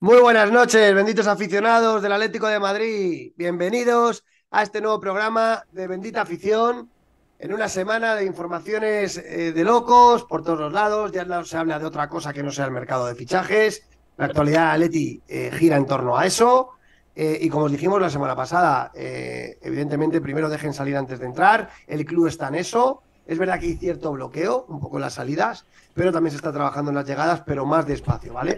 Muy buenas noches, benditos aficionados del Atlético de Madrid. Bienvenidos a este nuevo programa de Bendita Afición. En una semana de informaciones eh, de locos por todos los lados. Ya no se habla de otra cosa que no sea el mercado de fichajes. La actualidad Atleti eh, gira en torno a eso. Eh, y como os dijimos la semana pasada, evidentemente primero dejen salir antes de entrar. El club está en eso. Es verdad que hay cierto bloqueo, un poco en las salidas, pero también se está trabajando en las llegadas, pero más despacio, ¿vale?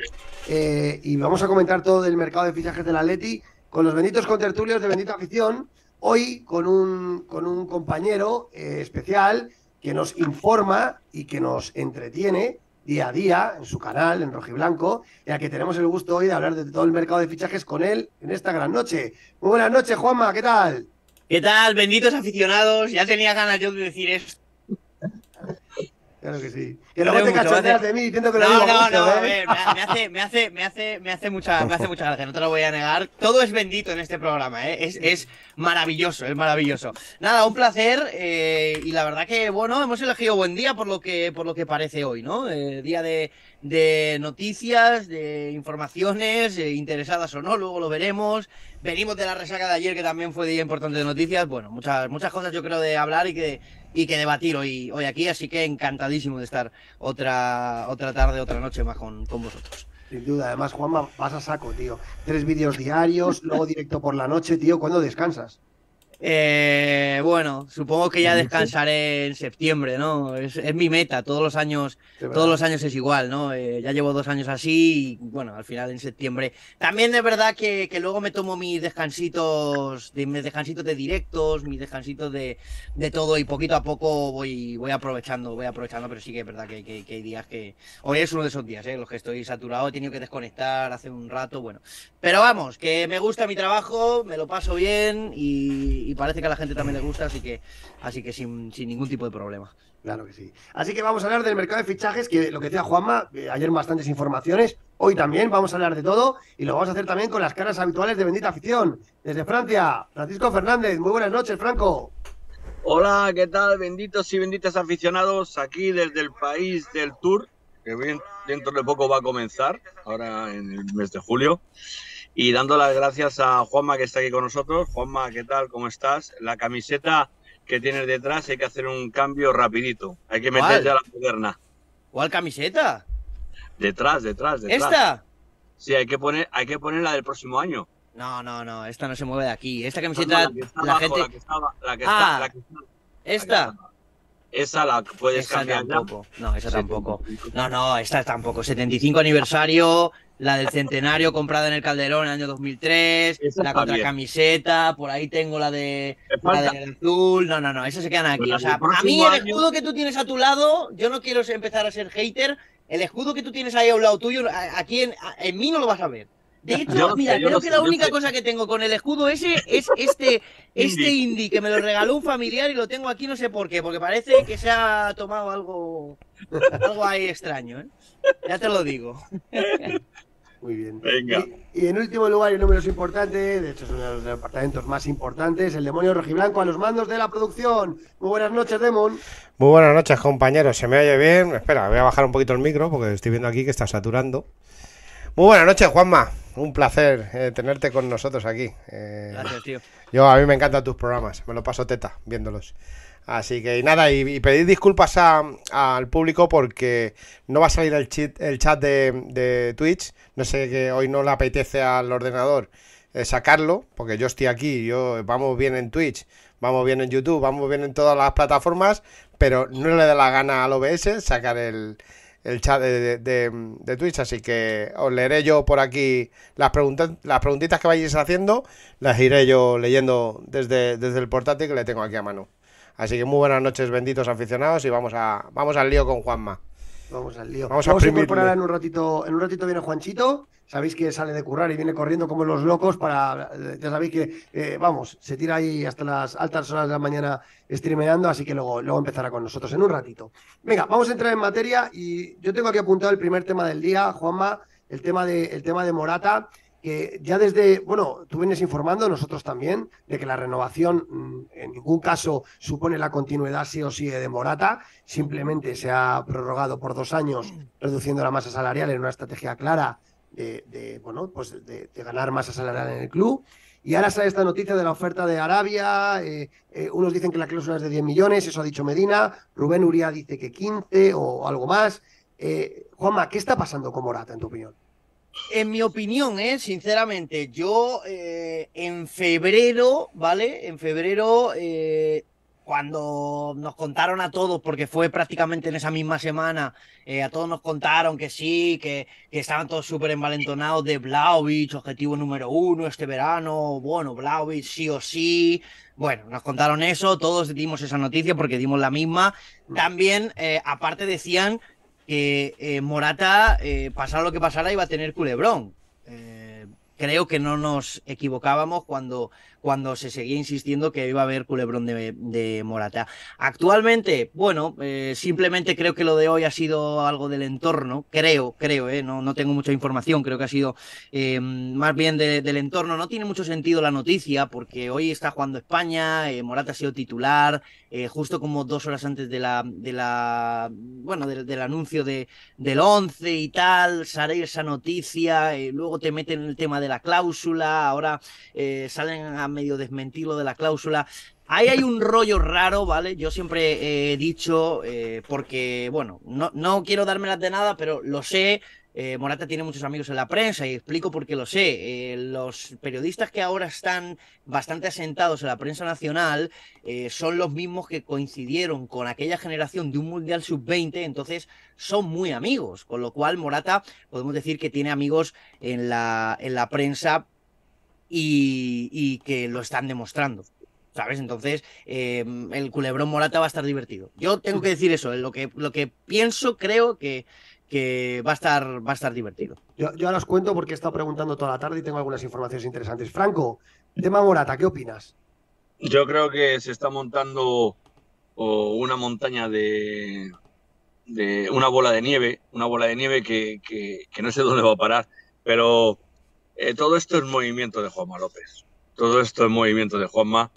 Eh, y vamos a comentar todo del mercado de fichajes del Atleti con los benditos contertulios de Bendita Afición. Hoy con un, con un compañero eh, especial que nos informa y que nos entretiene día a día en su canal, en Rojiblanco, y a que tenemos el gusto hoy de hablar de todo el mercado de fichajes con él en esta gran noche. Muy buenas noches, Juanma, ¿qué tal? ¿Qué tal, benditos aficionados? Ya tenía ganas yo de decir esto. Claro que sí. Que luego te cachondeas de mí diciendo que lo No, digo no, mucho, no, a ¿eh? ver, me, me hace, me hace, me hace, me hace mucha, me hace mucha gracia, no te lo voy a negar. Todo es bendito en este programa, ¿eh? es, es maravilloso, es maravilloso. Nada, un placer eh, y la verdad que bueno, hemos elegido buen día por lo que, por lo que parece hoy, ¿no? Eh, día de, de noticias, de informaciones, eh, interesadas o no, luego lo veremos. Venimos de la resaca de ayer que también fue día importante de noticias. Bueno, muchas, muchas cosas yo creo de hablar y que, y que debatir hoy, hoy aquí, así que encantadísimo de estar otra, otra tarde, otra noche más con, con vosotros. Sin duda, además, Juanma, vas a saco, tío. Tres vídeos diarios, luego directo por la noche, tío. ¿Cuándo descansas? Eh, bueno, supongo que ya descansaré en septiembre, ¿no? Es, es mi meta, todos los años, todos los años es igual, ¿no? Eh, ya llevo dos años así y bueno, al final en septiembre. También es verdad que, que luego me tomo mis descansitos, de, mis descansitos de directos, mis descansitos de, de todo y poquito a poco voy, voy aprovechando, voy aprovechando, pero sí que es verdad que, que- que hay días que... Hoy es uno de esos días, ¿eh? Los que estoy saturado, he tenido que desconectar hace un rato, bueno. Pero vamos, que me gusta mi trabajo, me lo paso bien y, y parece que a la gente también le gusta, así que, así que sin, sin ningún tipo de problema. Claro que sí. Así que vamos a hablar del mercado de fichajes, que lo que decía Juanma, eh, ayer bastantes informaciones, hoy también vamos a hablar de todo y lo vamos a hacer también con las caras habituales de Bendita Afición. Desde Francia, Francisco Fernández, muy buenas noches, Franco. Hola, ¿qué tal? Benditos y benditas aficionados aquí desde el país del Tour, que bien dentro de poco va a comenzar, ahora en el mes de julio. Y dando las gracias a Juanma que está aquí con nosotros. Juanma, ¿qué tal? ¿Cómo estás? La camiseta que tienes detrás hay que hacer un cambio rapidito. Hay que meter ya la moderna. ¿Cuál camiseta? Detrás, detrás, detrás. ¿Esta? Sí, hay que poner, hay que poner la del próximo año. No, no, no, esta no se mueve de aquí. Esta No, camiseta, la que está la abajo, gente... la que está, la que Ah, está, la que está- ¿Esta? esa la puedes Esa cambiar ya. tampoco. No, esa tampoco. 75. No, no, esta tampoco. 75 aniversario, la del centenario comprada en el Calderón en el año 2003, Esa la contracamiseta, por ahí tengo la de la del azul. No, no, no, esas se quedan aquí. Pero O sea, a mí el año- escudo que tú tienes a tu lado, yo no quiero empezar a ser hater. El escudo que tú tienes ahí a un lado tuyo, aquí en, en mí no lo vas a ver. De hecho, Yo mira, sé, creo que sé, la única sé. cosa que tengo con el escudo ese es este, este Indie. indie que me lo regaló un familiar y lo tengo aquí no sé por qué, porque parece que se ha tomado algo, algo ahí extraño, ¿eh? Ya te lo digo. Muy bien. Venga. Y, y en último lugar, y en números importantes, de hecho es uno de los departamentos más importantes, el demonio rojiblanco a los mandos de la producción. Muy buenas noches, Demon. Muy buenas noches, compañeros. ¿Se me oye bien? Espera, voy a bajar un poquito el micro porque estoy viendo aquí que está saturando. Muy buenas noches, Juanma. Un placer eh, tenerte con nosotros aquí. Eh, Gracias, tío. yo, a mí me encantan tus programas. Me lo paso teta viéndolos. Así que y nada, y, y pedir disculpas a- al público porque no va a salir el, chit- el chat de, Twitch. No sé que hoy no le apetece al ordenador eh, sacarlo, porque yo estoy aquí, yo vamos bien en Twitch, vamos bien en YouTube, vamos bien en todas las plataformas, pero no le da la gana al OBS sacar el, el chat de, de, de, Twitch, así que os leeré yo por aquí las preguntas, las preguntitas que vayáis haciendo, las iré yo leyendo desde, desde el portátil que le tengo aquí a mano. Así que muy buenas noches, benditos aficionados, y vamos a vamos al lío con Juanma. Vamos al lío. Vamos, a, incorporar en un ratito. En un ratito viene Juanchito. Sabéis que sale de currar y viene corriendo como los locos para. Ya sabéis que, eh, vamos, se tira ahí hasta las altas horas de la mañana streameando, así que luego, luego empezará con nosotros en un ratito. Venga, vamos a entrar en materia y yo tengo aquí apuntado el primer tema del día, Juanma, el tema de, el tema de Morata que ya desde, bueno, tú vienes informando, nosotros también, de que la renovación mm, en ningún caso supone la continuidad sí o sí de Morata, simplemente se ha prorrogado por dos años, reduciendo la masa salarial en una estrategia clara de, bueno, pues de, ganar masa salarial en el club. Y ahora sale esta noticia de la oferta de Arabia. Eh, eh, unos dicen que la cláusula es de 10 millones, eso ha dicho Medina. Rubén Uría dice que 15 o algo más. Eh, Juanma, ¿qué está pasando con Morata, en tu opinión? En mi opinión, ¿eh? sinceramente, yo eh, en febrero, ¿vale? En febrero, eh, cuando nos contaron a todos, porque fue prácticamente en esa misma semana, a todos nos contaron que sí, que, estaban todos súper envalentonados de Blauvich, objetivo número uno este verano, bueno, Blauvich sí o sí. Bueno, nos contaron eso, todos dimos esa noticia porque dimos la misma. También, aparte decían que eh, Morata, eh, pasara lo que pasara, iba a tener culebrón. Eh, creo que no nos equivocábamos cuando cuando se seguía insistiendo que iba a haber culebrón de, Morata. Actualmente, bueno, eh, simplemente creo que lo de hoy ha sido algo del entorno, creo, creo, eh, no, no tengo mucha información, creo que ha sido eh, más bien del entorno. No tiene mucho sentido la noticia porque hoy está jugando España, Morata ha sido titular, justo como dos horas antes de la, de la bueno, del anuncio de, del 11 y tal, sale esa noticia, luego te meten el tema de la cláusula, ahora salen a medio desmentirlo de la cláusula. Ahí hay un rollo raro, ¿vale? Yo siempre he dicho, eh, porque, bueno, no, no quiero dármelas de nada, pero lo sé. Eh, Morata tiene muchos amigos en la prensa y explico por qué lo sé. Eh, los periodistas que ahora están bastante asentados en la prensa nacional son los mismos que coincidieron con aquella generación de un Mundial Sub-20, entonces son muy amigos, con lo cual Morata podemos decir que tiene amigos en la, en la prensa y, que lo están demostrando. ¿Sabes? Entonces, eh, el culebrón Morata va a estar divertido. Yo tengo que decir eso, lo que, lo que pienso, creo que, que va a estar, va a estar divertido. Yo, yo ahora os cuento porque he estado preguntando toda la tarde y tengo algunas informaciones interesantes. Franco, tema Morata, ¿qué opinas? Yo creo que se está montando una montaña de, de, una bola de nieve, una bola de nieve que, que, que no sé dónde va a parar, pero eh, todo esto es movimiento de Juanma López. Todo esto es movimiento de Juanma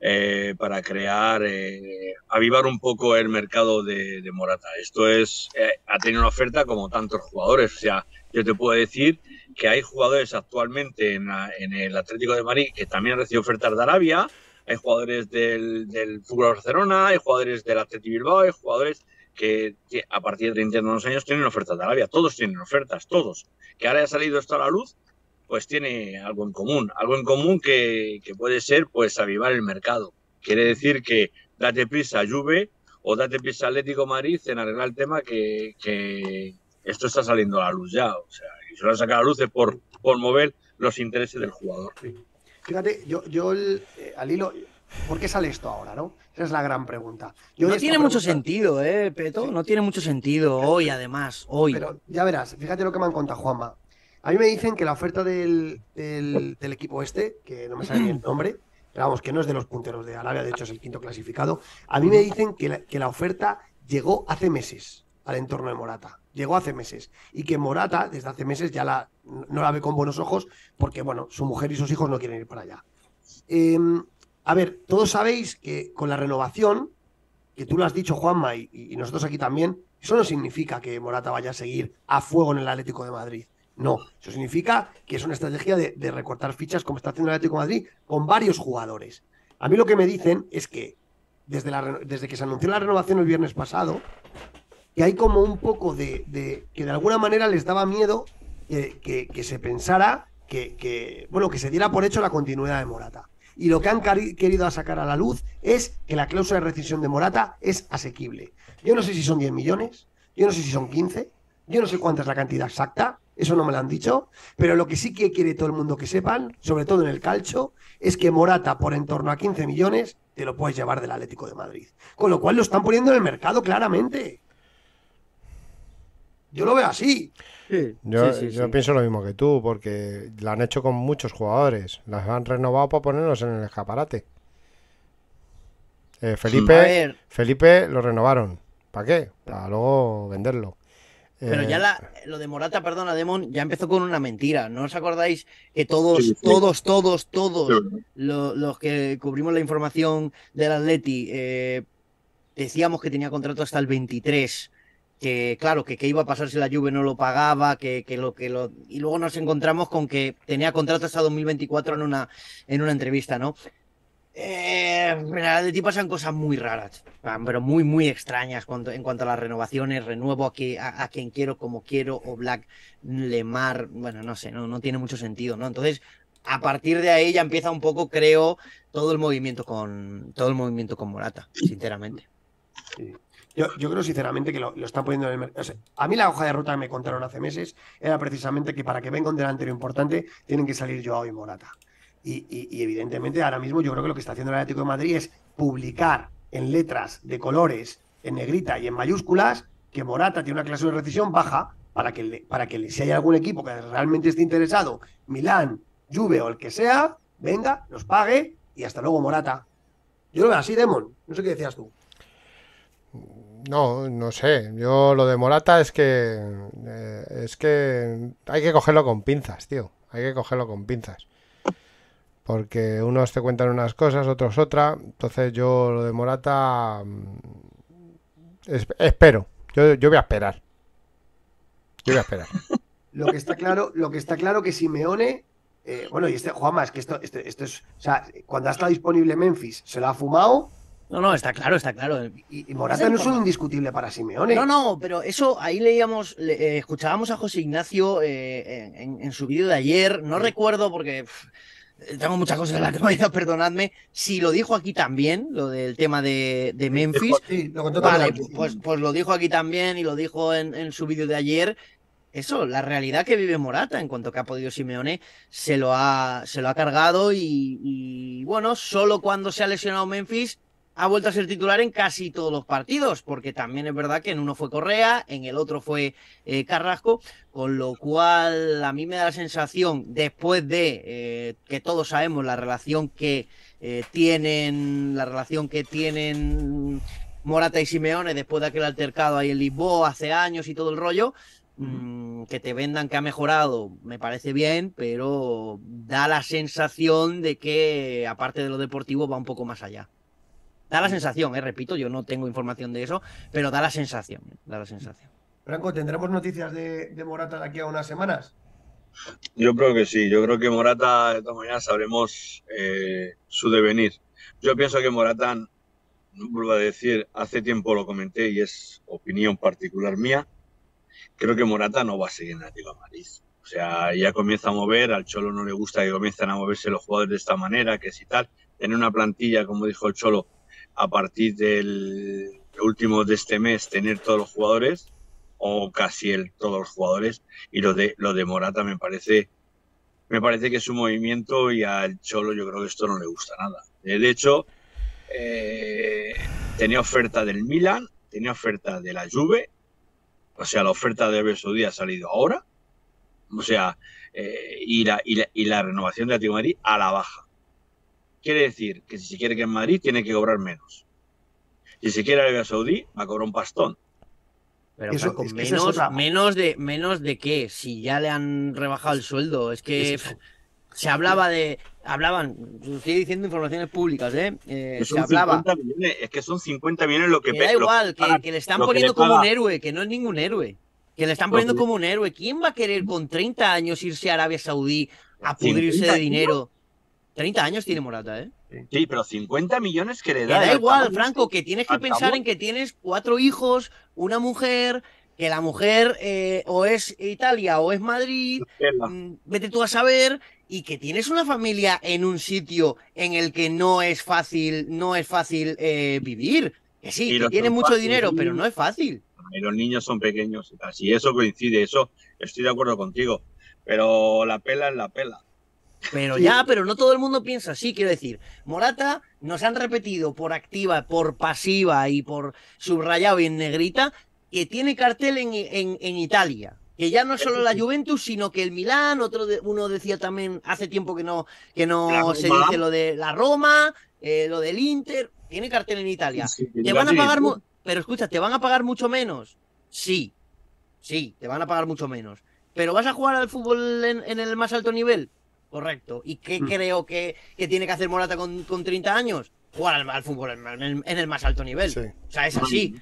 eh, para crear, eh, avivar un poco el mercado de, Morata. Esto es, ha tenido una oferta como tantos jugadores. O sea, yo te puedo decir que hay jugadores actualmente en, el Atlético de Madrid que también han recibido ofertas de Arabia. Hay jugadores del, del Fútbol Barcelona, hay jugadores del Atlético Bilbao, hay jugadores que a partir de 31 años tienen ofertas de Arabia. Todos tienen ofertas, todos. Que ahora ha salido esto a la luz, pues tiene algo en común, algo en común que, puede ser pues avivar el mercado. Quiere decir que date prisa a Juve o date prisa a Atlético Madrid en arreglar el tema que, esto está saliendo a la luz ya. O sea, y se lo han sacado a la luz por, por mover los intereses del jugador. Fíjate, yo, yo eh, al hilo, ¿por qué sale esto ahora, no? Esa es la gran pregunta. no tiene mucho sentido, ¿eh, Peto? No tiene mucho sentido hoy, además, hoy. Pero ya verás, fíjate lo que me han contado, Juanma. A mí me dicen que la oferta del, equipo este, que no me sale el nombre, pero vamos, que no es de los punteros de Arabia, de hecho es el quinto clasificado, a mí me dicen que la, que la oferta llegó hace meses al entorno de Morata. Llegó hace meses. Y que Morata, desde hace meses, ya la, no la ve con buenos ojos porque, bueno, su mujer y sus hijos no quieren ir para allá. Em, a ver, todos sabéis que con la renovación, que tú lo has dicho, Juanma, y nosotros aquí también, eso no significa que Morata vaya a seguir a fuego en el Atlético de Madrid. No, eso significa que es una estrategia de, recortar fichas como está haciendo el Atlético Madrid con varios jugadores. A mí lo que me dicen es que desde, la, desde que se anunció la renovación el viernes pasado, que hay como un poco de, que de alguna manera les daba miedo que, se pensara que, que, bueno, que se diera por hecho la continuidad de Morata. Y lo que han querido sacar a la luz es que la cláusula de rescisión de Morata es asequible. Yo no sé si son 10 millones, yo no sé si son 15, yo no sé cuánta es la cantidad exacta, eso no me lo han dicho, pero lo que sí que quiere todo el mundo que sepan, sobre todo en el calcho, es que Morata por en torno a 15 millones te lo puedes llevar del Atlético de Madrid. Con lo cual lo están poniendo en el mercado claramente. Yo lo veo así. Yo, Sí, sí, yo sí. pienso lo mismo que tú, porque la han hecho con muchos jugadores. Las han renovado para ponerlos en el escaparate. Eh, Felipe, Felipe lo renovaron. ¿Para qué? Para luego venderlo. Pero Eh, ya la, lo de Morata, perdona, Demon, ya empezó con una mentira. ¿No os acordáis que todos, Sí, sí. todos, todos, todos Sí. los que cubrimos la información del Atleti eh, decíamos que tenía contrato hasta el 23? Que claro, que, que iba a pasar si la Juve no lo pagaba, que, que lo que lo. Y luego nos encontramos con que tenía contrato hasta 2024 en una, en una entrevista, ¿no? Eh, el Atleti pasan cosas muy raras, pero muy, muy extrañas cuanto- en cuanto a las renovaciones. Renuevo a, que, a, quien quiero, como quiero, o Black, Lemar, bueno, no sé, no, no tiene mucho sentido, ¿no? Entonces, a partir de ahí ya empieza un poco, creo, todo el movimiento con todo el movimiento con Morata, sinceramente. Yo, yo creo sinceramente que lo, lo están poniendo en el mercado. a mí la hoja de ruta que me contaron hace meses era precisamente que para que venga un delantero importante tienen que salir Joao y Morata. Y, y- evidentemente ahora mismo yo creo que lo que está haciendo el Atlético de Madrid es publicar en letras de colores, en negrita y en mayúsculas, que Morata tiene una clase de rescisión baja para que, le- para que si hay algún equipo que realmente esté interesado, Milán, Juve o el que sea, venga, los pague y hasta luego Morata. Yo lo veo así, Demon. No sé qué decías tú. No, no sé. Yo lo de Morata es que eh, es que hay que cogerlo con pinzas, tío. Hay que cogerlo con pinzas. Porque unos te cuentan unas cosas, otros otra. Entonces yo lo de Morata mm, es- espero. Yo, yo voy a esperar. Yo voy a esperar. Lo que está claro, lo que está claro que Simeone, eh, bueno, y este Juanma, es que esto, este- esto es, o sea, cuando ha estado disponible Memphis, se lo ha fumado No, no, está claro, está claro. y, y Morata no es un indiscutible para Simeone. No, no, pero eso ahí leíamos, le- eh, escuchábamos a José Ignacio eh, en, su vídeo de ayer, no recuerdo porque pff, tengo muchas cosas en la cabeza, perdonadme, si lo dijo aquí también, lo del tema de, de Memphis, Sí, lo contó vale, pues, pues lo dijo aquí también y lo dijo en, en su vídeo de ayer. Eso, la realidad que vive Morata, en cuanto que ha podido Simeone, se lo ha, se lo ha cargado y, y, bueno, solo cuando se ha lesionado Memphis ha vuelto a ser titular en casi todos los partidos, porque también es verdad que en uno fue Correa, en el otro fue eh, Carrasco, con lo cual a mí me da la sensación, después de eh, que todos sabemos la relación que eh, tienen, la relación que tienen Morata y Simeone después de aquel altercado ahí en Lisboa hace años y todo el rollo, mm, que te vendan que ha mejorado, me parece bien, pero da la sensación de que, aparte de lo deportivo, va un poco más allá. Da la sensación, eh, repito, yo no tengo información de eso, pero da la sensación, eh, da la sensación. Franco, ¿tendremos noticias de, de Morata de aquí a unas semanas? Yo creo que sí, yo creo que Morata, de todas maneras, sabremos eh, su devenir. Yo pienso que Morata, no vuelvo a decir, hace tiempo lo comenté y es opinión particular mía, creo que Morata no va a seguir en Atlético de Madrid. O sea, ya comienza a mover, al Cholo no le gusta que comiencen a moverse los jugadores de esta manera, que si tal, tener una plantilla, como dijo el Cholo, a partir del último de este mes, tener todos los jugadores, o casi el, todos los jugadores, y lo de, lo de Morata me parece, me parece que es un movimiento y al Cholo yo creo que esto no le gusta nada. De hecho, eh, tenía oferta del Milan, tenía oferta de la Juve, o sea, la oferta de Arabia ha salido ahora, o sea, eh, y, la, y, la, y la renovación de Atlético Madrid a la baja. Quiere decir que si se quiere que en Madrid tiene que cobrar menos. Si se quiere Arabia Saudí, va a cobrar un pastón. Pero Eso- Franco, es que esa es menos, otra. menos de menos de qué, si ya le han rebajado el sueldo, es que Es se hablaba de, hablaban, estoy diciendo informaciones públicas, eh, Eh, Que se hablaba, 50 millones, es que son 50 millones lo que me da lo igual, que, le están poniendo le como un héroe, que no es ningún héroe, que le están poniendo como un héroe. ¿Quién va a querer con 30 años irse a Arabia Saudí a 50 pudrirse de años. dinero? 30 años tiene Morata, ¿eh? Sí, pero 50 millones que le da. da el igual, Franco, que tienes que pensar en que tienes cuatro hijos, una mujer, que la mujer eh, o es Italia o es Madrid, mm, vete tú a saber, y que tienes una familia en un sitio en el que no es fácil, no es fácil eh, vivir. Que sí, Y que los tiene mucho dinero, pero no es fácil. y los niños son pequeños. Si eso coincide, eso estoy de acuerdo contigo. Pero la pela es la pela. Pero Sí. ya, pero no todo el mundo piensa así, quiero decir. Morata nos han repetido por activa, por pasiva y por subrayado y en negrita que tiene cartel en, en- en Italia. Que ya no es solo la Juventus, sino que el Milán, otro de- uno decía también hace tiempo que no, que no se Roma. dice lo de la Roma, eh, lo del Inter, tiene cartel en Italia. Sí, ¿Te van a pagar pero escucha, ¿te van a pagar mucho menos? Sí, sí, te van a pagar mucho menos. ¿Pero vas a jugar al fútbol en, en el más alto nivel? Correcto. ¿Y qué Mm. creo que, que tiene que hacer Morata con, con 30 años? Jugar al, al fútbol en, el, en el más alto nivel. Sí. O sea, es así.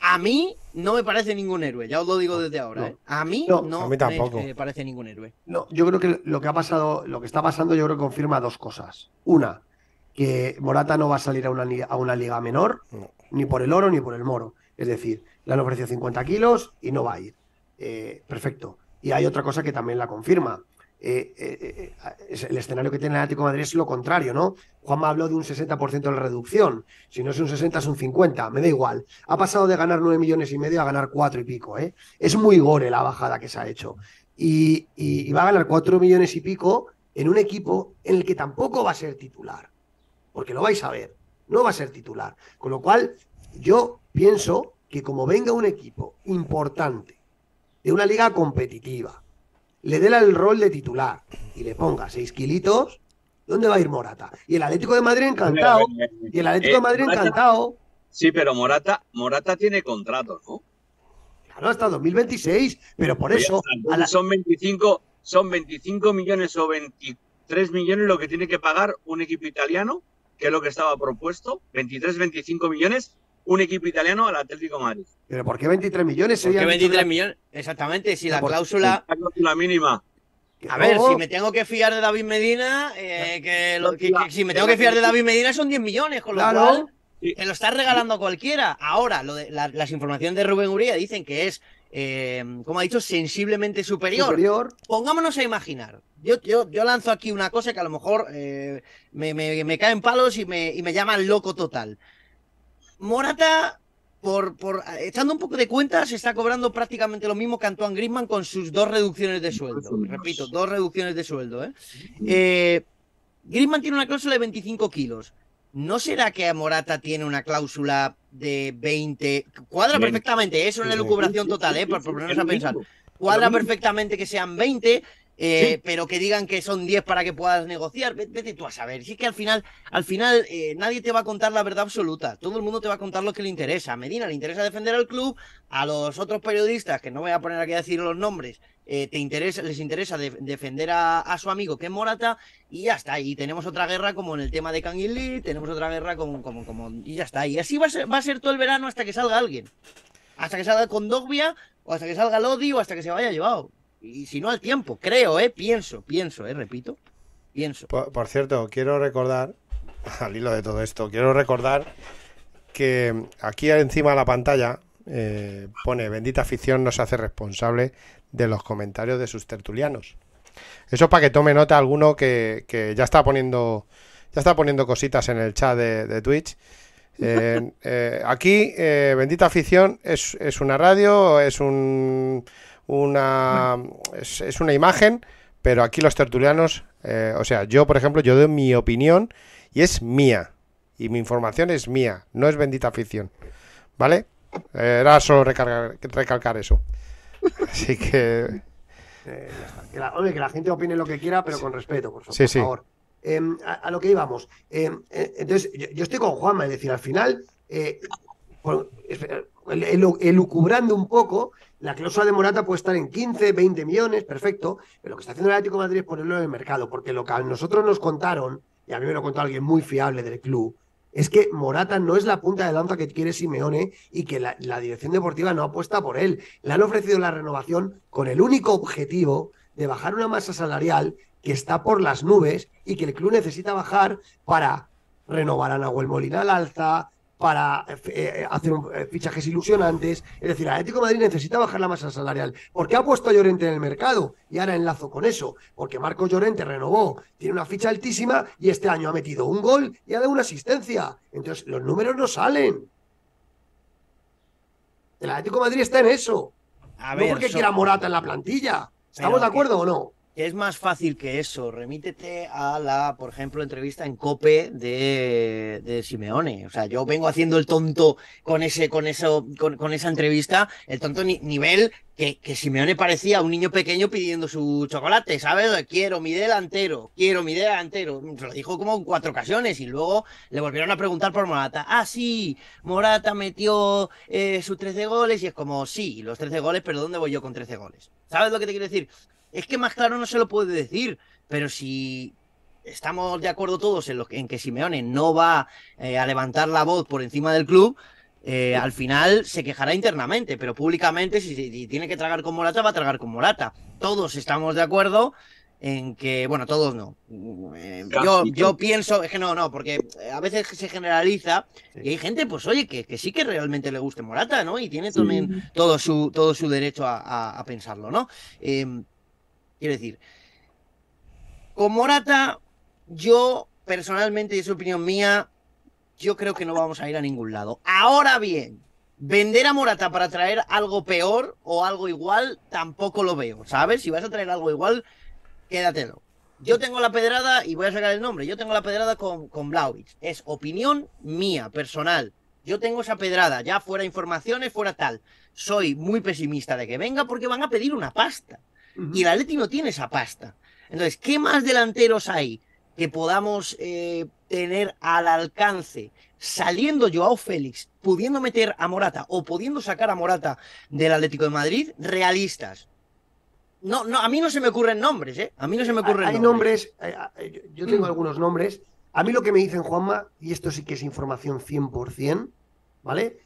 A mí no me parece ningún héroe, ya os lo digo desde ahora. No. ¿eh? A mí No, no, a mí tampoco. me eh, parece ningún héroe. No, yo creo que lo que ha pasado, lo que está pasando, yo creo que confirma dos cosas. Una, que Morata no va a salir a una, liga- a una liga menor, No. ni por el oro ni por el moro. Es decir, le han ofrecido 50 kilos y no va a ir. Eh, perfecto. Y hay otra cosa que también la confirma. Eh, eh, eh, el escenario que tiene el Atlético Madrid es lo contrario, ¿no? Juanma habló de un 60% de reducción. Si no es un 60, es un 50. Me da igual. Ha pasado de ganar 9 millones y medio a ganar 4 y pico. Es muy gore la bajada que se ha hecho. Y, y- y va a ganar 4 millones y pico en un equipo en el que tampoco va a ser titular. Porque lo vais a ver. No va a ser titular. Con lo cual, yo pienso que como venga un equipo importante de una liga competitiva, le dé el rol de titular y le ponga 6 kilitos, ¿dónde va a ir Morata? Y el Atlético de Madrid encantado. Eh, Y el Atlético de Madrid Morata- encantado. Sí, pero Morata, Morata tiene contrato, ¿no? Claro, hasta 2026. Pero por eso, la- son 25, son 25 millones o 23 millones lo que tiene que pagar un equipo italiano, que es lo que estaba propuesto, 23, 25 millones, un equipo italiano al Atlético de Madrid. ¿pero por qué 23 millones? ¿Por qué Serían 23 millones? Exactamente, si la cláusula... La cláusula mínima. A ver, no, si me tengo que fiar de David Medina, eh, que, lo- que- que si me tengo que fiar de David Medina son 10 millones, con lo Claro. cual te lo estás regalando a cualquiera. Ahora, lo de, la- las informaciones de Rubén Uría dicen que es, eh, como ha dicho, sensiblemente superior. superior. Pongámonos a imaginar. Yo, yo, yo lanzo aquí una cosa que a lo mejor eh, me, me- me caen palos y me, y me llaman loco total. Morata, por, por echando un poco de cuentas, está cobrando prácticamente lo mismo que Antoine Griezmann con sus dos reducciones de sueldo. Repito, dos reducciones de sueldo. ¿eh? Eh, Griezmann tiene una cláusula de 25 kilos. ¿No será que Morata tiene una cláusula de 20? Cuadra perfectamente, es una elucubración total, ¿eh? Por, por ponernos a pensar. Cuadra perfectamente que sean 20, eh, pero que digan que son 10 para que puedas negociar. Ve- Vete tú a saber. Si es que al final, al final eh, nadie te va a contar la verdad absoluta. Todo el mundo te va a contar lo que le interesa. A Medina le interesa defender al club. A los otros periodistas, que no voy a poner aquí a decir los nombres, eh, te interesa, les interesa de- defender a, su amigo que es Morata. Y ya está. Y tenemos otra guerra como en el tema de Kangin Lee. Tenemos otra guerra como, como, como. Y ya está. Y así va a ser, va a ser todo el verano hasta que salga alguien. Hasta que salga con Dogbia, o hasta que salga Lodi, o hasta que se vaya llevado. Y si no al tiempo, creo, eh, pienso, pienso, eh, repito, pienso. Por, por cierto, quiero recordar, al hilo de todo esto, quiero recordar que aquí encima de la pantalla eh, pone bendita afición no se hace responsable de los comentarios de sus tertulianos. Eso para que tome nota alguno que, que ya está poniendo ya está poniendo cositas en el chat de, de Twitch. Eh, eh, aquí, Bendita Afición es, es una radio, es un, una es, es una imagen, pero aquí los tertulianos, eh, o sea, yo por ejemplo, yo doy mi opinión y es mía. Y mi información es mía, no es Bendita Afición. ¿Vale? Eh, era solo recargar- recalcar eso. Así que... Eh. Que la, hombre, que la gente opine lo que quiera, pero con respeto, por, Sí, por sí. favor. Eh, a, a lo que íbamos. Eh, eh, entonces, yo, yo estoy con Juanma, es decir, al final, elucubrando un poco, la cláusula de Morata puede estar en 15, 20 millones, perfecto, pero lo que está haciendo el Atlético Madrid es ponerlo en el mercado, porque lo que a nosotros nos contaron, y a mí me lo contó alguien muy fiable del club, es que Morata no es la punta de lanza que quiere Simeone y que la, la dirección deportiva no apuesta por él. Le han ofrecido la renovación con el único objetivo de bajar una masa salarial que está por las nubes y que el club necesita bajar para renovar a Nahuel Molina al alza, para eh, hacer un- eh, fichajes ilusionantes. Es decir, el Atlético de Madrid necesita bajar la masa salarial. ¿Por qué ha puesto a Llorente en el mercado? Y ahora enlazo con eso. Porque Marcos Llorente renovó, tiene una ficha altísima y este año ha metido un gol y ha dado una asistencia. Entonces, los números no salen. El Atlético de Madrid está en eso. A no ver, porque so- quiera Morata en la plantilla. ¿Estamos Pero de acuerdo o no? Es más fácil que eso. Remítete a la, por ejemplo, entrevista en Cope de, Simeone. O sea, yo vengo haciendo el tonto con ese, con eso, con, esa entrevista, el tonto ni- nivel que, que Simeone parecía un niño pequeño pidiendo su chocolate, ¿sabes? Quiero mi delantero, quiero mi delantero. Se lo dijo como en cuatro ocasiones y luego le volvieron a preguntar por Morata. Ah, sí, Morata metió eh, sus 13 goles y es como, sí, los 13 goles, pero ¿dónde voy yo con 13 goles? ¿Sabes lo que te quiero decir? Es que más claro no se lo puede decir, pero si estamos de acuerdo todos en, lo en que Simeone no va eh, a levantar la voz por encima del club, eh, al final se quejará internamente, pero públicamente si, si tiene que tragar con Morata, va a tragar con Morata. Todos estamos de acuerdo en que, bueno, todos no. Eh, yo, yo pienso, es que no, no, porque a veces se generaliza y hay gente, pues oye, que, que sí que realmente le guste Morata, ¿no? Y tiene también todo su, todo su derecho a, a- a pensarlo, ¿no? Quiero decir, con Morata, yo personalmente, y es opinión mía, yo creo que no vamos a ir a ningún lado. Ahora bien, vender a Morata para traer algo peor o algo igual, tampoco lo veo, ¿sabes? Si vas a traer algo igual, quédatelo. Yo tengo la pedrada, y voy a sacar el nombre, yo tengo la pedrada con, con Blaovic. Es opinión mía, personal. Yo tengo esa pedrada, ya fuera informaciones, fuera tal. Soy muy pesimista de que venga porque van a pedir una pasta. Y el Atleti no tiene esa pasta. Entonces, ¿qué más delanteros hay que podamos eh, tener al alcance? Saliendo Joao Félix, pudiendo meter a Morata o pudiendo sacar a Morata del Atlético de Madrid, realistas. No, no, a mí no se me ocurren nombres, ¿eh? A mí no se me ocurren Hay nombres, eh, eh, yo tengo algunos nombres. A mí lo que me dicen, Juanma, y esto sí que es información 100%, ¿vale?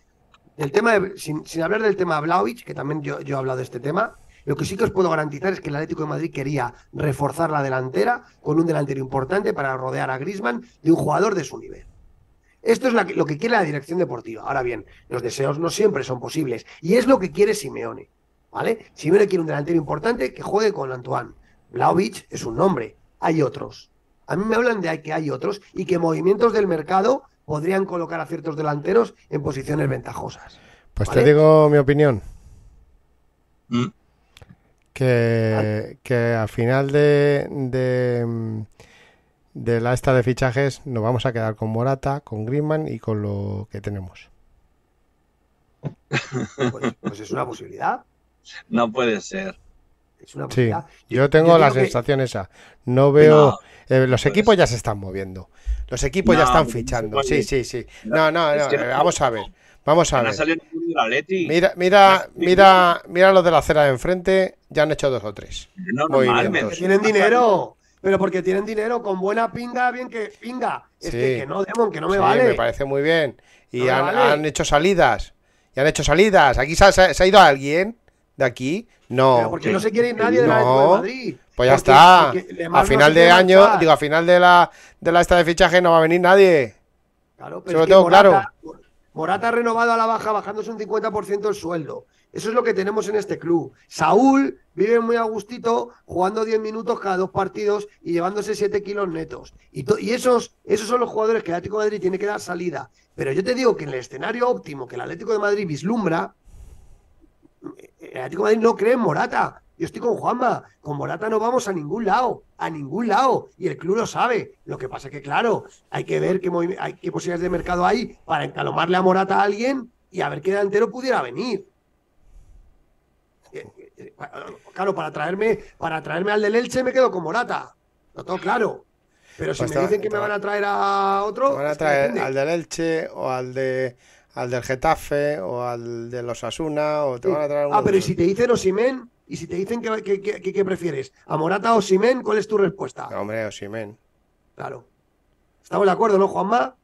Del tema de- sin, sin hablar del tema Vlaovic, que también yo, yo he hablado de este tema, lo que sí que os puedo garantizar es que el Atlético de Madrid quería reforzar la delantera con un delantero importante para rodear a Griezmann de un jugador de su nivel. Esto es lo que quiere la dirección deportiva. Ahora bien, los deseos no siempre son posibles. Y es lo que quiere Simeone. ¿Vale? Simeone quiere un delantero importante que juegue con Antoine. Vlaovic es un nombre. Hay otros. A mí me hablan de que hay otros y que movimientos del mercado podrían colocar a ciertos delanteros en posiciones ventajosas. Pues ¿Vale? te digo mi opinión. Mm. Que, que al final de, de, mm, de la esta de fichajes nos vamos a quedar con Morata, con Griezmann y con lo que tenemos. Pues, pues es una posibilidad. No puede ser. Es una Sí, posibilidad. yo tengo yo la que- sensación esa. No veo... No, eh, los equipos ya se están moviendo. Los equipos ya están fichando. Sí, sí, sí. No, No, no, es no. que eh, no- Vamos a ver. Vamos a ver. Atleti. Mira, mira, mira, mira los de la acera de enfrente. Ya han hecho dos o tres. No, tienen dinero. Pero porque tienen dinero con buena pinga, bien que pinga. Es Sí. que, que no, Demon, que no me Sí, vale. me parece muy bien. Y No han, vale. han hecho salidas. Y han hecho salidas. ¿Aquí se ha, se ha ido alguien de aquí? No. Pero porque no se quiere ir nadie de la No. Atlético de Madrid. Pues ya Porque- está. porque A final de año, digo, a final de la, de la esta de fichaje no va a venir nadie. Claro, Se pero lo es que tengo Morata, Morata ha renovado a la baja bajándose un 50% el sueldo. Eso es lo que tenemos en este club. Saúl vive muy a gustito jugando 10 minutos cada dos partidos y llevándose 7 kilos netos. Y, esos, esos son los jugadores que el Atlético de Madrid tiene que dar salida. Pero yo te digo que en el escenario óptimo que el Atlético de Madrid vislumbra, el Atlético de Madrid no cree en Morata. Yo estoy con Juanma. Con Morata no vamos a ningún lado. A ningún lado. Y el club lo sabe. Lo que pasa es que, claro, hay que ver qué, hay, qué posibilidades de mercado hay para encalomarle a Morata a alguien y a ver qué delantero pudiera venir. Eh, eh, eh, Claro, para traerme, para traerme al del Elche me quedo con Morata. Lo tengo claro. Pero si Pues me dicen que me va- van a traer a otro. Te van a traer al del Elche o al de al del Getafe o al de los Asuna o te van a traer Ah, uno pero de ¿y si te dicen Osimen? ¿Y si te dicen que, que- que- que- que prefieres? ¿A Morata o Osimen? ¿Cuál es tu respuesta? No, hombre, Osimen. Claro. ¿Estamos de acuerdo, no, Juanma?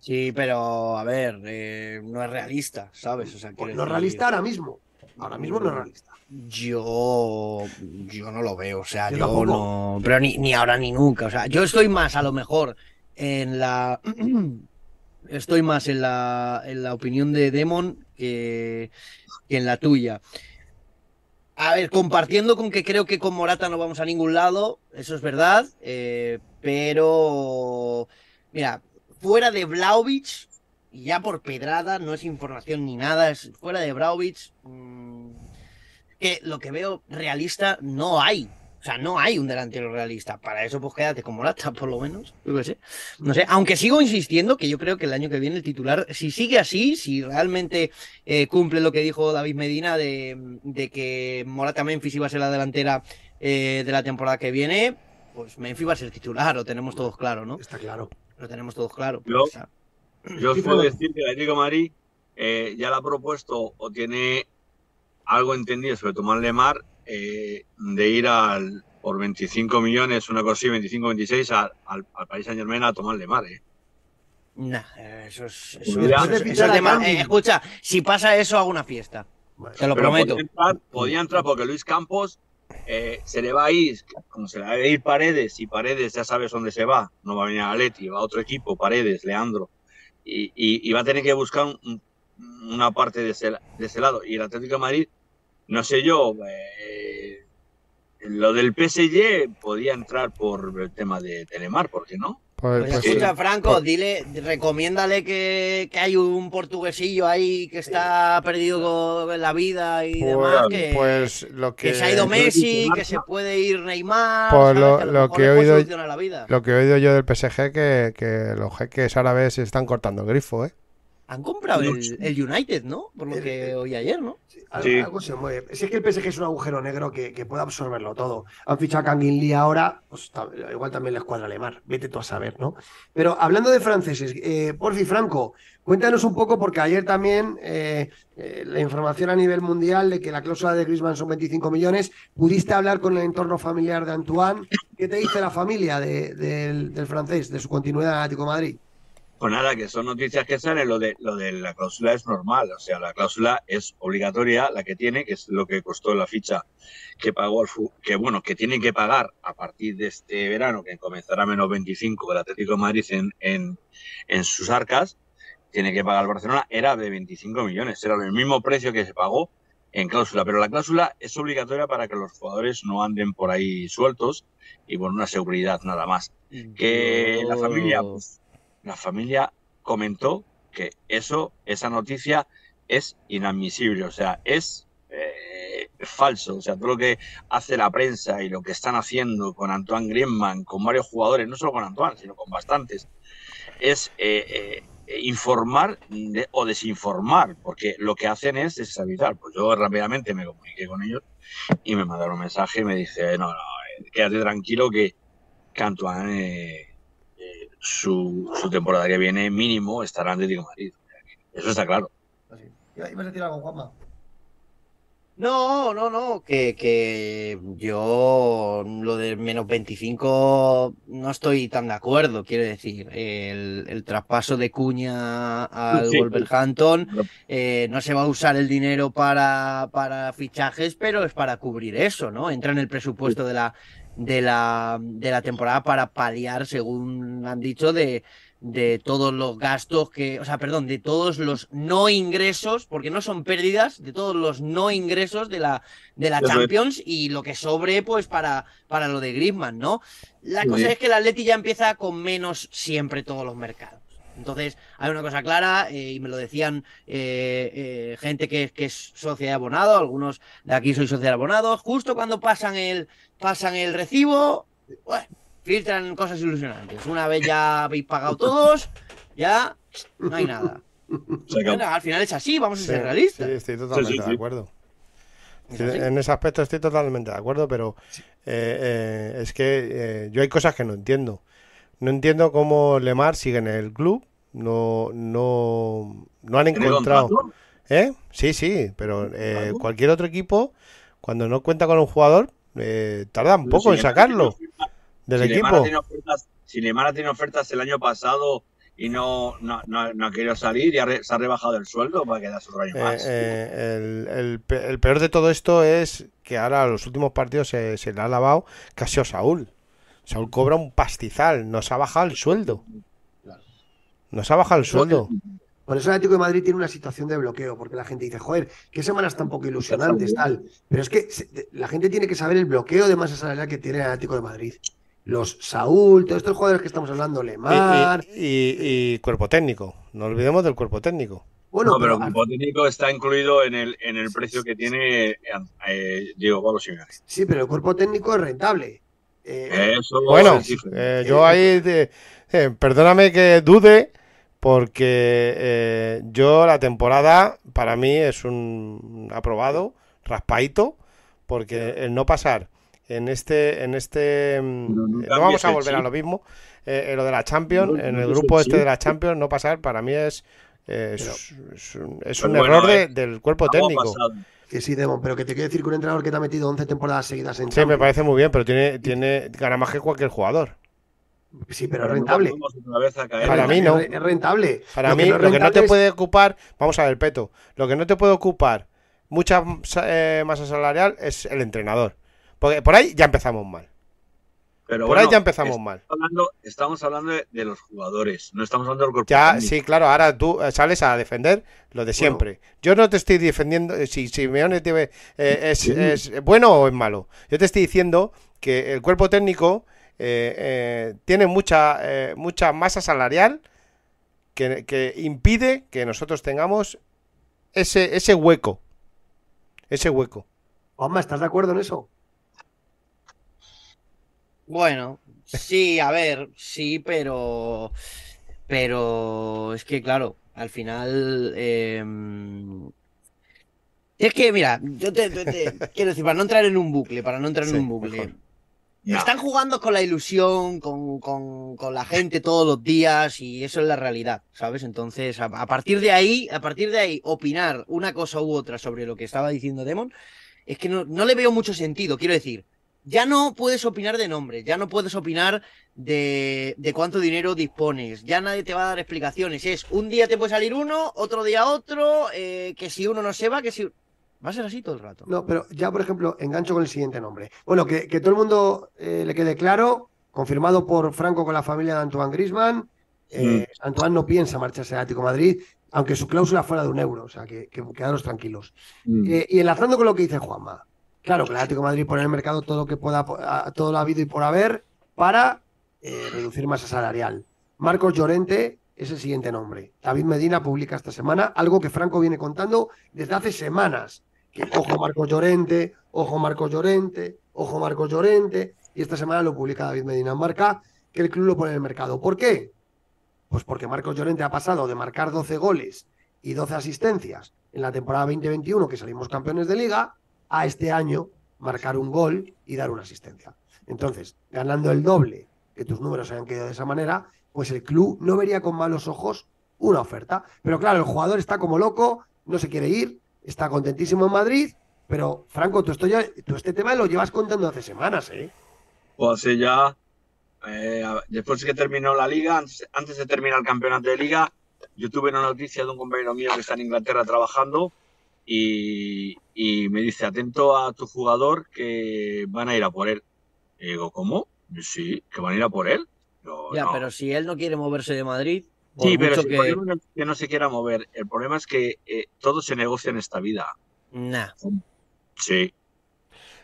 Sí, pero a ver, eh, no es realista, ¿sabes? O sea, Pues no es realista ahora mismo. Ahora mismo no es realista. Yo, yo no lo veo, o sea, Yo no, pero ni, ni ahora ni nunca, o sea, yo estoy más a lo mejor en la, estoy más en la, en la opinión de Demon que, que en la tuya. A ver, compartiendo con que creo que con Morata no vamos a ningún lado, eso es verdad, eh, pero mira, fuera de Vlaovic, y ya por pedrada, no es información ni nada, es fuera de Vlaovic, mmm, que lo que veo realista no hay. O sea, no hay un delantero realista. Para eso, pues quédate con Morata, por lo menos. Yo qué sé. No sé. Aunque sigo insistiendo que yo creo que el año que viene el titular, si sigue así, si realmente eh, cumple lo que dijo David Medina de, de que Morata Memphis iba a ser la delantera eh, de la temporada que viene, pues Memphis va a ser titular, lo tenemos todos claro, ¿no? Está claro. Lo tenemos todos claro. Yo- O sea, Yo os puedo decir que el Atlético Madrid eh, ya le ha propuesto o tiene algo entendido sobre Tomás Lemar eh, de ir al por 25 millones, una cosa así, 25, 26 al, al, al País Saint Germain a Tomás Lemar. Eh. nah, eso es. Eso, Mira, eso eh, escucha, si pasa eso, hago una fiesta. Vale. Te lo Pero prometo. Podía entrar, podía entrar porque Luis Campos eh, se le va a ir, como se le va a ir Paredes, y Paredes ya sabes dónde se va, no va a venir a Leti, va a otro equipo, Paredes, Leandro, y, y- y va a tener que buscar un- un- una parte de ese, de ese lado. Y el Atlético de Madrid, no sé yo, eh, lo del PSG podía entrar por el tema de Telemar, ¿por qué no? Pues, Pues pues, escucha, eh, Franco, pues- dile, recomiéndale que, que hay un portuguesillo ahí que está perdido con- en la vida y demás, que, pues lo que, que se ha ido Messi, que se puede ir Neymar, Pues lo- que lo que he puede oído- la vida. lo que he oído yo del PSG que, que los jeques árabes se están cortando el grifo, ¿eh? Han comprado el, el United, ¿no? Por lo El- que oí ayer, ¿no? Sí, algo, Sí. algo se mueve. Si es que el PSG es un agujero negro que, que puede absorberlo todo. Han fichado a Kangin Lee ahora, pues igual también les cuadra Lemar. Vete tú a saber, ¿no? Pero hablando de franceses, eh, Porfi Franco, cuéntanos un poco, porque ayer también eh, eh, la información a nivel mundial de que la cláusula de Griezmann son 25 millones. ¿Pudiste hablar con el entorno familiar de Antoine? ¿Qué te dice la familia de- del, del francés, de su continuidad en Atlético de Madrid? Pues nada, que son noticias que salen, lo de, lo de la cláusula es normal, o sea, la cláusula es obligatoria, la que tiene, que es lo que costó la ficha que pagó el fu- que bueno, que tiene que pagar a partir de este verano, que comenzará menos 25 el Atlético de Madrid en, en, en sus arcas, tiene que pagar el Barcelona, era de 25 millones, era el mismo precio que se pagó en cláusula, pero la cláusula es obligatoria para que los jugadores no anden por ahí sueltos y por una seguridad nada más. Que la familia, pues, la familia comentó que eso, esa noticia es inadmisible, o sea, es eh, falso, o sea, todo lo que hace la prensa y lo que están haciendo con Antoine Griezmann, con varios jugadores, no solo con Antoine, sino con bastantes, es eh, eh, informar o desinformar, porque lo que hacen es desestabilizar. Pues yo rápidamente me comuniqué con ellos y me mandaron un mensaje y me dice, no, no, quédate tranquilo que, que Antoine, su, su temporada que viene mínimo estará en Atlético de Madrid. Eso está claro. ¿Ibas a decir algo, Juanma? No, no, no, que, que yo lo de menos 25 no estoy tan de acuerdo, quiero decir, el, el traspaso de Cuña al Sí. Wolverhampton, eh, no se va a usar el dinero para, para fichajes, pero es para cubrir eso, ¿no? Entra en el presupuesto de la, de la, de la temporada para paliar, según han dicho, de, de todos los gastos que, o sea, perdón, de todos los no ingresos, porque no son pérdidas, de todos los no ingresos de la, de la. Champions y lo que sobre, pues, para, para lo de Griezmann, ¿no? La Sí. cosa es que el Atleti ya empieza con menos siempre todos los mercados. Entonces, hay una cosa clara, eh, y me lo decían eh, eh, gente que, que es socia de abonado, algunos de aquí soy socia de abonado, justo cuando pasan el, pasan el recibo, bueno, filtran cosas ilusionantes. Una vez ya habéis pagado todos, ya no hay nada. Bueno, al final es así, vamos a Sí, ser realistas. sí, estoy totalmente Sí, sí, sí. de acuerdo. En ese aspecto estoy totalmente de acuerdo, pero eh, eh, es que eh, yo hay cosas que no entiendo. No entiendo cómo Lemar sigue en el club. No, no, no han ¿Tiene encontrado. ¿Eh? Sí, sí, pero eh, cualquier otro equipo, cuando no cuenta con un jugador, eh, tarda un poco en sacarlo del equipo. ofertas- si Lemar tiene ofertas el año pasado y no, no, no, no ha querido salir y ha re- se ha rebajado el sueldo para quedar su año Eh, más. eh, el, el pe- el peor de todo esto es que ahora los últimos partidos se, se le ha lavado casi a Saúl. Saúl cobra un pastizal, nos ha bajado el sueldo. Nos ha bajado el sueldo. Por eso el Atlético de Madrid tiene una situación de bloqueo, porque la gente dice, joder, qué semanas tan poco ilusionantes, tal. Pero es que la gente tiene que saber el bloqueo de masa salarial que tiene el Atlético de Madrid. Los Saúl, todos estos jugadores que estamos hablando, Lemar. y- y- y cuerpo técnico. No olvidemos del cuerpo técnico. Bueno, no, pero pero el cuerpo técnico está incluido en el, en el precio que tiene eh, Diego Pablo Simeone. sí, pero el cuerpo técnico es rentable. Eh, Eso Bueno, es diferente. eh, yo ahí, eh, perdóname que dude, porque eh, yo la temporada para mí es un aprobado, raspadito, porque el no pasar en este, en este, mm, No, no eh, no vamos a volver a lo mismo, eh, en lo de la Champions, No, en el grupo este de la Champions, no pasar para mí es, eh, es, es un, es un bueno, error de- del cuerpo técnico. pasado. que sí, Demon, pero que te quiero decir que un entrenador que te ha metido 11 temporadas seguidas en Sí, me parece muy bien, pero tiene, tiene gana más que cualquier jugador. Sí, pero es rentable. a caer Para mí no. Es, rentable. Para Lo mí, no lo que no te es- puede ocupar, vamos a ver, Peto, lo que no te puede ocupar mucha eh, masa salarial es el entrenador. Porque por ahí ya empezamos mal. Pero Por bueno, ahí ya empezamos mal. hablando, estamos hablando de, de los jugadores, no estamos hablando del cuerpo Ya, técnico. sí, claro, ahora tú eh, sales a defender lo de siempre. Yo no te estoy defendiendo eh, si Simeone te eh, es bueno o es malo. Yo te estoy diciendo que el cuerpo técnico eh, tiene mucha, eh, mucha masa salarial que, que impide que nosotros tengamos ese, ese hueco. Ese hueco. Juanma, ¿estás de acuerdo en eso? Bueno, sí, a ver, sí, pero. Pero es que, claro, al final. em, Es que, mira, yo te, te- te- quiero decir, para no entrar en un bucle, para no entrar en Sí, un bucle. mejor. Están jugando con la ilusión, con, con- con la gente todos los días y eso es la realidad, ¿sabes? Entonces, a, a partir de ahí, a partir de ahí, opinar una cosa u otra sobre lo que estaba diciendo Demon, es que no, no le veo mucho sentido. Quiero decir, ya no puedes opinar de nombres, ya no puedes opinar de, de cuánto dinero dispones, ya nadie te va a dar explicaciones. Es un día te puede salir uno, otro día otro, eh, que si uno no se va, que si... Va a ser así todo el rato. No, pero ya, por ejemplo, engancho con el siguiente nombre. Bueno, que, que todo el mundo eh, le quede claro, confirmado por Franco con la familia de Antoine Grisman. eh, Antoine no piensa marcharse al Atlético Madrid, aunque su cláusula fuera de un euro, o sea, que, que quedaros tranquilos. Mm. Eh, y enlazando con lo que dice Juanma, claro que el Atlético de Madrid pone en el mercado todo lo que pueda, a- todo lo habido y por haber para eh, reducir masa salarial. Marcos Llorente es el siguiente nombre. David Medina publica esta semana algo que Franco viene contando desde hace semanas. Que ojo Marcos Llorente, ojo Marcos Llorente, ojo Marcos Llorente. Y esta semana lo publica David Medina en marca que el club lo pone en el mercado. ¿Por qué? Pues porque Marcos Llorente ha pasado de marcar 12 goles y 12 asistencias en la temporada 2021, que salimos campeones de liga, a este año marcar un gol y dar una asistencia. Entonces, ganando el doble, que tus números hayan quedado de esa manera, pues el club no vería con malos ojos una oferta. Pero claro, el jugador está como loco, no se quiere ir, está contentísimo en Madrid, pero Franco, tú, esto ya- tú este tema lo llevas contando hace semanas, ¿eh? O hace ya, eh, después que terminó la liga, antes, antes de terminar el campeonato de liga, yo tuve una noticia de un compañero mío que está en Inglaterra trabajando y, y me dice, atento a tu jugador que van a ir a por él. Y digo, ¿cómo? Y, Sí, que van a ir a por él. Yo, Ya, "No". pero si él no quiere moverse de Madrid, Sí, pero si que... el problema no es que no se quiera mover. El problema es que eh, todo se negocia en esta vida. Nah. Sí.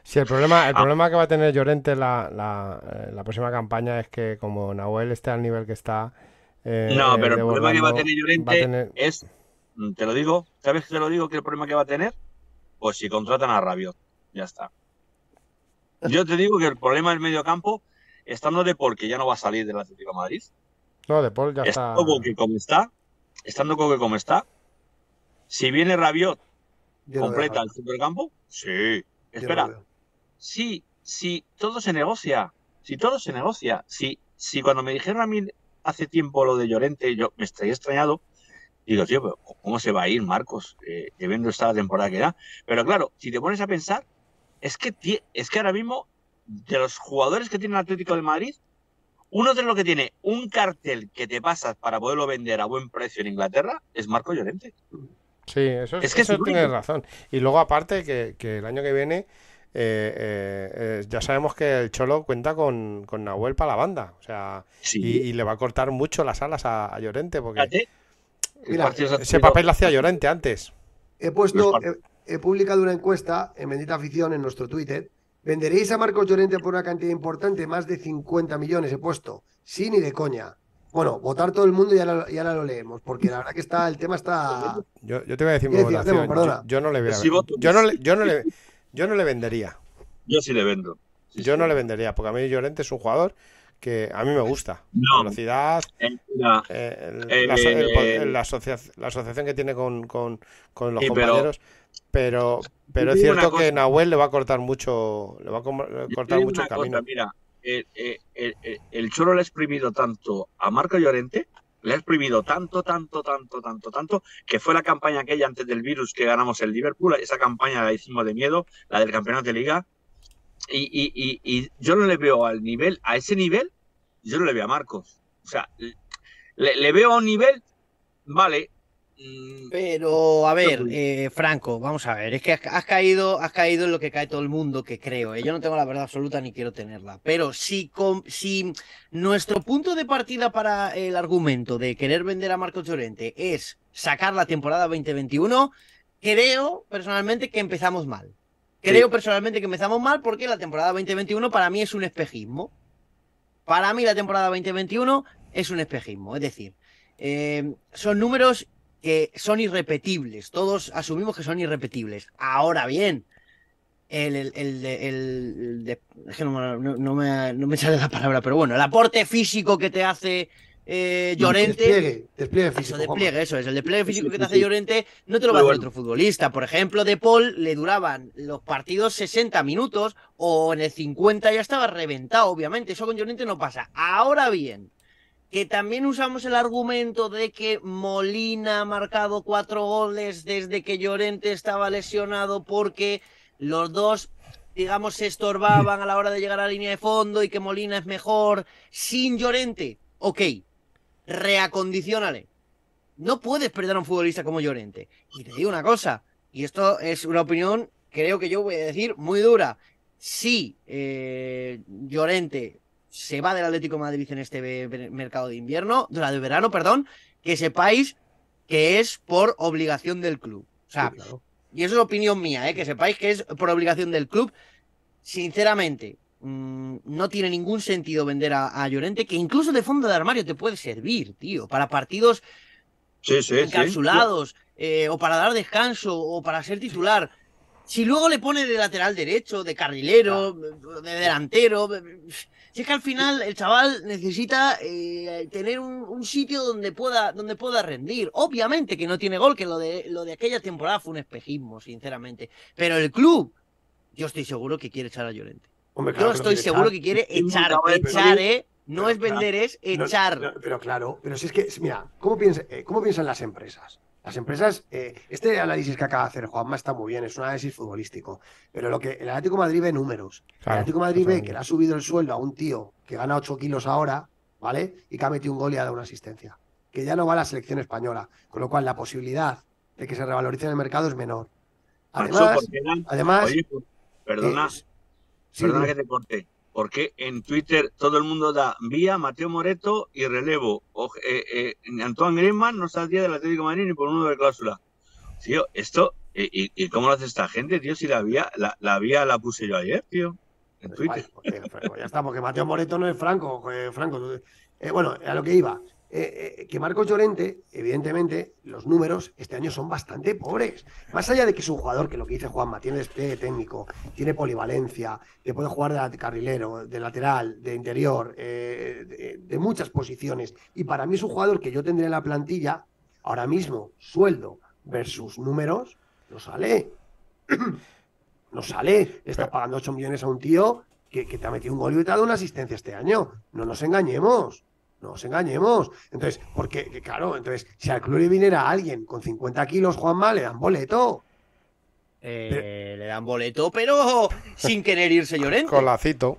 Sí, el problema, el Ah. problema que va a tener Llorente la, la, eh, la próxima campaña es que como Nahuel esté al nivel que está... eh, No, pero el problema que va a tener Llorente va a tener- es, mm, te lo digo, ¿sabes qué te lo digo? ¿Qué el problema que va a tener? Pues si contratan a Rabiot, ya está. Yo te digo que el problema del medio campo, estando de porque ya no va a salir del Atlético de Madrid, No, De Paul ya está... estando Coque como está, estando Coque como está, si viene Rabiot, Yo completa el centro del campo, sí. Espera, sí, sí, todo se negocia, si todo se negocia, si, si cuando me dijeron a mí hace tiempo lo de Llorente, yo me estoy extrañado, digo, tío, pero ¿cómo se va a ir Marcos, eh, debiendo esta temporada que da? Pero claro, si te pones a pensar, es que, es que ahora mismo, de los jugadores que tiene el Atlético de Madrid, uno de los que tiene un cartel que te pasas para poderlo vender a buen precio en Inglaterra es Marco Llorente. Sí, eso, Es que eso tienes razón. Y luego aparte que, que el año que viene eh, eh, eh, ya sabemos que el Cholo cuenta con, con Nahuel para la banda. O sea, Sí. y, y le va a cortar mucho las alas a, a Llorente, porque Mira, ese papel lo hacía Llorente antes. He puesto, he, he publicado una encuesta en Bendita Afición en nuestro Twitter. ¿Venderíais a Marcos Llorente por una cantidad importante? Más de 50 millones he puesto. Sí, ni de coña. Bueno, votar todo el mundo y ahora, y ahora lo leemos, porque la verdad que está, el tema está. Yo, yo te voy a decir mi ¿Qué decías, votación. Yo, yo no le voy a- Sí, voto. yo no le, yo no le, yo no le vendería. Yo sí le vendo. Sí, Yo sí. no le vendería, porque a mí Llorente es un jugador que a mí me gusta. No. Velocidad, Eh, eh, el- Eh, la, aso- el po- la asocia- la asociación que tiene con, con- con los pero- compañeros. Pero, pero es cierto que. Nahuel le va a cortar mucho, le va a cortar mucho cosa, camino. mira, el, el- el- el- el Cholo le ha exprimido tanto a Marco Llorente, le ha exprimido tanto, tanto, tanto, tanto, tanto, que fue la campaña aquella antes del virus que ganamos el Liverpool, esa campaña la hicimos de miedo, la del campeonato de liga, y, y- y- y yo no le veo al nivel, a ese nivel, yo no le veo a Marcos. O sea, le, le veo a un nivel, vale. Mm, Pero, a ver, eh, Franco, vamos a ver, es que has, caído, has caído en lo que cae todo el mundo, que creo. ¿eh? Yo no tengo la verdad absoluta ni quiero tenerla. Pero si, con- si nuestro punto de partida para el argumento de querer vender a Marcos Llorente es sacar la temporada 2021, creo personalmente que empezamos mal. Creo Sí. personalmente que empezamos mal porque la temporada 2021 para mí es un espejismo. Para mí la temporada 2021 es un espejismo. Es decir, eh, son números que son irrepetibles. Todos asumimos que son irrepetibles. Ahora bien, el, el, el es que no, me- no- no me, no me sale la palabra, pero bueno, el aporte físico que te hace eh, Llorente. Despliegue, despliegue Eso, físico. despliegue, eso es. El despliegue físico que te hace. Llorente no te lo va a hacer otro futbolista. Por ejemplo, De Paul le duraban los partidos 60 minutos o en el 50 ya estaba reventado, obviamente. Eso con Llorente no pasa. Ahora bien, que también usamos el argumento de que Molina ha marcado cuatro goles desde que Llorente estaba lesionado porque los dos, digamos, se estorbaban a la hora de llegar a la línea de fondo y que Molina es mejor sin Llorente. Ok, reacondicionale. No puedes perder a un futbolista como Llorente. Y te digo una cosa, y esto es una opinión, creo que yo voy a decir muy dura. Si eh, Llorente se va del Atlético de Madrid en este mercado de invierno, de la de verano, perdón, que sepáis que es por obligación del club. O sea, Sí, claro. y eso es opinión mía, ¿eh? que sepáis que es por obligación del club. Sinceramente, mm, no tiene ningún sentido vender a, a Llorente, que incluso de fondo de armario te puede servir, tío, para partidos sí. encapsulados, eh, o para dar descanso, o para ser titular. Si luego le pone de lateral derecho, de carrilero, de delantero. Si es que al final el chaval necesita eh, tener un, un sitio donde pueda, donde pueda rendir. Obviamente que no tiene gol, que lo de, lo de aquella temporada fue un espejismo, sinceramente. Pero el club, yo estoy seguro que quiere echar a Llorente. Hombre, Yo claro estoy seguro echar. que quiere echar. Echar, ¿eh? No es vender, es No, echar. no, pero claro, pero si es que, mira, ¿cómo, piensa, eh, ¿cómo piensan las empresas? Las empresas, eh, este análisis que acaba de hacer Juanma está muy bien, es un análisis futbolístico, pero lo que el Atlético de Madrid ve números. el Atlético de Madrid ve que le ha subido el sueldo a un tío que gana 8 kilos ahora, ¿vale? Y que ha metido un gol y ha dado una asistencia. Que ya no va a la selección española, con lo cual la posibilidad de que se revalorice en el mercado es menor. Además, además Oye, pues, perdona, eh, perdona que te corte. Porque en Twitter todo el mundo da vía Mateo Moreto y relevo. O, eh, eh, Antoine Griezmann no saldría del Atlético de Madrid ni por uno de cláusula. Tío, esto. eh, ¿Y, y cómo lo hace esta gente, tío? Si la vía la, la, vía la puse yo ayer, tío. En Pues Twitter. porque, pues ya está, porque Mateo Moreto no es Franco. eh, Franco bueno, a lo que iba. Eh, eh, que Marcos Llorente, evidentemente, los números este año son bastante pobres. Más allá de que es un jugador que lo que dice Juanma, tiene despliegue técnico, tiene polivalencia, que puede jugar de carrilero, de lateral, de interior, eh, de, de muchas posiciones. Y para mí es un jugador que yo tendré en la plantilla, ahora mismo, sueldo versus números, no sale. no sale. Le estás pagando 8 millones a un tío que, que te ha metido un gol y te ha dado una asistencia este año. No nos engañemos. No nos engañemos. Entonces, porque, que claro, entonces, si al club le viniera alguien con 50 kilos, Juanma, le dan boleto. Eh, le dan boleto, pero sin querer irse Llorente. Con lacito.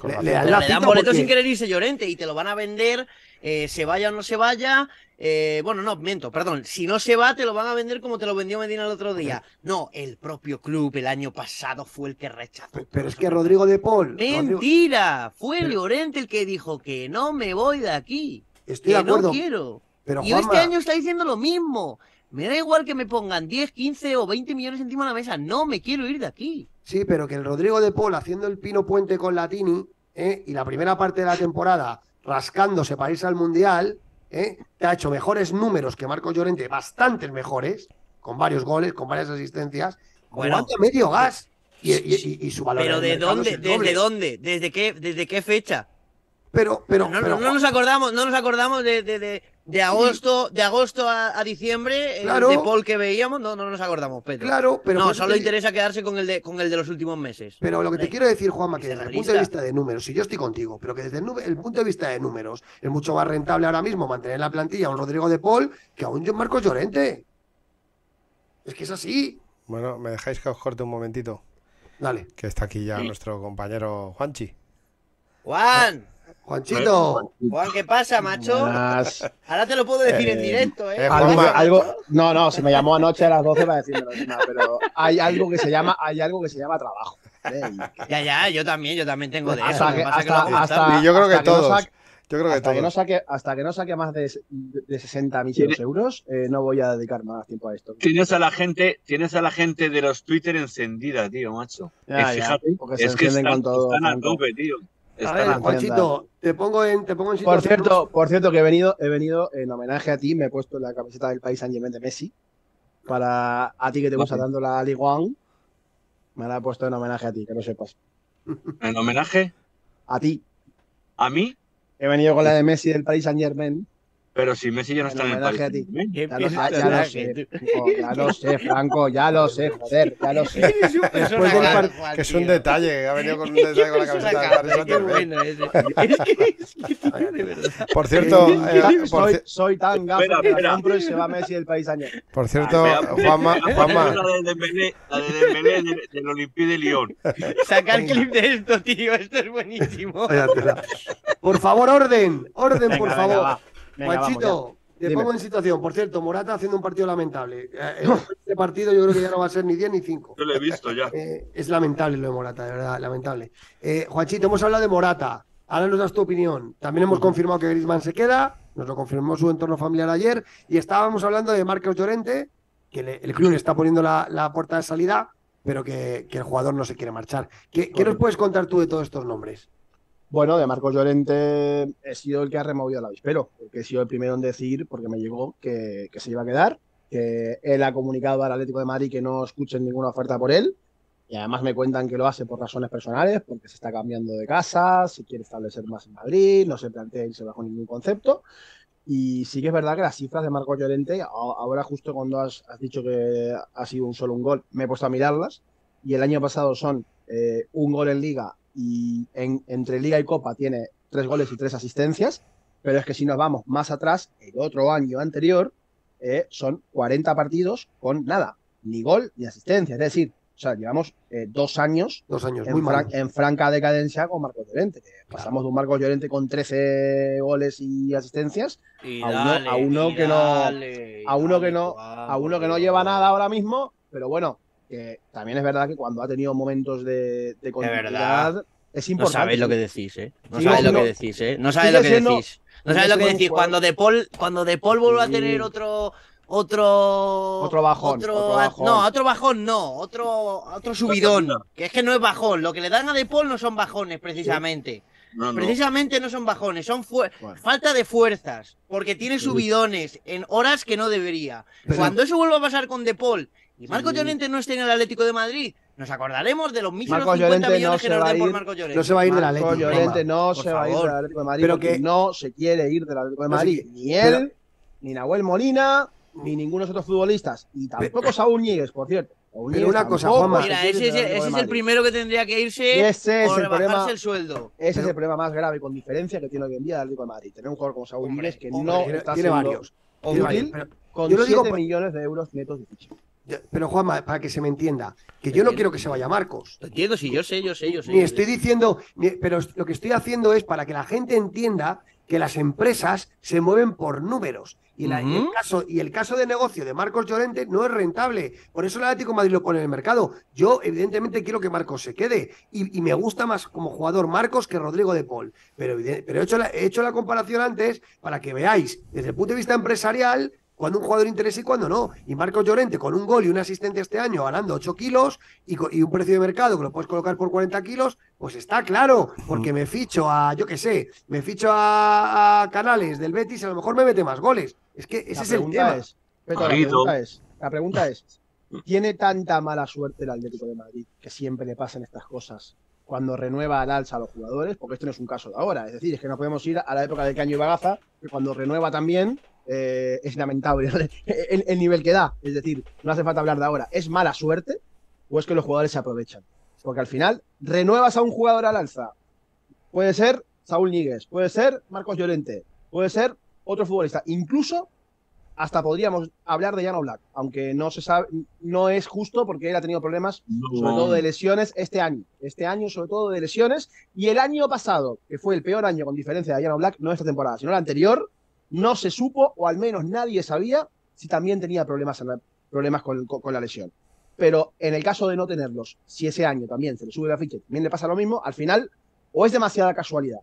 Con Le- lacito. le dan le boleto porque- sin querer irse Llorente y te lo van a vender eh, se vaya o no se vaya. eh, bueno, no, miento, perdón. Si no se va, te lo van a vender como te lo vendió Medina el otro día. No, el propio club el año pasado fue el que rechazó. Pe- Pero es que Rodrigo de Paul. Rodrigo- Mentira, fue Llorente el que dijo que no me voy de aquí, Estoy que de acuerdo. no quiero. Pero y este año está diciendo lo mismo. Me da igual que me pongan 10, 15 o 20 millones encima de la mesa. No me quiero ir de aquí. Sí, pero que el Rodrigo de Paul haciendo el pino puente con Latini ¿eh? y la primera parte de la temporada rascándose para irse al Mundial, ¿eh? te ha hecho mejores números que Marcos Llorente, bastantes mejores, con varios goles, con varias asistencias, Bueno. jugando a medio gas y, y- y- y su valor. Pero ¿de dónde? ¿Desde dónde? ¿Desde qué, ¿Desde qué fecha? Pero, pero, no, pero, no- no nos acordamos, no nos acordamos de, de, de, de agosto, de agosto a, a diciembre, el de Paul que veíamos, no, no nos acordamos, Pedro. claro, pero no, por eso solo te- interesa quedarse con el de con el de los últimos meses. Pero lo que te quiero decir, Juanma, que es desde el punto de vista de números, si yo estoy contigo, pero que desde el punto de vista de números es mucho más rentable ahora mismo mantener en la plantilla a un Rodrigo de Paul que a un John Marcos Llorente. Es que es así. Bueno, me dejáis que os corte un momentito, Dale, que está aquí ya nuestro compañero Juanchi. Juan, Juanchito. Juan, ¿qué pasa, macho? Buenas. Ahora te lo puedo decir en Eh, directo, ¿eh? eh, Algo, no, no, se me llamó anoche a las 12 para decirme pero hay algo que se llama, hay algo que se llama trabajo. que- Ya, ya, yo también, yo también tengo de eso. hasta lo que, pasa es que hasta, no Y yo creo que no todos. saque- Yo creo que hasta que no saque, hasta que no saque más de, de 60 millones de euros, eh, no voy a dedicar más tiempo a esto. Tienes a la gente, tienes a la gente de los Twitter encendida, tío, macho. Ya, Y ya, fíjate, se es que están, con todo, están a tope, tío. A ver. Juanchito, te pongo en, te pongo en Por situación- cierto, por cierto que he venido, he venido en homenaje a ti, me he puesto la camiseta del país Saint Germain de Messi. Para a ti que te gusta dando la Ligue 1, me la he puesto en homenaje a ti, que lo sepas. En homenaje A ti. a mí, He venido con la de Messi del Paris Saint Germain. Pero si Messi ya no está en el país. a ti. Ya lo, ya- ya lo personaje, sé. Franco, ya lo sé, Franco, ya lo sé, joder, ya lo sé. Después del par- Juan, Que es un detalle, que ha venido con un detalle con la camiseta de cabra, Paris qué Saint-Germain. bueno ese. Es que, es que, de verdad. Por cierto, eh, por, soy, ci- soy tan gafo Espera, que la compro y se va Messi del Paris Saint Germain. por cierto, Espera, Juanma, Juanma, La de Dembélé, la de Dembélé del, del Olympique de Lyon. Sacar clip de esto, tío, esto es buenísimo. Por favor, orden, orden, por favor. Venga, Juanchito, te pongo en situación. Por cierto, Morata haciendo un partido lamentable. Este partido yo creo que ya no va a ser ni 10 ni 5. Yo lo he visto ya. Eh, es lamentable lo de Morata, de verdad, lamentable. Eh, Juanchito, hemos hablado de Morata. Ahora nos das tu opinión. También hemos confirmado que Griezmann se queda. Nos lo confirmó su entorno familiar ayer. Y estábamos hablando de Marcos Llorente, que le- el club le está poniendo la, la puerta de salida, pero que, que el jugador no se quiere marchar. ¿Qué, qué nos puedes contar tú de todos estos nombres? Bueno, de Marcos Llorente he sido el que ha removido el avispero, porque he sido el primero en decir, porque me llegó que, se iba a quedar, que él ha comunicado al Atlético de Madrid que no escuchen ninguna oferta por él, y además me cuentan que lo hace por razones personales, porque se está cambiando de casa, se quiere establecer más en Madrid, no se plantea irse bajo ningún concepto. Y sí que es verdad que las cifras de Marcos Llorente, ahora justo cuando has, has dicho que ha sido un solo un gol, me he puesto a mirarlas, y el año pasado son eh, un gol en liga y en, entre liga y copa tiene tres goles y tres asistencias, pero es que si nos vamos más atrás, el otro año anterior eh, son 40 partidos con nada, ni gol ni asistencia, es decir, o sea, llevamos eh, dos años Dos años, muy en, fran- malos. en franca decadencia con Marcos Llorente. que Pasamos de un Marcos Llorente con 13 goles y asistencias Y A uno- a que no- dale, y a uno que dale, no- Juan, a uno que no por lleva nada ahora mismo, pero bueno, que también es verdad que cuando ha tenido momentos de, de continuidad es No importante. sabéis lo que decís, ¿eh? No Sigue sabéis lo que decís, ¿eh? No sabéis lo que decís. No sabéis lo que decís. Cuando De Paul, cuando De Paul vuelva a Sí. tener otro. Otro. Otro bajón, Otro, otro bajón. No, otro bajón no. Otro, otro subidón. Que es que no es bajón. Lo que le dan a De Paul no son bajones, precisamente. No, no. Precisamente no son bajones, son fu- Bueno. falta de fuerzas. Porque tiene subidones en horas que no debería. Pero- Cuando eso vuelva a pasar con De Paul y Marcos Sí. Llorente no esté en el Atlético de Madrid, nos acordaremos de los míseros Marcos 50 Llorente millones no que nos den por Marcos Llorente. No se va a ir del Marcos Atlético. Llorente Juanma. no por se va a ir del Atlético de Madrid Pero que- no se quiere ir del Atlético de Madrid. sí, ni pero- él, ni Nahuel Molina, ni ninguno de los otros futbolistas. Y tampoco Saúl Ñíguez, por cierto. Saúl Pero Ñíguez una cosa, Juanma. Mira, ese, es el- ese es primero que tendría que Y irse ese es o el rebajarse problema. el sueldo. Ese es el problema más grave con diferencia que tiene hoy en día el Atlético de Madrid. Tener un jugador como Saúl Ñíguez que hombre, no Tiene, está tiene varios. Útil con Yo lo digo 7 por- millones de euros netos de ficha. Pero Juanma, para que se me entienda, que yo no quiero que se vaya Marcos. Entiendo, sí, yo sé, yo sé, yo sé. Ni estoy diciendo, ni- pero lo que estoy haciendo es para que la gente entienda que las empresas se mueven por números. Y, la- y el, caso, y el caso de negocio de Marcos Llorente no es rentable. Por eso el Atlético de Madrid lo pone en el mercado. Yo, evidentemente, quiero que Marcos se quede. Y, y me gusta más como jugador Marcos que Rodrigo de Paul. Pero, evide- pero he, hecho la, he hecho la comparación antes para que veáis, desde el punto de vista empresarial, cuando un jugador interesa y cuando no. Y Marcos Llorente, con un gol y una asistencia este año, ganando 8 kilos y, un precio de mercado que lo puedes colocar por 40 kilos, pues está claro, porque me ficho a, yo qué sé, me ficho a, a Canales del Betis, a lo mejor me mete más goles. Es que ese La es el tema. es, Peto, la pregunta es, la pregunta es, ¿tiene tanta mala suerte el Atlético de Madrid que siempre le pasan estas cosas cuando renueva al alza a los jugadores? Porque esto no es un caso de ahora, es decir, es que no podemos ir a la época de Caño y Bagaza, que cuando renueva también eh, es lamentable el, el nivel que da, es decir, no hace falta hablar de ahora, ¿es mala suerte o es que los jugadores se aprovechan? Porque al final renuevas a un jugador al alza, puede ser Saúl Níguez, puede ser Marcos Llorente, puede ser otro futbolista, incluso hasta podríamos hablar de Jan Black, aunque no se sabe, no es justo porque él ha tenido problemas, sobre todo de lesiones este año. Este año, sobre todo de lesiones. Y el año pasado, que fue el peor año con diferencia de Jan Black, no esta temporada, sino la anterior, no se supo, o al menos nadie sabía, si también tenía problemas, en la- problemas con, con- con la lesión. Pero en el caso de no tenerlos, si ese año también se le sube la ficha, también le pasa lo mismo, al final, o es demasiada casualidad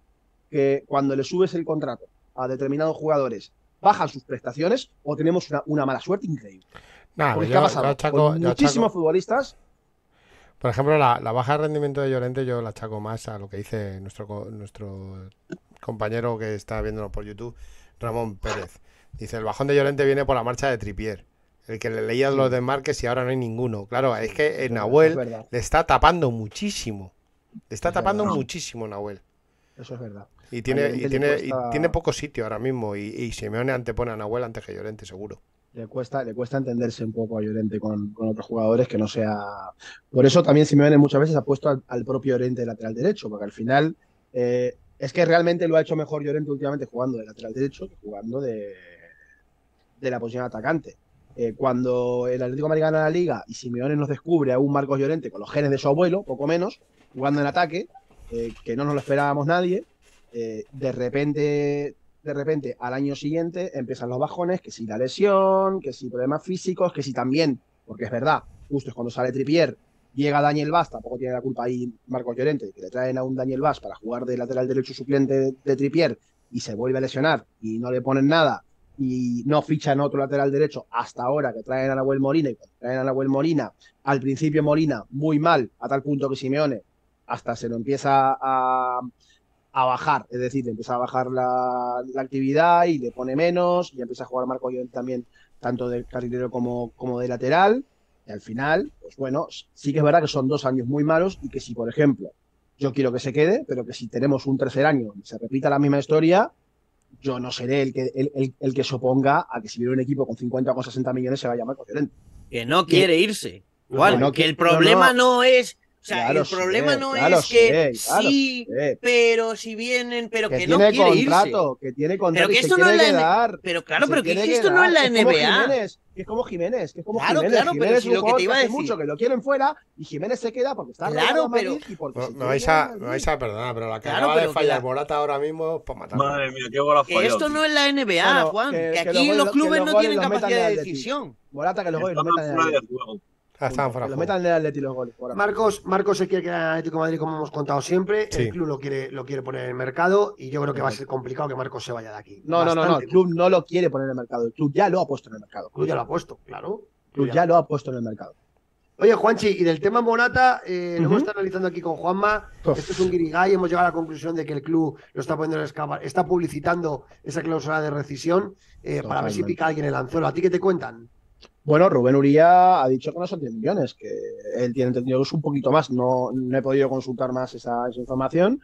que cuando le subes el contrato a determinados jugadores bajan sus prestaciones o tenemos una, una mala suerte increíble. Nada, Porque yo- ¿qué ha yo pasado? achaco- Con yo muchísimos futbolistas Por ejemplo, la, la baja de rendimiento de Llorente yo la achaco más a lo que dice nuestro, nuestro compañero que está viéndolo por YouTube, Ramón Pérez. Dice, el bajón de Llorente viene por la marcha de Tripier. El que le leías los desmarques y ahora no hay ninguno. Claro, es que Nahuel le está tapando muchísimo. Le está Es tapando verdad. muchísimo Nahuel. eso es verdad. Y tiene, y tiene, y tiene poco sitio ahora mismo. Y, y Simeone antepone a Nahuel antes que Llorente, seguro. Le cuesta, le cuesta entenderse un poco a Llorente con, con otros jugadores que no sea. Por eso también Simeone muchas veces ha puesto al, al propio Llorente lateral derecho, porque al final eh, es que realmente lo ha hecho mejor Llorente últimamente jugando de lateral derecho que jugando de, de la posición atacante. Eh, cuando el Atlético Madrid gana la liga y Simeone nos descubre a un Marcos Llorente con los genes de su abuelo, poco menos, jugando en ataque, eh, que no nos lo esperábamos nadie, eh, de repente de repente al año siguiente empiezan los bajones, que si la lesión, que si problemas físicos, que si también, porque es verdad, justo es cuando sale Tripier, llega Daniel Vaz, tampoco tiene la culpa ahí Marcos Llorente, que le traen a un Daniel Vaz para jugar de lateral derecho suplente de, de Tripier y se vuelve a lesionar y no le ponen nada y no fichan otro lateral derecho hasta ahora que traen a Nahuel Molina y traen a Nahuel Molina, al principio Molina muy mal, a tal punto que Simeone hasta se lo empieza a, a bajar, es decir, le empieza a bajar la, la actividad y le pone menos y empieza a jugar Marco Llorente también tanto de carrilero como, como de lateral y al final, pues bueno, sí que es verdad que son dos años muy malos y que si, por ejemplo, yo quiero que se quede, pero que si tenemos un tercer año y se repita la misma historia, yo no seré el que, el, el- el que se oponga a que si viene un equipo con 50 o con 60 millones se vaya Marco Llorente. Que no quiere irse. Juan, no, que que- el problema no, no, es. O sea, Ya lo el problema sé, no lo es que sé, lo sí, sé. pero si vienen, pero que, que no quiere irse. contrato, que tiene contrato que y se esto no quiere es la N-. Pero claro, pero que, que esto no es la NBA. Que es como Jiménez, que es como Claro, Jiménez. claro, pero Jiménez si es un lo que te iba a decir- mucho que lo quieren fuera y Jiménez se queda porque está Claro, pero- y porque No, quiere vais a, Madrid. vais a perdonar, pero la que Claro, acaba pero de que fallar la- Morata ahora mismo, pues matar. Madre mía, qué Que fallado. esto no es la NBA, Bueno, Juan. que- Que, que aquí los los clubes que no tienen capacidad de decisión. Morata que los goles los metan en el. Ah, estaban fuera Que juego. metan Atleti los goles. Marcos, Marcos se quiere quedar en Atlético de Madrid, como hemos contado siempre. Sí. El club lo quiere, lo quiere poner en el mercado y yo creo que va a ser complicado que Marcos se vaya de aquí. No, no, no, no. El club no lo quiere poner en el mercado. El club ya lo ha puesto en el mercado. El club ya lo ha puesto, claro. El club ya lo ha puesto en el mercado. Oye, Juanchi, y del tema Morata, eh, lo hemos estado analizando aquí con Juanma. Uf. Esto es un guirigay, hemos llegado a la conclusión de que el club lo está poniendo en escapa- está publicitando esa cláusula de rescisión eh, para ver si pica alguien el anzuelo. ¿A ti qué te cuentan? Bueno, Rubén Uría ha dicho que no son 10 millones, que él tiene entendido que es un poquito más. No, he podido consultar más esa, esa información,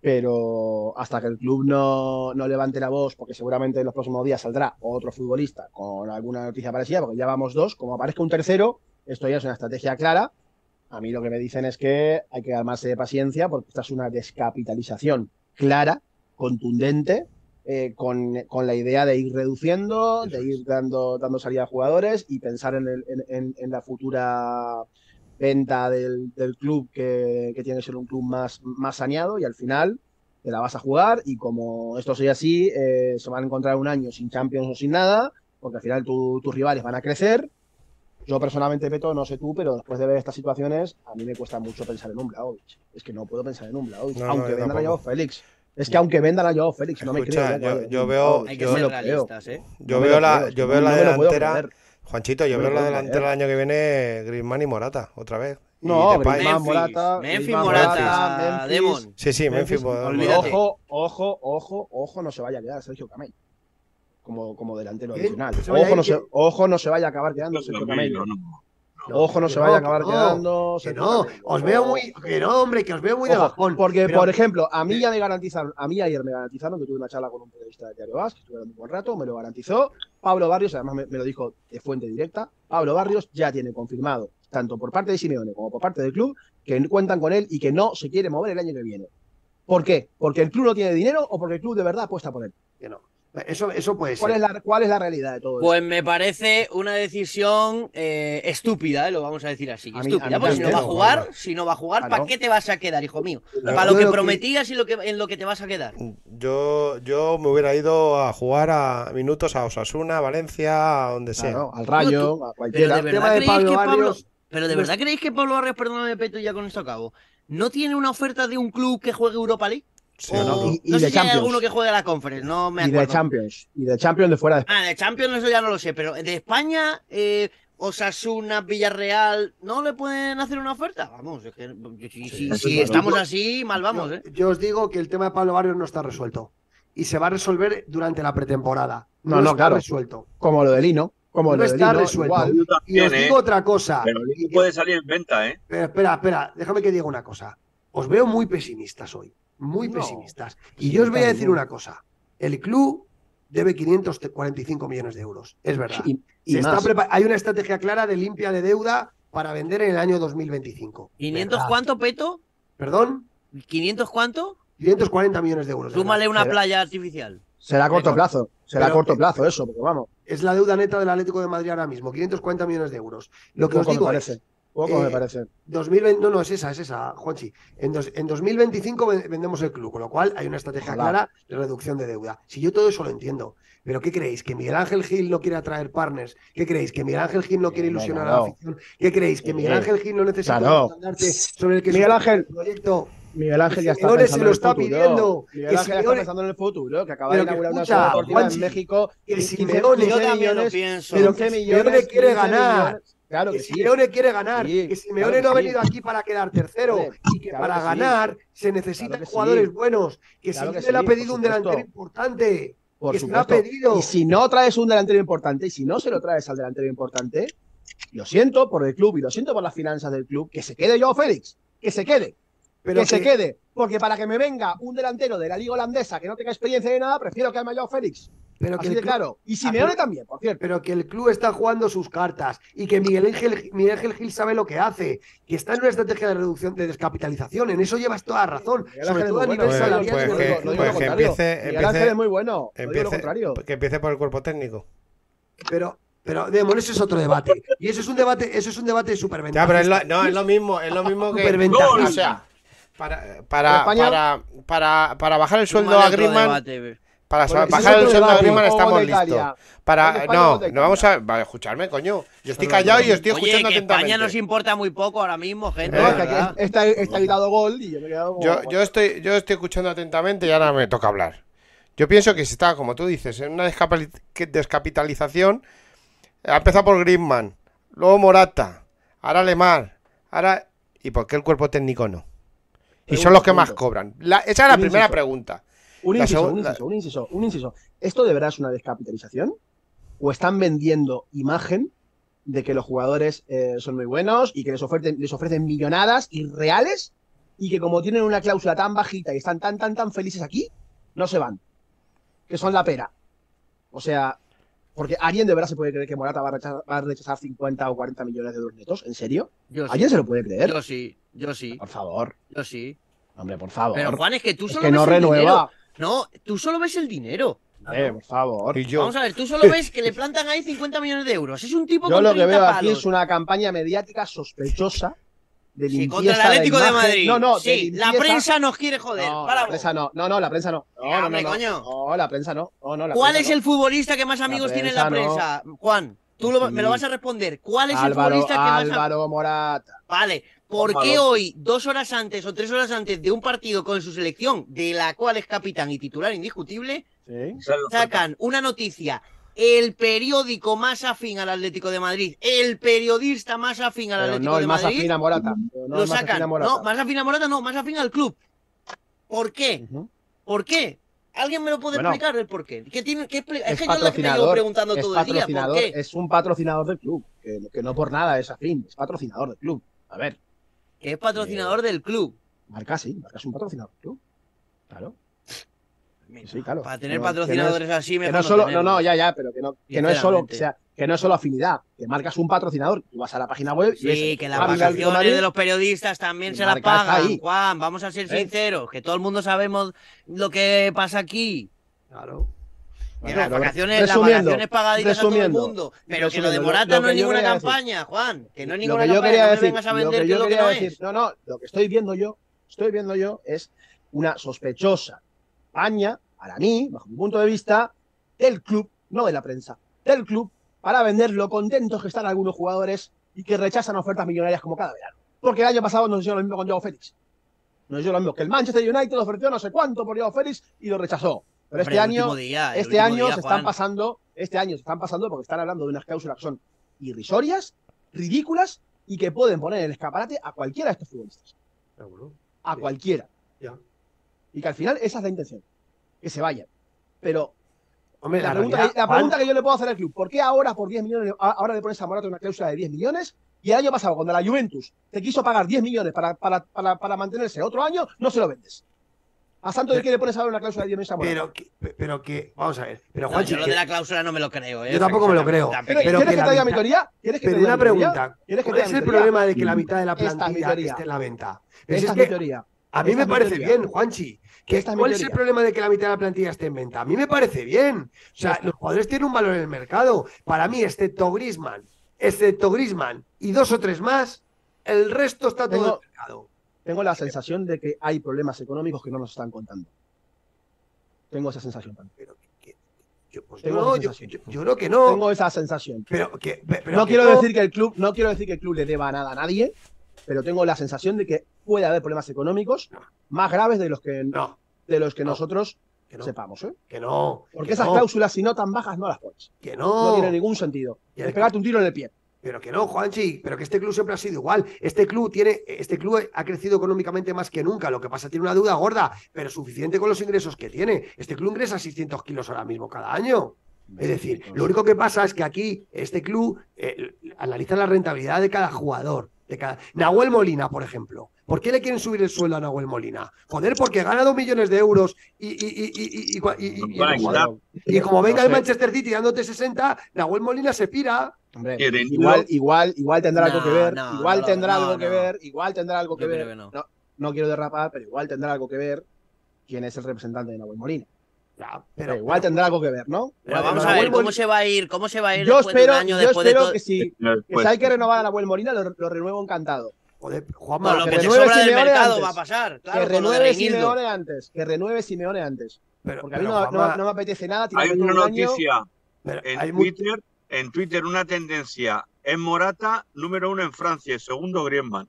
pero hasta que el club no, no levante la voz, porque seguramente en los próximos días saldrá otro futbolista con alguna noticia parecida, porque ya vamos dos, como aparezca un tercero, esto ya es una estrategia clara. A mí lo que me dicen es que hay que armarse de paciencia porque esta es una descapitalización clara, contundente, eh, con, con la idea de ir reduciendo, de ir dando, dando salida a jugadores y pensar en, el- en- la futura venta del, del club que, que tiene que ser un club más, más saneado y al final te la vas a jugar y como esto sea así, eh, se van a encontrar un año sin Champions o sin nada, porque al final tu- tus rivales van a crecer. Yo personalmente, Peto, no sé tú, pero después de ver estas situaciones, a mí me cuesta mucho pensar en un Blaovic. Es que no puedo pensar en un Blaovic, No, no, aunque yo vendan a Félix. Es que aunque vendan a Joao Félix, no me creo. yo- ¿eh? yo veo- Hay que yo ser lo creo. realistas, ¿eh? Yo veo la, yo veo la delantera. Juanchito, yo veo la delantera el año que viene Griezmann y Morata, otra vez. No. Griezmann, Memphis, Morata, Memphis, Morata, Demon. Sí, sí, Memphis. Ojo, ojo, ojo, ojo, no se vaya a quedar Sergio Camell. Como, como delantero ¿Quién? adicional. ¿Se vaya a Ojo no, se, ojo, no se vaya a acabar quedando Sergio Camell. No. Ojo, no se vaya a acabar quedando. Que no, os veo muy. Que no, hombre, que os veo muy de bajón. porque, pero- por ejemplo, a mí ya me garantizaron, a mí ayer me garantizaron que tuve una charla con un periodista de Diario Vasco, estuve un buen rato, me lo garantizó. Pablo Barrios, además me, me lo dijo de fuente directa, Pablo Barrios ya tiene confirmado, tanto por parte de Simeone como por parte del club, que cuentan con él y que no se quiere mover el año que viene. ¿Por qué? ¿Porque el club no tiene dinero o porque el club de verdad apuesta por él? que no. Eso, eso puede ¿Cuál ser. es la, cuál es la realidad de todo Pues me parece una decisión eh, estúpida, ¿eh? lo vamos a decir así. A mí- estúpida. a mí pues si no va a jugar, si no va a jugar, Claro. ¿para qué te vas a quedar, hijo mío? Claro. Para lo que prometías y lo que, en lo que te vas a quedar. Yo, yo me hubiera ido a jugar a minutos a Osasuna, Valencia, a donde sea. Claro, al rayo, a Pero cualquiera. de verdad tema de creéis Pablo que Pablo. Barrios. Pero de verdad creéis que Pablo Barrios, perdóname, Peto, y ya con esto acabo. ¿No tiene una oferta de un club que juegue Europa League? Sí, O- no. Y- y no de sé si hay alguno que juegue la Conference, no me Y de acuerdo. Champions. Y de Champions de fuera de Ah, de Champions eso ya no lo sé, pero de España, eh, Osasuna, Villarreal, ¿no le pueden hacer una oferta? Vamos, es que si, estamos así, mal vamos, ¿eh? Yo, yo os digo que el tema de Pablo Barrios no está resuelto. Y se va a resolver durante la pretemporada. No, no, está claro. resuelto. Como lo de Lino. Como No lo de está Lino, resuelto. Y os ¿eh? digo otra cosa. Pero el Lino puede salir en venta, ¿eh? Pero espera, espera, déjame que diga una cosa. Os veo muy pesimistas hoy, muy No, pesimistas. Y yo os voy a decir una cosa. El club debe 545 millones de euros, es verdad. Y, está Hay una estrategia clara de limpia de deuda para vender en el año 2025. ¿500 ¿Verdad? cuánto, Peto? ¿Perdón? ¿500 cuánto? 540 millones de euros. Súmale una Pero- playa artificial. Será a corto Pero- plazo. Será a pero- corto plazo eso, porque vamos. Es la deuda neta del Atlético de Madrid ahora mismo, 540 millones de euros. Lo que os digo parece. Es, Poco me eh, parece. 2020, no, no, es esa, es esa, Juanchi. En, dos- en 2025 ven- vendemos el club, con lo cual hay una estrategia clara de reducción de deuda. Si yo todo eso lo entiendo, pero ¿qué creéis? ¿Que Miguel Ángel Gil no quiere atraer partners? ¿Qué creéis? ¿Que Miguel Ángel Gil no quiere Eh, no, ilusionar no, a la afición? ¿Qué creéis? ¿Que Eh, Miguel Ángel Gil no necesita sobre el que Miguel Ángel. proyecto? Miguel Ángel ya está Simeone pensando se en lo el está futuro. pidiendo. Miguel Que Ángel ya está Simeone- pensando en el futuro, que acaba Pero de inaugurar una ciudad deportiva Juanchi, en México. que 15 Simeone- 15 Yo también lo millones, pienso. pero 15 que millones, Simeone quiere 15 ganar. millones. Claro que que sí. Simeone quiere ganar, Sí, que Simeone claro que no ha sí. venido aquí para quedar tercero y que claro para que ganar se necesitan Claro jugadores buenos, que Simeone le ha pedido un delantero importante, Por que se lo ha supuesto. pedido. Y si no traes un delantero importante, y si no se lo traes al delantero importante, lo siento por el club y lo siento por las finanzas del club, que se quede yo, Félix. Que se quede. pero que, se quede. Porque para que me venga un delantero de la liga holandesa que no tenga experiencia ni nada, prefiero que haya yo, Félix. Pero que Así de club- claro. Y Simeone pero- también, por cierto. pero que el club está jugando sus cartas y que Miguel Ángel, Miguel Ángel Gil sabe lo que hace, que está en una estrategia de reducción de descapitalización. En eso llevas toda razón, Miguel sobre todo a es muy nivel bueno, Pues- salarial. pues y de que- no digo pues lo que empiece- Miguel empiece- Ángel es muy bueno. No digo lo Empiece, contrario. que empiece por el cuerpo técnico. Pero, pero, Demon, eso es otro debate. Y eso es un debate, eso es un debate súper Ya, pero es lo, no, es lo mismo, es lo mismo que. Superventajista. O sea, para, para, para, para, para bajar el sueldo a Griezmann, debate. Para Bueno, bajar el sueldo debate. Griezmann estamos de listos. De Para, España o no, de no vamos a. Vale, escucharme, coño. Yo estoy callado y estoy Oye, escuchando que España atentamente. nos importa muy poco ahora mismo, gente. Eh, No, de es que aquí verdad. está, está gritado gol y yo me he quedado como. Yo, yo, estoy, yo estoy escuchando atentamente y ahora me toca hablar. Yo pienso que se está, como tú dices, en una que- descapitalización. Ha empezado por Griezmann, luego Morata, ahora Lemar, ahora. ¿Y por qué el cuerpo técnico no? Y son los que más cobran. La- esa es la primera pregunta. Un inciso, un inciso, un inciso, un inciso. ¿Esto de verdad es una descapitalización? ¿O están vendiendo imagen de que los jugadores eh, son muy buenos y que les ofrecen, les ofrecen millonadas irreales y que como tienen una cláusula tan bajita y están tan, tan, tan felices aquí, no se van? Que son la pera. O sea, porque ¿alguien de verdad se puede creer que Morata va a rechazar, va a rechazar 50 o 40 millones de euros netos? ¿En serio? Yo sí, ¿Alguien se lo puede creer? yo sí, yo sí, Por favor. yo sí. Hombre, por favor. Pero Juan, es que tú es solo que no el renueva. dinero. No, tú solo ves el dinero. Eh, por favor. Y yo. Vamos a ver, tú solo ves que le plantan ahí 50 millones de euros. Es un tipo Yo con lo que 30 veo aquí es una campaña mediática sospechosa de Sí, contra el Atlético de. Madrid. No, no, de sí, la prensa nos quiere joder. No, Para la prensa no. No, no, la prensa no. No, no, hombre, no, no. coño. No, la prensa no. No, no, la ¿Cuál es el futbolista que más amigos tiene en la prensa? Juan, tú lo- me lo vas a responder. ¿Cuál es el futbolista que más Álvaro Morata. Vale, ¿por qué hoy, dos horas antes o tres horas antes de un partido con su selección, de la cual es capitán y titular indiscutible, Sí. sacan una noticia? El periódico más afín al Atlético de Madrid, el periodista más afín al Pero Atlético no de el más Madrid, afín a Morata. No lo el más afín sacan. a Morata. No, más afín a Morata, no, más afín al club. ¿Por qué? ¿Por qué? ¿Alguien me lo puede Bueno. explicar el por qué? ¿Qué tiene, qué es, Es que yo lo que me llevo patrocinador, preguntando es todo el día. ¿Por qué? es un patrocinador del club, que, que no por nada es afín, es patrocinador del club. A ver, Que es patrocinador del club. Marca sí, Marca es un patrocinador del club. Claro. Sí, claro. Para tener no- patrocinadores así, mejor no solo, no, no, ya, ya, pero que no, que no es solo, o sea, que no es solo afinidad, que marcas un patrocinador, tú vas a la página web y Sí, que las vacaciones de los periodistas también se las pagan. Juan, vamos a ser ¿Eh? sinceros, que todo el mundo sabemos lo que pasa aquí. Claro. Que Bueno, las pero vacaciones, las vacaciones pagaditas a todo el mundo. Pero que lo de Morata lo no es ninguna decir. campaña, Juan. Que no es lo ninguna campaña. no me decir, vengas a vender que que yo lo que no decir, es. no, no, lo que estoy viendo yo, estoy viendo yo es una sospechosa campaña, para mí, bajo mi punto de vista, del club, no de la prensa, del club, para vender lo contentos que están algunos jugadores y que rechazan ofertas millonarias como cada verano. Porque el año pasado nos hicieron lo mismo con Joao Félix. Nos hicieron lo mismo, que el Manchester United ofreció no sé cuánto por Joao Félix y lo rechazó. Pero Hombre, este año, día, este año día, se están pasando, este año se están pasando porque están hablando de unas cláusulas que son irrisorias, ridículas y que pueden poner en el escaparate a cualquiera de estos futbolistas. Seguro. A Sí. cualquiera. Ya. Y que al final esa es la intención. Que se vayan. Pero Hombre, la, la, pregunta, realidad, que, la Juan, pregunta que yo le puedo hacer al club, ¿por qué ahora por 10 millones, ahora le pones a Morata una cláusula de 10 millones? Y el año pasado, cuando la Juventus te quiso pagar 10 millones para, para, para, para mantenerse otro año, no se lo vendes. ¿A santo de Pero- qué le pones ahora una cláusula de 10 millones a Morata? pero que, pero que, vamos a ver, pero No, Juanchi, yo lo que- de la cláusula no me lo creo, ¿eh? Yo tampoco me lo creo. Tan ¿Quieres, pero ¿quieres que que te diga mi teoría? ¿Quieres que te pero diga una pregunta, ¿Quieres que ¿cuál te es el problema de que la mitad de la plantilla esté en la venta? Pues Esta es es mi que teoría. a mí esta me parece teoría. bien, Juanchi. Que, ¿Cuál es el problema de que la mitad de la plantilla esté en venta? A mí me parece bien. O sea, los jugadores tienen un valor en el mercado. Para mí, excepto Grisman, excepto Grisman y dos o tres más, el resto está todo en el mercado. Tengo la sensación de que hay problemas económicos que no nos están contando. Tengo esa sensación también. Pero que- yo, pues Tengo no, esa yo, sensación. yo- yo creo que no. Tengo esa sensación. Pero que, pero no que quiero decir que el club, no quiero decir que el club le deba nada a nadie, pero tengo la sensación de que puede haber problemas económicos No. más graves de los que, de los que No. nosotros que no, sepamos. ¿eh? que no. Porque que esas no, cláusulas, si no tan bajas, no las pones. Que No, no. tiene ningún sentido. Y Es el- pegarte un tiro en el pie. Pero que no, Juanchi, pero que este club siempre ha sido igual. Este club tiene, este club ha crecido económicamente más que nunca. Lo que pasa tiene una deuda gorda, pero suficiente con los ingresos que tiene. Este club ingresa 600 kilos ahora mismo cada año. Es decir, lo único que pasa es que aquí este club eh, analiza la rentabilidad de cada jugador. De cada... Nahuel Molina, por ejemplo. ¿Por qué le quieren subir el sueldo a Nahuel Molina? Joder, porque gana dos millones de euros y, y, y, y, y- y- y- y- Van a y- quitar. y como venga el. Manchester City dándote 60, Nahuel Molina se pira. Hombre, igual, igual, igual tendrá algo que ver, no, igual no tendrá algo que ver, igual tendrá algo que ver. que no. quiero derrapar, pero igual tendrá algo que ver quién es el representante de Nahuel Molina. Ya, Pero, pero, igual pero- tendrá algo que ver, ¿no? Pero vamos a ver, ¿cómo se va a ir? ¿Cómo se va a ir Yo después espero, de un año yo después de espero todo? que si, que si hay que renovar a Nahuel Molina, lo, lo renuevo encantado. Joder, Con Juanma, lo que que te renueve sobra del Simeone mercado antes. va a pasar. Claro, que renueve. Simeone antes. Que renueve Simeone antes. pero, Porque a mí no, no- Juanma, no me apetece nada hay un una noticia pero en hay Twitter, en Twitter una tendencia. Es Morata, número uno en Francia, y segundo Griezmann.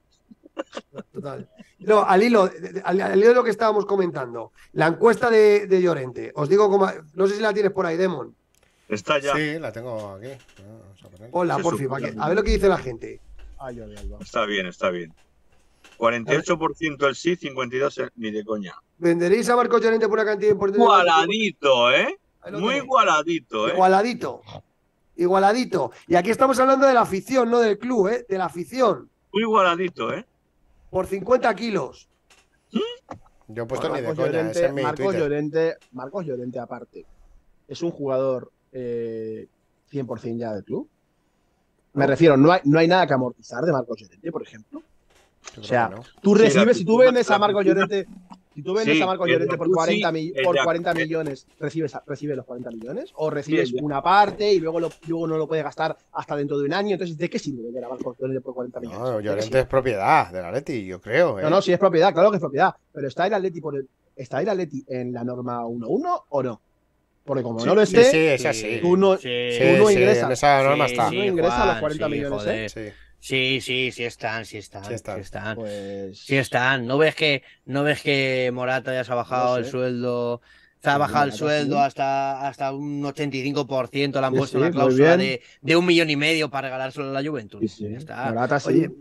Total. No, al hilo, al, al hilo de lo que estábamos comentando, la encuesta de, de Llorente, os digo cómo, no sé si la tienes por ahí, Demon. Está ya. Sí, la tengo aquí. Ah. Hola, por fin, a ver lo que dice la gente. Ay, Jordi Alba. Está bien, está bien. 48% el sí, 52% el ni de coña. ¿Venderéis a Marcos Llorente por una cantidad importante? Igualadito, ¿eh? Muy igualadito, ¿eh? Igualadito. Igualadito. Y aquí estamos hablando de la afición, no del club, ¿eh? De la afición. Muy igualadito, ¿eh? Por 50 kilos. Yo he puesto ni de Marcos coña, ese Llorente, es mi Marcos Twitter. Llorente, Marcos Llorente aparte, es un jugador eh, 100% ya del club. Me refiero, no hay, no hay nada que amortizar de Marcos Llorente, por ejemplo. Yo o sea, no. Tú Sí, recibes, si tú vendes a Marcos Llorente, Si tú vendes Sí, a Marcos Llorente por Jacuzzi, 40, mi- el por Jac- 40 millones, ¿recibes, ¿recibes los 40 millones? ¿O recibes Sí, una parte y luego, lo- luego no lo puedes gastar hasta dentro de un año? Entonces, ¿de qué sirve vender a Marcos Llorente por 40 millones? No, ¿De qué Llorente es propiedad del Atleti, yo creo. ¿eh? No, no, sí es propiedad, claro que es propiedad. Pero ¿está el Atleti, por el, ¿está el Atleti en la norma 1-1 o no? Porque como no lo Sí, esté, sí, es así. tú no- Sí, Sí, tú no sí, ingresas. en esa norma Sí, está. no ingresa los Juan, 40 sí, millones, joder. Sí. Sí, sí, sí están, sí están, Sí sí están. están. pues... Sí están. ¿No ves que, no ves que Morata ya se ha bajado No el sé. sueldo? Se ha Sí, bajado el sueldo sí. hasta, hasta un 85%. Le han Sí, puesto sí, una cláusula de, de un millón y medio para regalárselo a la Juventus. Sí, sí. Ya está. Morata sí. Oye,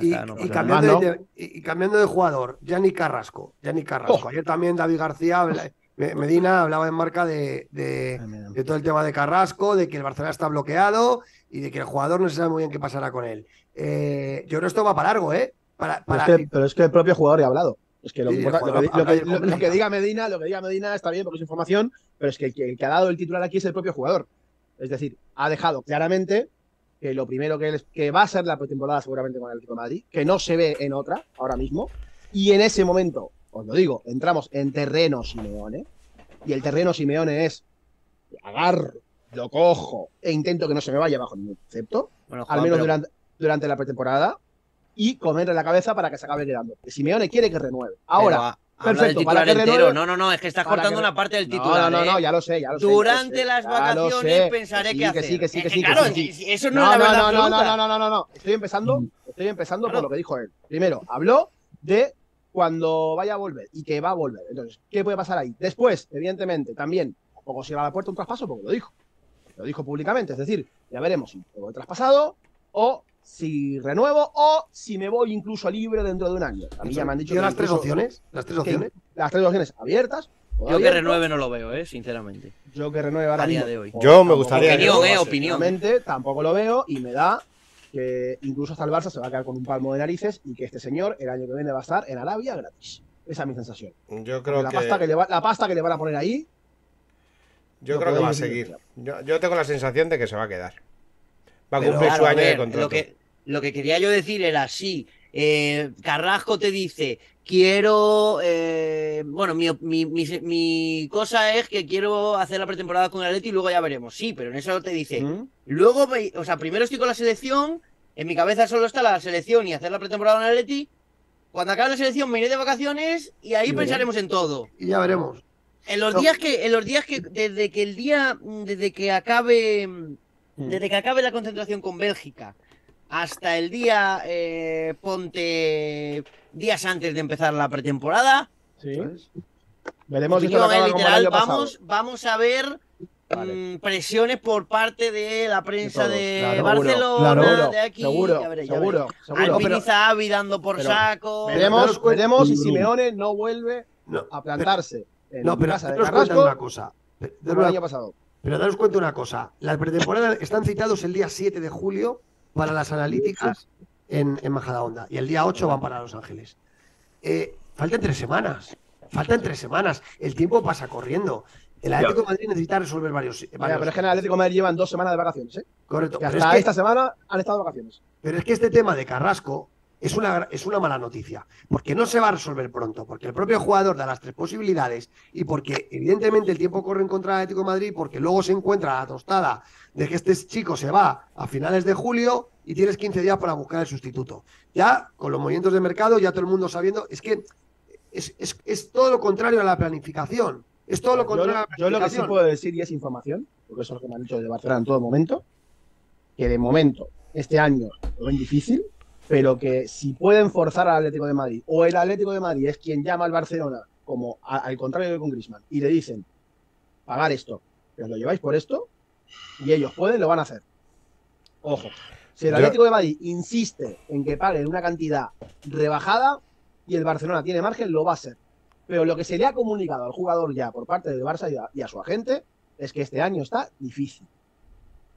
Y, está, no y cambiando de, y- y cambiando de jugador, Yanni Carrasco. Gianni Carrasco. Oh. Ayer también David García, Medina hablaba en marca de, de- de todo el tema de Carrasco, de que el Barcelona está bloqueado y de que el jugador no se sabe muy bien qué pasará con él. Eh, yo creo que esto va para largo, ¿eh? Para, Pero, es que, pero es que el propio jugador ya ha hablado. Es que lo, que Sí, importa- lo que, lo lo- diga Medina, lo que diga Medina está bien porque es información, pero es que el que, el que ha dado el titular aquí es el propio jugador. Es decir, ha dejado claramente que lo primero que, les- que va a ser la pretemporada seguramente con el equipo de Madrid, que no se ve en otra ahora mismo, y en ese momento, os lo digo, entramos en terreno Simeone, y el terreno Simeone es agarro, lo cojo e intento que no se me vaya bajo ningún concepto, Bueno, al menos pero- durante, durante la pretemporada y comerle la cabeza para que se acabe quedando. Que Simeone quiere que renueve. Ahora, habla perfecto, del para titular que entero. renueve- No, no, no, es que estás cortando que- una parte del no, titular. no, no, no, ¿eh? ya lo sé, ya lo sé. ya lo Durante sé, las vacaciones sé. pensaré sí, qué hacer. que sí, que sí, que sí, claro, sí, que sí. eso no, No, es la no, verdad no, no, no, no, no, no, no. Estoy empezando, estoy empezando por lo que dijo él. Primero, habló de cuando vaya a volver y que va a volver. Entonces, ¿qué puede pasar ahí? Después, evidentemente, también, tampoco se va a la puerta un traspaso porque lo dijo. Lo dijo públicamente. Es decir, ya veremos si me voy traspasado o si renuevo o si me voy incluso libre dentro de un año. A mí ya me han dicho ¿Tío que las tres opciones? ¿Las tres que opciones? las tres opciones abiertas. Yo que renueve no lo veo, eh, sinceramente. Yo que renueve ahora A día mismo, de hoy. Yo me gustaría lo Opinión, eh, opinión. tampoco lo veo y me da que incluso hasta el Barça se va a quedar con un palmo de narices y que este señor el año que viene va a estar en Arabia gratis. Esa es mi sensación. Yo creo la, que, pasta que le va- la pasta que le van a poner ahí, yo creo que va a seguir. Yo, yo tengo la sensación de que se va a quedar. Va a Pero, cumplir Claro, su año de contrato. Lo que, lo que quería yo decir era, sí, eh, Carrasco te dice, quiero, eh, bueno, mi, mi, mi, mi cosa es que quiero hacer la pretemporada con el Atleti y luego ya veremos. Sí, pero en eso te dice, ¿Mm? luego, o sea, primero estoy con la selección, en mi cabeza solo está la selección y hacer la pretemporada con el Atleti. Cuando acabe la selección me iré de vacaciones y ahí bien. pensaremos en todo. Y ya veremos. En los No. días que, en los días que, desde que el día, desde que acabe, Mm. desde que acabe la concentración con Bélgica hasta el día, eh, ponte días antes de empezar la pretemporada, Sí. ¿sabes? Veremos si esto el literal, pasado. vamos, vamos a ver Vale. mm, presiones por parte de la prensa De de, todos, claro, Barcelona, de aquí, seguro, ya seguro, seguro. Pero- Zahavi dando por pero- saco. Veremos, veremos si Simeone no vuelve No, a plantarse en no, pero casa de daros cuenta de una cosa. Pero, año pasado. pero daros cuenta una cosa. La pretemporada están citados el día 7 de julio para las analíticas en, en Majadahonda y el día 8 van para Los Ángeles. Eh, faltan tres semanas. Faltan tres semanas. El tiempo pasa corriendo. El Atlético de Madrid necesita resolver varios. Varios- pero es que en el Atlético de Madrid llevan dos semanas de vacaciones, ¿eh? Correcto. Pero hasta es que- esta semana han estado de vacaciones. Pero es que este tema de Carrasco es una, es una mala noticia, porque no se va a resolver pronto, porque el propio jugador da las tres posibilidades y porque evidentemente el tiempo corre en contra del Atlético de Madrid, porque luego se encuentra la tostada de que este chico se va a finales de julio y tienes 15 días para buscar el sustituto. Ya con los movimientos de mercado, ya todo el mundo sabiendo, es que es, es- es todo lo contrario a la planificación. Es todo lo Yo, contrario yo lo que sí puedo decir, y es información, porque eso es lo que me han dicho de Barcelona en todo momento, que de momento, este año lo ven difícil, pero que si pueden forzar al Atlético de Madrid, o el Atlético de Madrid es quien llama al Barcelona, como a- al contrario que con Griezmann, y le dicen, pagar esto, que os lo lleváis por esto, y ellos pueden, lo van a hacer. Ojo, si el Yo- Atlético de Madrid insiste en que paguen una cantidad rebajada y el Barcelona tiene margen, lo va a hacer. Pero lo que se le ha comunicado al jugador ya por parte del Barça y a, y a su agente es que este año está difícil.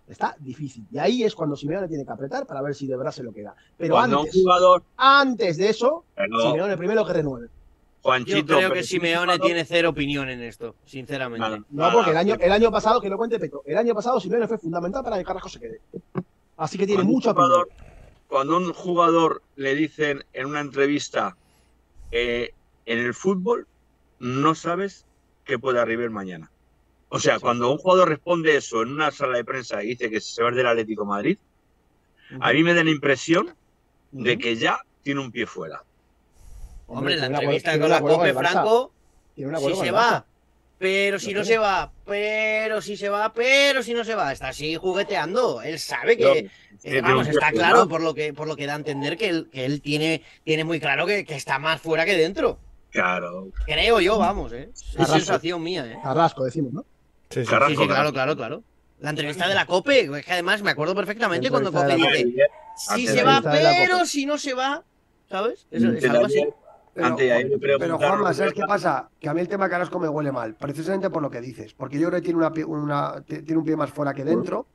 Está difícil. Y ahí es cuando Simeone tiene que apretar para ver si de verdad se lo queda. Pero Cuando antes, un jugador. antes de eso, Pero, Simeone primero que renueve. Juanchito. Yo creo que Simeone jugador- tiene cero opinión en esto, sinceramente. Nada, No, porque el año, el año pasado, que lo cuente Peto, el año pasado Simeone fue fundamental para que Carrasco se quede. Así que tiene mucha opinión. Cuando un jugador le dicen en una entrevista eh, en el fútbol no sabes qué puede arribar mañana. O sea, cuando un jugador responde eso en una sala de prensa y dice que se va del Atlético de Madrid, a mí me da la impresión de que ya tiene un pie fuera. Hombre, en la una entrevista con la COPE. Franco, si se va, pero si no se va, pero si se va, pero si no se va. Está así jugueteando. Él sabe que, eh, tiene vamos, está claro por lo que, por lo que da a entender que él, que él tiene, tiene muy claro que, que está más fuera que dentro. Claro. Creo yo, vamos, ¿eh? Es sensación mía, ¿eh? Carrasco, decimos, ¿no? Sí, sí. Sí, Carrasco, sí, claro, Carrasco. claro, claro. La entrevista de la COPE, es que además me acuerdo perfectamente La cuando COPE dice, si se va, pero si no se va, ¿sabes? Es, es algo así. Pero, antes de pero Juanma, ¿sabes qué pasa? Que a mí el tema Carrasco me huele mal, precisamente por lo que dices, porque yo creo que tiene, una, pie- una- tiene un pie más fuera que dentro.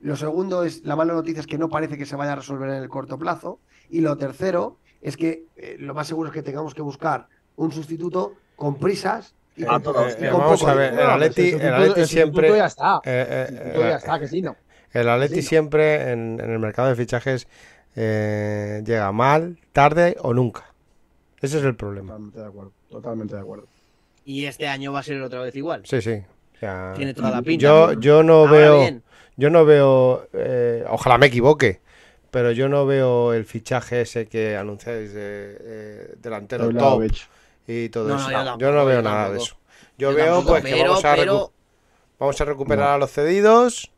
Lo segundo es, la mala noticia es que no parece que se vaya a resolver en el corto plazo. Y lo tercero es que eh, lo más seguro es que tengamos que buscar un sustituto con prisas y Eh, con, a todos, y eh, con vamos poco a ver, el Atleti- el Atleti el siempre- ya está. Eh, eh, ya está, que sí, no. El Atleti Sí, no. siempre en, en el mercado de fichajes eh, llega mal, tarde o nunca. Ese es el problema. Totalmente de acuerdo. Totalmente de acuerdo. Y este año va a ser otra vez igual. Sí, sí. O sea, Tiene toda la pinta. yo, yo no Ahora veo, bien, yo no veo, eh, ojalá me equivoque, pero yo no veo el fichaje ese que anunciáis de eh, delantero top. Y todo No, no, eso. yo yo, tampoco, no veo yo nada de eso. Yo, yo veo tampoco, pues que vamos a, recu- pero- vamos a recuperar a los cedidos,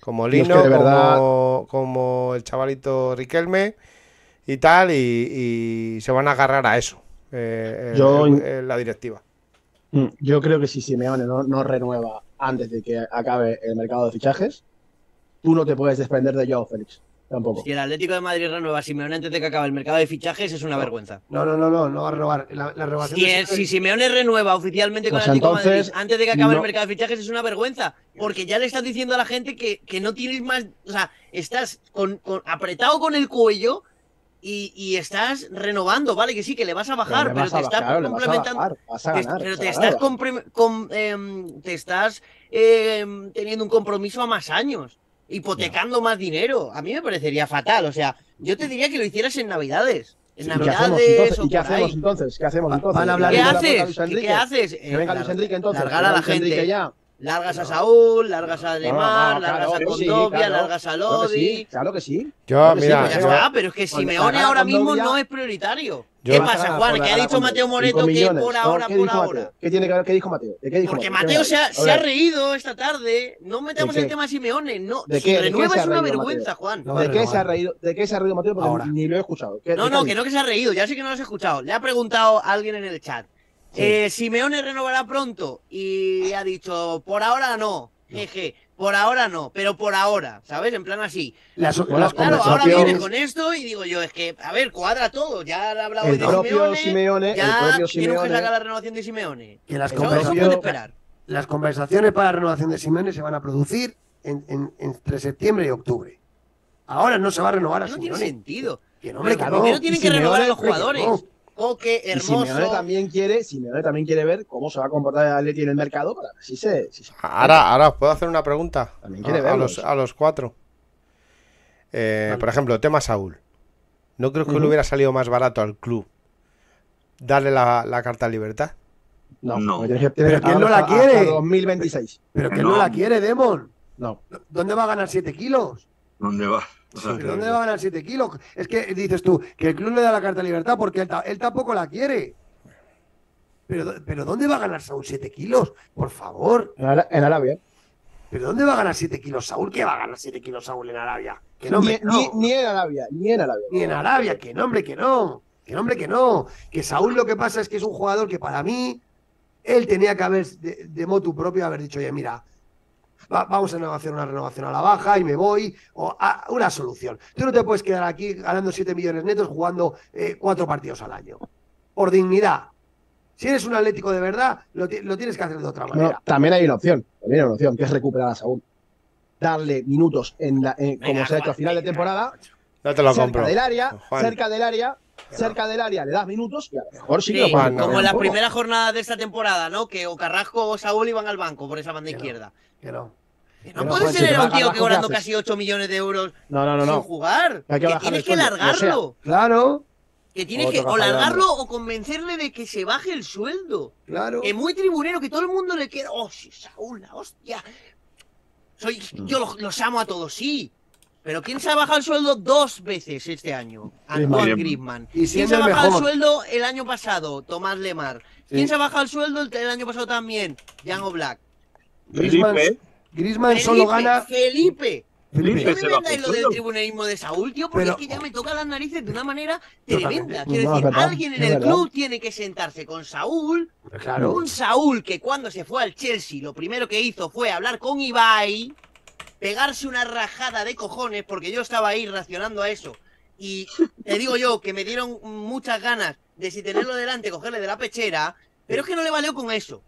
como Yo es que Lino, de verdad- como, como el chavalito Riquelme y tal, y, y se van a agarrar a eso, eh, Yo- el- el- la directiva. Mm, Yo creo que si Simeone no, no renueva antes de que acabe el mercado de fichajes, tú no te puedes desprender de Joao Félix. Tampoco. Si el Atlético de Madrid renueva a Simeone antes de que acabe el mercado de fichajes, es una vergüenza. No, no, no, no, no va a renovar. La, la renovación Si, de el- Simeone- si Simeone renueva oficialmente con Pues el Atlético de Madrid antes de que acabe el mercado de fichajes, es una vergüenza. Porque ya le estás diciendo a la gente que, que no tienes más. O sea, estás con, con- apretado con el cuello y, y estás renovando, ¿vale? Que sí, que le vas a bajar, pero, te estás complementando. pero te estás, te teniendo un compromiso a más años, hipotecando más dinero. A mí me parecería fatal. O sea, yo te diría que lo hicieras en Navidades. En ¿Y qué hacemos Navidades ¿Y qué hacemos entonces? ¿Qué hacemos entonces? van a hablar ¿Qué de ¿Le damos la puerta a haces? Luis ¿Qué, qué haces? Que venga Luis Enrique entonces. Largar a la gente. ya. Largas a No. Saúl, largas a No, Lemar, no, largas claro a que sí, Condovia, claro. largas a Claro que Lodi. sí, claro que sí. Yo, Claro que sí, mira, Pues ya yo- está, pero es que Simeone ahora mismo Condovia- no es prioritario. Yo- ¿Qué pasa, Juan? Que ha dicho Mateo 5 Moreto que millones, por ¿no? ahora, ¿Qué por dijo ahora. ¿Qué, tiene que ver? ¿Qué dijo Mateo? ¿De qué dijo Porque Mateo? Mateo se ha, se reído esta tarde. No metamos ¿De el qué? tema Simeone. No, ¿De qué? ¿De qué renueva se ha es una reído, vergüenza, Mateo? Juan. ¿De qué se ha reído? ¿De qué se ha reído Mateo? Porque Ahora. ni lo he escuchado. ¿Qué- No, qué no, que no que se ha reído. Ya sé que no lo has escuchado. Le ha preguntado a alguien en el chat. Sí. Eh, Simeone renovará pronto. Y ha dicho, por ahora no. Jeje, por ahora no, pero por ahora, ¿sabes? En plan así. Las, Bueno, las Claro, ahora viene con esto y digo yo, es que, a ver, cuadra todo. Ya han hablado El de propio Simeone. Simeone, el ya propio que sacar la renovación de Simeone. que las Eso, eso conversaciones- puede esperar. las conversaciones para la renovación de Simeone se van a producir en- en- entre septiembre y octubre. Ahora no se va a renovar a No tiene Simeone. sentido. Que no, hombre, que no. primero tienen que renovar a los jugadores. no. Coque, Y Simeone hermoso. también quiere, Simeone también quiere ver cómo se va a comportar el Atleti en el mercado para ver si se, si se- Ahora, ahora os puedo hacer una pregunta También a, quiere a los, a los cuatro. Eh, Vale. Por ejemplo, tema Saúl. ¿No creo que le hubiera salido más barato al club darle la, la carta de libertad? No, No. que- Pero él no la quiere. 2026. Pero que No. no la quiere, Demon. No. ¿Dónde va a ganar 7 kilos? ¿Dónde va? ¿Pero ¿Dónde va a ganar 7 kilos? Es que dices tú que el club le da la carta de libertad porque él, ta- él tampoco la quiere. Pero, pero ¿dónde va a ganar Saúl 7 kilos? Por favor. En, Ara- en Arabia. ¿Pero dónde va a ganar 7 kilos Saúl? ¿Qué va a ganar 7 kilos Saúl en Arabia? Que no, ni, no. ni- ni en Arabia, ni en Arabia. Ni en Arabia, que no, hombre, que no. Que no, hombre, que no. Que Saúl lo que pasa es que es un jugador que para mí, él tenía que haber, de, de motu propio, haber dicho, oye, mira, va- vamos a hacer una renovación a la baja y me voy, o a, una solución. Tú no te puedes quedar aquí ganando 7 millones netos jugando eh, cuatro partidos al año. Por dignidad. Si eres un atlético de verdad, lo, lo tienes que hacer de otra No, manera. también hay una opción. También hay una opción, que es recuperar a Saúl. Darle minutos en la, en- como Venga, se ha hecho a final de temporada, No te lo cerca compro. del área, Juan. cerca del área, cerca del área, le das minutos y a lo mejor sí lo no. como en las poco. primeras jornadas de esta temporada, ¿no? Que o Carrasco o Saúl iban al banco por esa banda Que no. izquierda. Que no. Que no no, puedes tener a un tío que Carrasco, ¿qué cobrando casi 8 millones de euros No, no, no, sin no. jugar. Hay que Que tienes que sueldo, o sea, largarlo. Claro. Que tiene Otro que o largarlo o convencerle de que se baje el sueldo. Claro. Que muy tribunero, que todo el mundo le quiere. Oh, sí, Saúl, la hostia. Soy, yo los, los amo a todos, sí. Pero ¿quién se ha bajado el sueldo dos veces este año? Antoine Griezmann. Y ¿Quién se ha el bajado el sueldo el año pasado? Tomás Lemar. ¿Quién Sí. se ha bajado el sueldo el, el año pasado también? Jan Black. Griezmann, Felipe, Griezmann solo gana. Felipe. Felipe. No me vendáis el lo del tribunerismo de Saúl, tío, porque Pero- es que ya me toca las narices de una manera tremenda. Quiero No, decir, verdad, alguien en el verdad. club tiene que sentarse con Saúl. Claro. Un Saúl que cuando se fue al Chelsea, lo primero que hizo fue hablar con Ibai, pegarse una rajada de cojones, porque yo estaba ahí reaccionando a eso. Y te digo yo que me dieron muchas ganas de si tenerlo delante, cogerle de la pechera, pero es que no le valió con eso.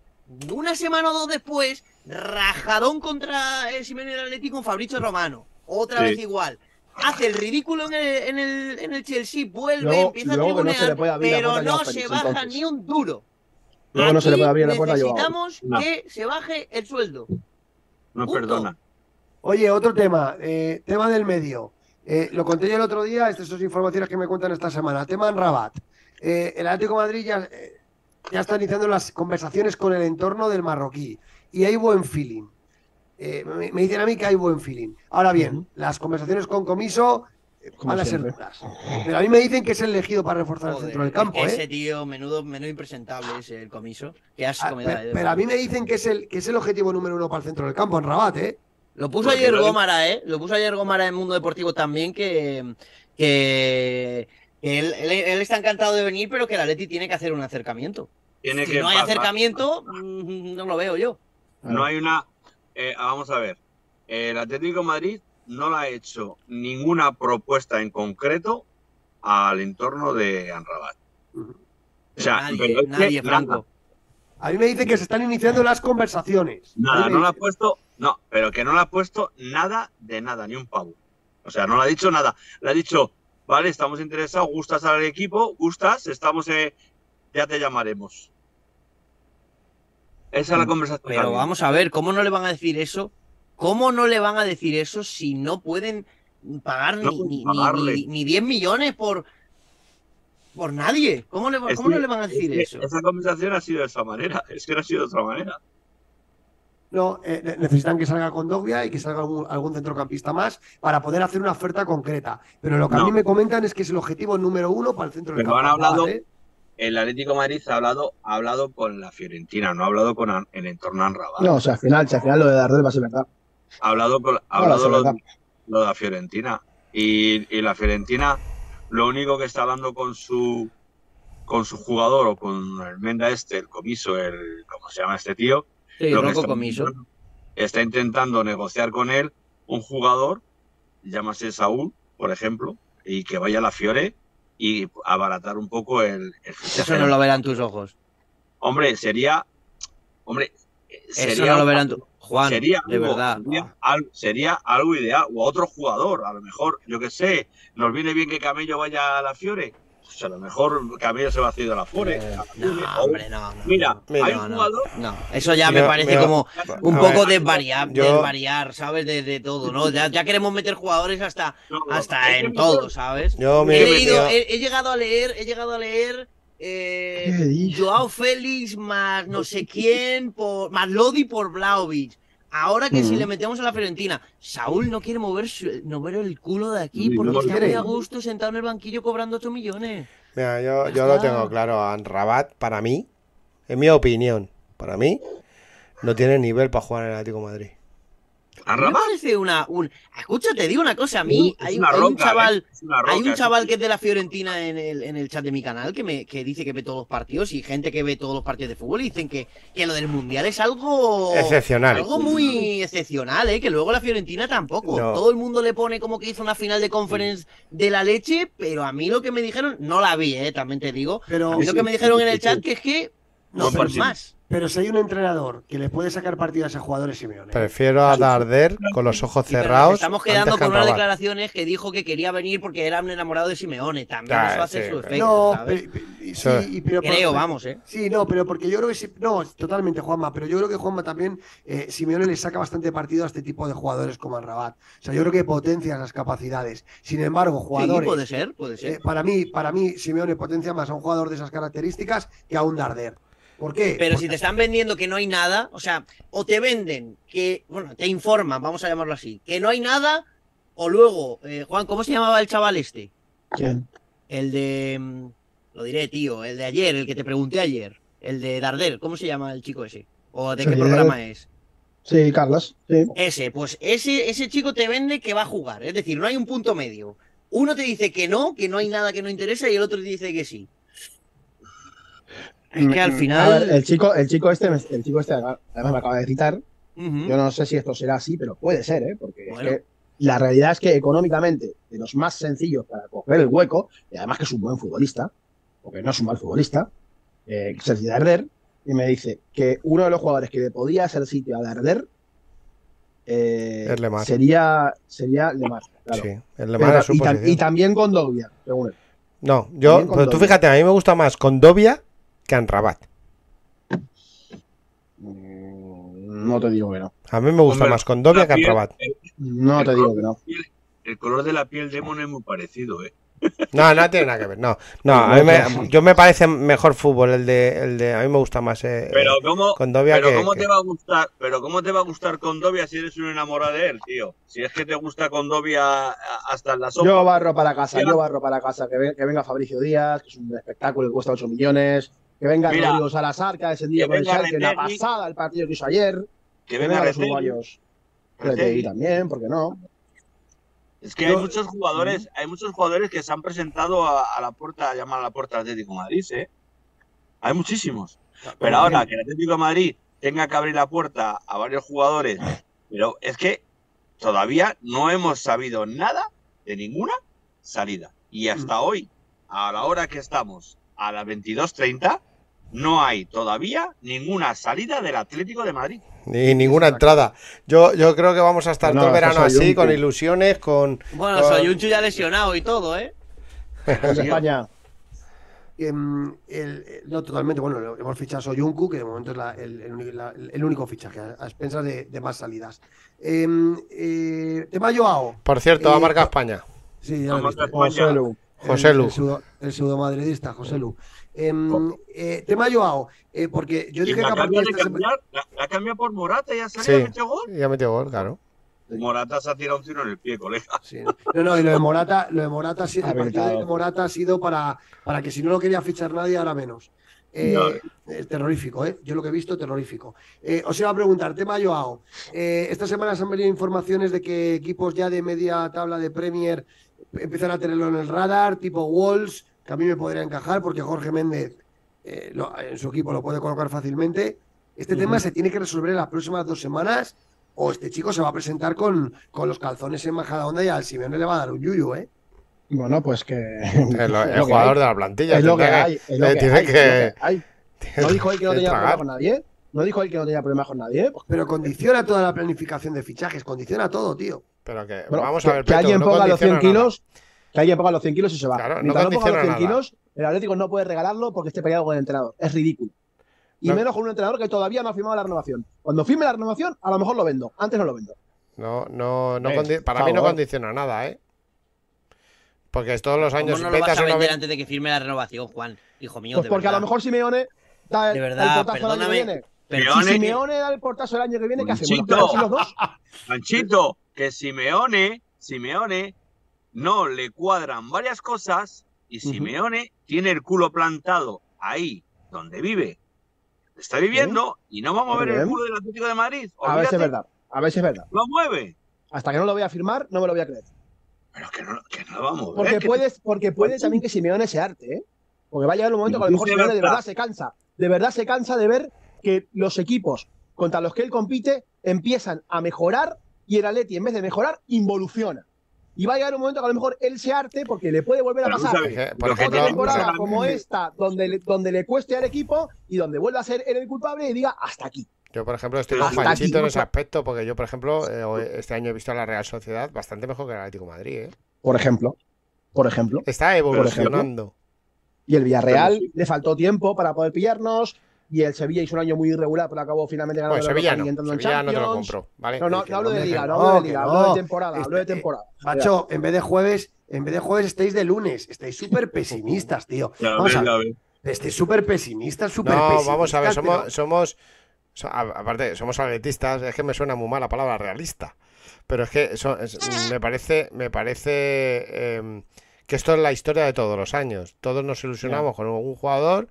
Una semana o dos después, rajadón contra el Simeone del Atlético con Fabricio Romano. Otra Sí. vez igual. Hace el ridículo en el, en el, en el Chelsea, vuelve, Luego- empieza luego a que no se tribunear, pero no se baja entonces. ni un duro. Luego no se le puede abrir la puerta. Necesitamos No. que se baje el sueldo. no Punto. perdona. Oye, otro tema, eh, tema del medio. Eh, lo conté yo el otro día, estas son informaciones que me cuentan esta semana. Tema en Rabat. Eh, el Atlético de Madrid ya, eh, ya está iniciando las conversaciones con el entorno del marroquí y hay buen feeling. Eh, me, me dicen a mí que hay buen feeling. Ahora bien, las conversaciones con Comiso eh, van a ser duras. Pero a mí me dicen que es el elegido para reforzar el centro del campo. ¿eh? Ese tío, menudo, menudo impresentable es el comiso. Qué asco Ah, me da. pero, pero a mí me dicen que es, el, que es el objetivo número uno para el centro del campo en Rabat, ¿eh? Lo puso Porque ayer Gómara, ¿eh? Lo puso ayer Gómara en Mundo Deportivo también, que, que, que él, él- él está encantado de venir, pero que el Atleti tiene que hacer un acercamiento. Tiene Si que no hay pasar- acercamiento, mm, no lo veo yo. No hay una. eh, vamos a ver. El Atlético de Madrid no le ha hecho ninguna propuesta en concreto al entorno de Anrabat. O sea, nadie, nadie, Franco. A mí me dicen que se están iniciando las conversaciones. Nada, no le ha puesto. No, pero que no le ha puesto nada de nada, ni un pavo. O sea, no le ha dicho nada. Le ha dicho, vale, estamos interesados, gustas al equipo, gustas, estamos. eh, ya te llamaremos. Esa es la conversación. que ha Pero vamos a ver, ¿cómo no le van a decir eso? ¿Cómo no le van a decir eso si no pueden pagar No ni, pueden ni, ni- pagarle. ni- ni 10 millones por, por nadie? ¿Cómo, le, cómo que- no le van a decir es que eso? Esa conversación ha sido de esa manera. Es que no ha sido de otra manera. No, eh, ne- necesitan que salga Condogbia y que salga algún, algún centrocampista más para poder hacer una oferta concreta. Pero lo que a No. mí me comentan es que es el objetivo número uno para el centro del Pero campo. han hablado- ¿eh? El Atlético de Madrid ha hablado, ha hablado con la Fiorentina, no ha hablado con An- el entorno Anrabat. No, o sea, al final, si al final lo de Dardel va a ser verdad. Ha hablado, con, ha No, hablado a lo, de la Fiorentina. Y, y la Fiorentina, lo único que está hablando con su con su jugador o con el Menda este, el comiso, el ¿cómo se llama este tío? Sí, lo que está Comiso. Está intentando negociar con él un jugador, llámase Saúl, por ejemplo, y que vaya a la Fiore y abaratar un poco el. Eso no lo verán tus ojos. Hombre, sería. Hombre, Eso sería. no lo verán tus Juan, sería de algo, verdad. Sería, al- sería algo ideal. O a otro jugador, a lo mejor, yo que sé, nos viene bien que Camello vaya a la Fiore. Pues a lo mejor Camello se va a hacer de la Fiore. Eh, a la No, Fiore. O- hombre, no, no. Mira, Mira, hay no, un no, jugador. no. eso ya me parece mira, como un poco ver, desvariar, yo- desvariar, ¿sabes? De, de todo, ¿no? Ya, ya queremos meter jugadores hasta, no, no, hasta en todo, ¿sabes? Yo, He, mira, leído, yo- he, he llegado a leer, he llegado a leer eh. Joao Félix más no sé quién, por, más Lodi por Blaovic. Ahora que si le metemos a la Fiorentina, Saúl no quiere mover, su- mover el culo de aquí porque no está quiere. muy a gusto sentado en el banquillo cobrando 8 millones. Mira, yo, lo tengo claro. Rabat, para mí, en mi opinión, para mí, no tiene nivel para jugar en el Atlético de Madrid. A me parece una. Un... Escucha, te digo una cosa. A mí es hay, una hay un chaval. ¿eh? Es una Hay un es chaval que es de la Fiorentina en el, en el chat de mi canal que me que dice que ve todos los partidos y gente que ve todos los partidos de fútbol y dicen que, que lo del mundial es algo Excepcional. algo muy excepcional, ¿eh? que luego la Fiorentina tampoco. No. Todo el mundo le pone como que hizo una final de conference de la leche, pero a mí lo que me dijeron, no la vi, ¿eh? también te digo. Pero A mí lo que me dijeron en el chat que es que no partido. más. Pero si hay un entrenador que le puede sacar partido a ese jugador es Simeone. Prefiero a Darder con los ojos Sí, pero cerrados. estamos quedando que con unas declaraciones que dijo que quería venir porque era un enamorado de Simeone. También Ah, eso hace sí, su pero- efecto. no, ¿sabes? pe- pe- Eso- sí, y- pero Creo, vamos, ¿eh? Sí, no, pero porque yo creo que sí, no, totalmente Juanma, pero yo creo que Juanma también, eh, Simeone le saca bastante partido a este tipo de jugadores como Rabat. O sea, yo creo que potencia las capacidades. Sin embargo, Sí, jugadores, puede ser, puede ser. eh, para mí, para mí, Simeone potencia más a un jugador de esas características que a un Darder. ¿Por qué? Pero si te están vendiendo que no hay nada, o sea, o te venden que, bueno, te informan, vamos a llamarlo así, que no hay nada, o luego, eh, Juan, ¿cómo se llamaba el chaval este? ¿Quién? El de, mm, lo diré, tío, el de ayer, el que te pregunté ayer, el de Darder, ¿cómo se llama el chico ese? ¿O de qué programa es? Sí, Carlos. Sí. Ese, pues ese, ese chico te vende que va a jugar, es decir, no hay un punto medio. Uno te dice que no, que no hay nada que no interesa, y el otro te dice que sí. Es que al A final. ver, el chico, el chico este, me- el chico este además me acaba de citar. Yo no sé si esto será así, pero puede ser, ¿eh? Porque Bueno. es que la realidad es que económicamente, de los más sencillos para coger el hueco, y además que es un buen futbolista, porque no es un mal futbolista, eh, que es el de Darder, y me dice que uno de los jugadores que le podía hacer sitio a Darder eh, Es Lemar. sería, sería Lemar. Claro. Sí, el Pero Lemar ta- es su y, tam- y también con Dogbia, según él. No, yo, pero tú Dobia. fíjate, a mí me gusta más con Dobia que Rabat. Mm, No te digo que no. A mí me gusta Hombre, más con Dobia la que Rabat. No te digo que no. El color de la piel de Mon es muy parecido, ¿eh? No, no tiene nada que ver. No, no, a mí me, yo me parece mejor fútbol el de, el de, a mí me gusta más eh, Pero cómo, pero que, cómo que- te va a gustar, pero cómo te va a gustar con Dobia si eres un enamorado de él, tío. Si es que te gusta con Dobia a- hasta en la sopa. Yo barro para casa, yo barro para casa. Que venga Fabricio Díaz, que es un espectáculo que cuesta 8 millones. Que venga Mira. Rodrigo Salazar, que ha descendido Que con el venga Schalke, Retegui. pasada el partido que hizo ayer. que Que venga vengan los uruguayos. Retegui. También, ¿por qué no? Es que hay Yo- muchos jugadores, hay muchos jugadores que se han presentado a, a la puerta, a llamar a la puerta del Atlético de Madrid, ¿eh? Hay muchísimos. Pero ahora que el Atlético de Madrid tenga que abrir la puerta a varios jugadores, pero es que todavía no hemos sabido nada de ninguna salida. Y hasta hoy, a la hora que estamos, a las 22.30, no hay todavía ninguna salida del Atlético de Madrid. ni ninguna entrada. Yo, yo creo que vamos a estar No, todo el verano así, con ilusiones, con... Bueno, con- Soyunchu ya lesionado y todo, ¿eh? España. Em, el- el- no, totalmente. Bueno, hemos fichado a Soyuncu, que de momento es la- el, el único- la- el único fichaje, a, expensas de, de más salidas. Em, eh, tema Joao. Por cierto, va a Eh, marcar España. Sí, ya lo Vamos viste. José Lu. El-. El, pseudo, el pseudomadridista, José Lu. Em, eh, tema Joao, eh, porque yo dije que a partir de semana. la, la cambia por Morata y ya salió Sí. y metió gol. Ya metió gol, claro. Morata se ha tirado un tiro en el pie, colega. Sí. No, no, y lo de Morata, lo de Morata, sí, el partido de Habilitado. Morata ha sido para, para que si no lo quería fichar nadie, ahora menos. Eh, es terrorífico, ¿eh? Yo lo que he visto, terrorífico. Eh, os iba a preguntar, tema Joao. Eh, esta semana se han venido informaciones de que equipos ya de media tabla de Premier empiezan a tenerlo en el radar, tipo Wolves, que a mí me podría encajar porque Jorge Méndez eh, lo- en su equipo lo puede colocar fácilmente. Este tema se tiene que resolver en las próximas dos semanas o este chico se va a presentar con, con los calzones en Majadahonda y al Simeone le va a dar un yuyu, ¿eh? Bueno, pues que. El, es jugador de la plantilla. Es lo que hay. Es lo eh, que. No dijo él que no tenía problema con nadie. No dijo él que no tenía problema con nadie. Pues, Pero condiciona toda la planificación de fichajes, condiciona todo, tío. Pero que, bueno, vamos que, a ver, que Peto, alguien no ponga los 100 condiciona nada. kilos. Que alguien ponga los 100 kilos y se va. Claro, no Mientras no ponga los 100 condiciona nada. kilos, el Atlético no puede regalarlo porque esté peleado con el entrenador. Es ridículo. Y No. menos con un entrenador que todavía no ha firmado la renovación. Cuando firme la renovación, a lo mejor lo vendo. Antes no lo vendo. No, no, no Eh, para mí no condiciona nada, ¿eh? Porque todos los ¿Cómo años no lo vas a vender antes de que firme la renovación, Juan? Hijo mío, Pues de porque a lo mejor Simeone da el, De verdad, el año que perdóname, viene. Pero Si Simeone da el portazo el año que viene, ¿qué hacemos? ¿Nos Monchito. quedamos sin los dos? Manchito, que Simeone, Simeone no le cuadran varias cosas y. Simeone tiene el culo plantado ahí donde vive. Está viviendo y no va a mover el culo del Atlético de Madrid. A ver si es Olvídate, verdad. A ver si es verdad. Lo mueve. Hasta que no lo voy a firmar, no me lo voy a creer. Pero que no, que no lo va a mover. Porque que- puedes, porque puede también que Simeone se arte, ¿eh? Porque va a llegar un momento que a lo mejor Simeone de verdad se cansa. De verdad se cansa de ver que los equipos contra los que él compite empiezan a mejorar y el Atleti, en vez de mejorar, involuciona. y va a llegar un momento que a lo mejor él se arte porque le puede volver a pasar. sabes, por ejemplo, Otra te- temporada como esta, donde le, donde le cueste al equipo y donde vuelva a ser él el culpable y diga hasta aquí. Yo, por ejemplo, estoy con Panchito en ese aspecto, porque yo, por ejemplo, eh, este año he visto a la Real Sociedad bastante mejor que el Atlético de Madrid. ¿eh? Por ejemplo. Por ejemplo. Está evolucionando. Y el Villarreal Pero le faltó tiempo para poder pillarnos. Y el Sevilla hizo un año muy irregular, pero acabó finalmente ganando Bueno, la Sevilla no. Entrando en no te lo compro. ¿vale? No, no, no hablo no, de liga, no, no hablo de liga, no. hablo de temporada, hablo de Este, temporada. Macho, en vez de jueves, en vez de jueves estáis de lunes. Estáis súper pesimistas, tío. Vamos a ver. Estáis súper pesimistas, súper No, pesimistas. vamos a ver, somos, somos aparte, somos atletistas, es que me suena muy mal la palabra realista. Pero es que eso es- me parece, me parece em, que esto es la historia de todos los años. Todos nos ilusionamos con un jugador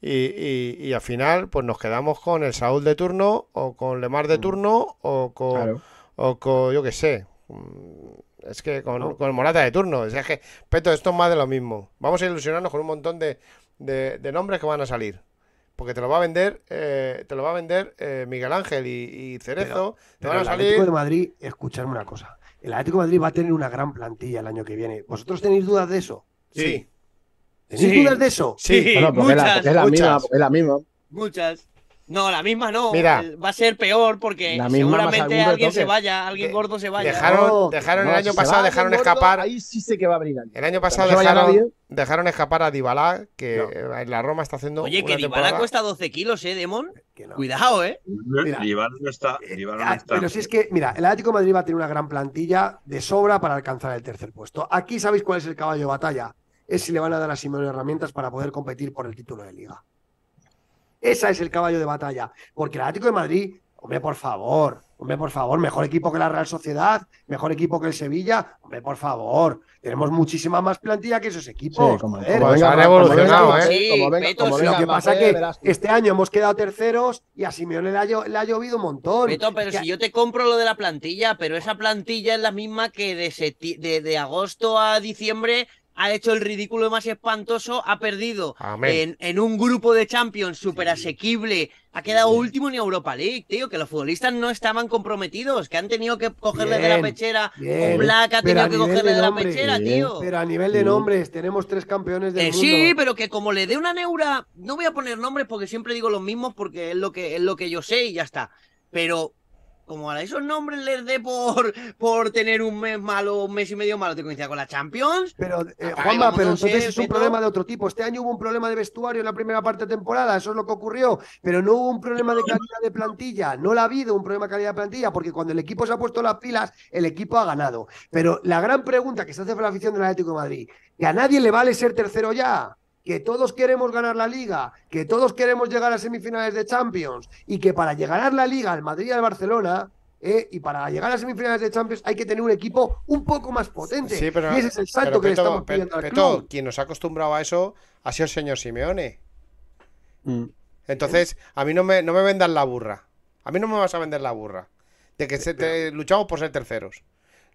y, y- y al final pues nos quedamos con el Saúl de turno o con Lemar de turno o con, Claro. o con yo qué sé. Mm, Es que con, No. con Morata de turno. O sea, es que, Peto, esto es más de lo mismo. Vamos a ilusionarnos con un montón de, de- de nombres que van a salir. Porque te lo va a vender, eh, te lo va a vender eh, Miguel Ángel y, y Cerezo. te Pero van a el salir. Atlético de Madrid, escuchadme una cosa. El Atlético de Madrid va a tener una gran plantilla el año que viene. ¿Vosotros tenéis dudas de eso? Sí, ¿Tenéis Sí. dudas de eso? sí. Bueno, porque es la, muchas, porque es la muchas. misma, porque es la misma. Muchas. No, la misma no. Mira. El- Va a ser peor porque La misma más seguramente alguien se vaya, alguien De- gordo se vaya. Dejaron, No, dejaron No, el año pasado, va dejaron gordo, escapar. Ahí sí sé que va a alguien. El año pasado dejaron, escapar a Dybala, que No. eh, en la Roma está haciendo Oye, que Dybala temporada. cuesta 12 kilos, ¿eh, Demon? Cuidado, ¿eh? Mira. Dybala no está. Eh, Dybala no ah, está. Pero si es que, mira, el Atlético de Madrid va a tener una gran plantilla de sobra para alcanzar el tercer puesto. Aquí sabéis cuál es el caballo de batalla. Es si le van a dar a Simeone herramientas para poder competir por el título de liga. Esa es el caballo de batalla. Porque el Atlético de Madrid, hombre, por favor, hombre, por favor, mejor equipo que la Real Sociedad, mejor equipo que el Sevilla, hombre, por favor. Tenemos muchísima más plantilla que esos equipos. Sí, como, joder. como venga, han como evolucionado, venga, como venga, Beto, como sí. Lo que pasa Mbappé, que este año hemos quedado terceros y a Simeone le ha, llo- le ha llovido un montón. Beto, pero Que- si yo te compro lo de la plantilla, pero esa plantilla es la misma que de, seti- de, de agosto a diciembre ha hecho el ridículo más espantoso, ha perdido en, en un grupo de Champions súper asequible, ha quedado último en Europa League, tío, que los futbolistas no estaban comprometidos, que han tenido que cogerle de la pechera, bien, o Black ha tenido que cogerle de de la pechera, bien, tío. Pero a nivel de nombres, tenemos tres campeones del Eh, mundo. sí, pero que como le dé una neura, no voy a poner nombres porque siempre digo los mismos porque es lo que es lo que yo sé y ya está. Pero como a esos nombres les dé por, por tener un mes malo, un mes y medio malo, te coincida con la Champions. Pero, eh, Ay, Juanma, pero entonces es un problema de otro tipo. Este año hubo un problema de vestuario en la primera parte de temporada, eso es lo que ocurrió. Pero no hubo un problema de calidad de plantilla. No la ha habido un problema de calidad de plantilla, porque cuando el equipo se ha puesto las pilas, el equipo ha ganado. Pero la gran pregunta que se hace por la afición del Atlético de Madrid, que a nadie le vale ser tercero ya. Que todos queremos ganar la liga, que todos queremos llegar a semifinales de Champions y que para llegar a la liga al Madrid y al Barcelona, eh, y para llegar a semifinales de Champions hay que tener un equipo un poco más potente. Sí, pero, y ese es el salto que le Peto, estamos Pe- pidiendo al Peto, club. quien nos ha acostumbrado a eso ha sido el señor Simeone. Mm. Entonces, a mí no me, no me vendan la burra. A mí no me vas a vender la burra. De que se- te- luchamos por ser terceros.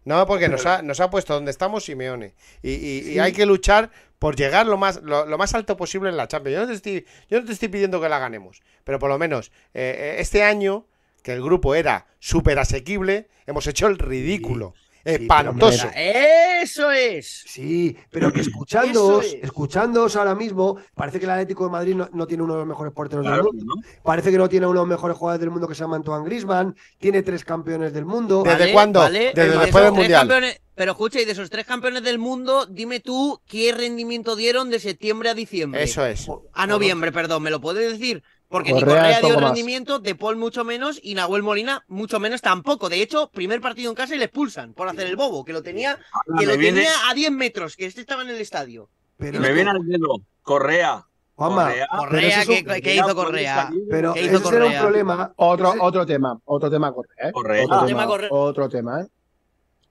No, porque nos ha, nos ha puesto donde estamos Simeone. Y, y- y Sí. hay que luchar por llegar lo más, lo, más alto posible en la Champions. Yo no, te estoy, yo no te estoy pidiendo que la ganemos. Pero por lo menos, eh, eh, este año, que el grupo era súper asequible, hemos hecho el ridículo. Espantoso. Eso es. Sí, pero que escuchándoos, es. escuchándoos ahora mismo, parece que el Atlético de Madrid no, no tiene uno de los mejores porteros Claro, del mundo. ¿no? Parece que no tiene uno de los mejores jugadores del mundo que se llama Antoine Grisman. Tiene tres campeones del mundo. ¿Desde Vale, cuándo? vale, Desde de después del Mundial. pero escucha, y de esos tres campeones del mundo, dime tú qué rendimiento dieron de septiembre a diciembre. Eso es. A noviembre, perdón, ¿me lo puedes decir? Porque Correa ni Correa dio rendimiento, De Paul mucho menos y Nahuel Molina mucho menos tampoco. De hecho, primer partido en casa y le expulsan por hacer el bobo, que lo tenía, Ahora que lo viene, tenía a 10 metros, que este estaba en el estadio. Pero, me viene al dedo. Correa. Juanma, Correa. Correa, un- ¿qué, hizo Correa? pero ¿Qué hizo ese será un problema. Otro, otro tema, otro tema Correa, ¿eh? Correa. Otro, Ah, tema, tema Correa. otro tema, ¿eh?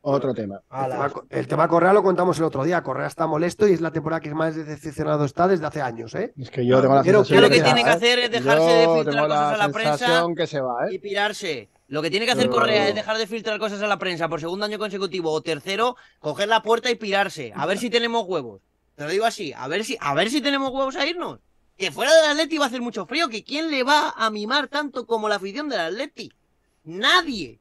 Otro tema. El tema, el tema Correa lo contamos el otro día. Correa está molesto y es la temporada que más decepcionado está desde hace años. ¿eh? Es que yo tengo la sensación de que que tiene que hacer es Yo dejarse de filtrar cosas a la prensa sensación que se va, y ¿eh? pirarse. Lo que tiene que hacer Pero- Correa es dejar de filtrar cosas a la prensa por segundo año consecutivo o tercero, coger la puerta y pirarse. A ver si tenemos huevos. Te lo digo así, a ver si, a ver si tenemos huevos a irnos. Que fuera del Atleti va a hacer mucho frío, que quién le va a mimar tanto como la afición del Atleti. Nadie.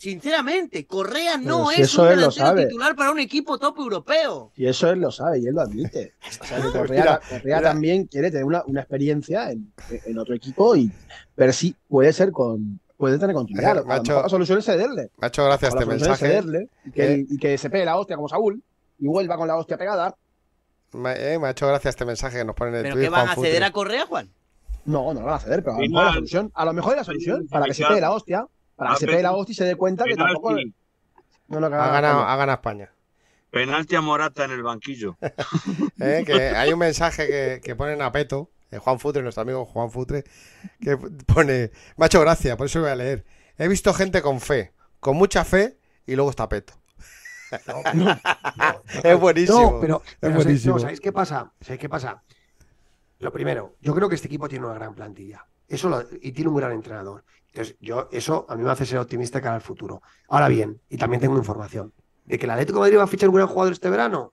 Sinceramente, Correa no si es un delantero titular para un equipo top europeo. Y eso él lo sabe y él lo admite. O sea, que Correa, Mira, Correa mira. también quiere tener una, una experiencia en, en otro equipo y ver si puede ser con. Puede tener continuidad. Eh, macho, la solución es cederle. Me ha hecho gracia este mensaje. cederle y que, Eh. y que se pegue la hostia como Saúl y vuelva con la hostia pegada. Me, eh, me ha hecho gracia este mensaje que nos ponen en el ¿Pero Twitter. qué van Juan a ceder Futre. a Correa, Juan? No, no lo van a ceder, pero a lo mejor la solución, a lo mejor es la solución para que se pegue la hostia, para que se pegue la hostia y se dé cuenta que tampoco. No, que Ha ganado, ha ganado España. penalti a Morata en el banquillo. Eh, que hay un mensaje que, que ponen a Peto, eh, Juan Futre, nuestro amigo Juan Futre, que pone, me ha hecho gracia, por eso lo voy a leer. He visto gente con fe, con mucha fe, y luego está Peto. es buenísimo. No, pero, pero buenísimo. no, ¿sabéis qué pasa? ¿Sabéis qué pasa? Lo primero, yo creo que este equipo tiene una gran plantilla. Eso lo- y tiene un gran entrenador. Entonces, yo, eso a mí me hace ser optimista cara al futuro. Ahora bien, y también tengo información, de que el Atlético de Madrid va a fichar un gran jugador este verano.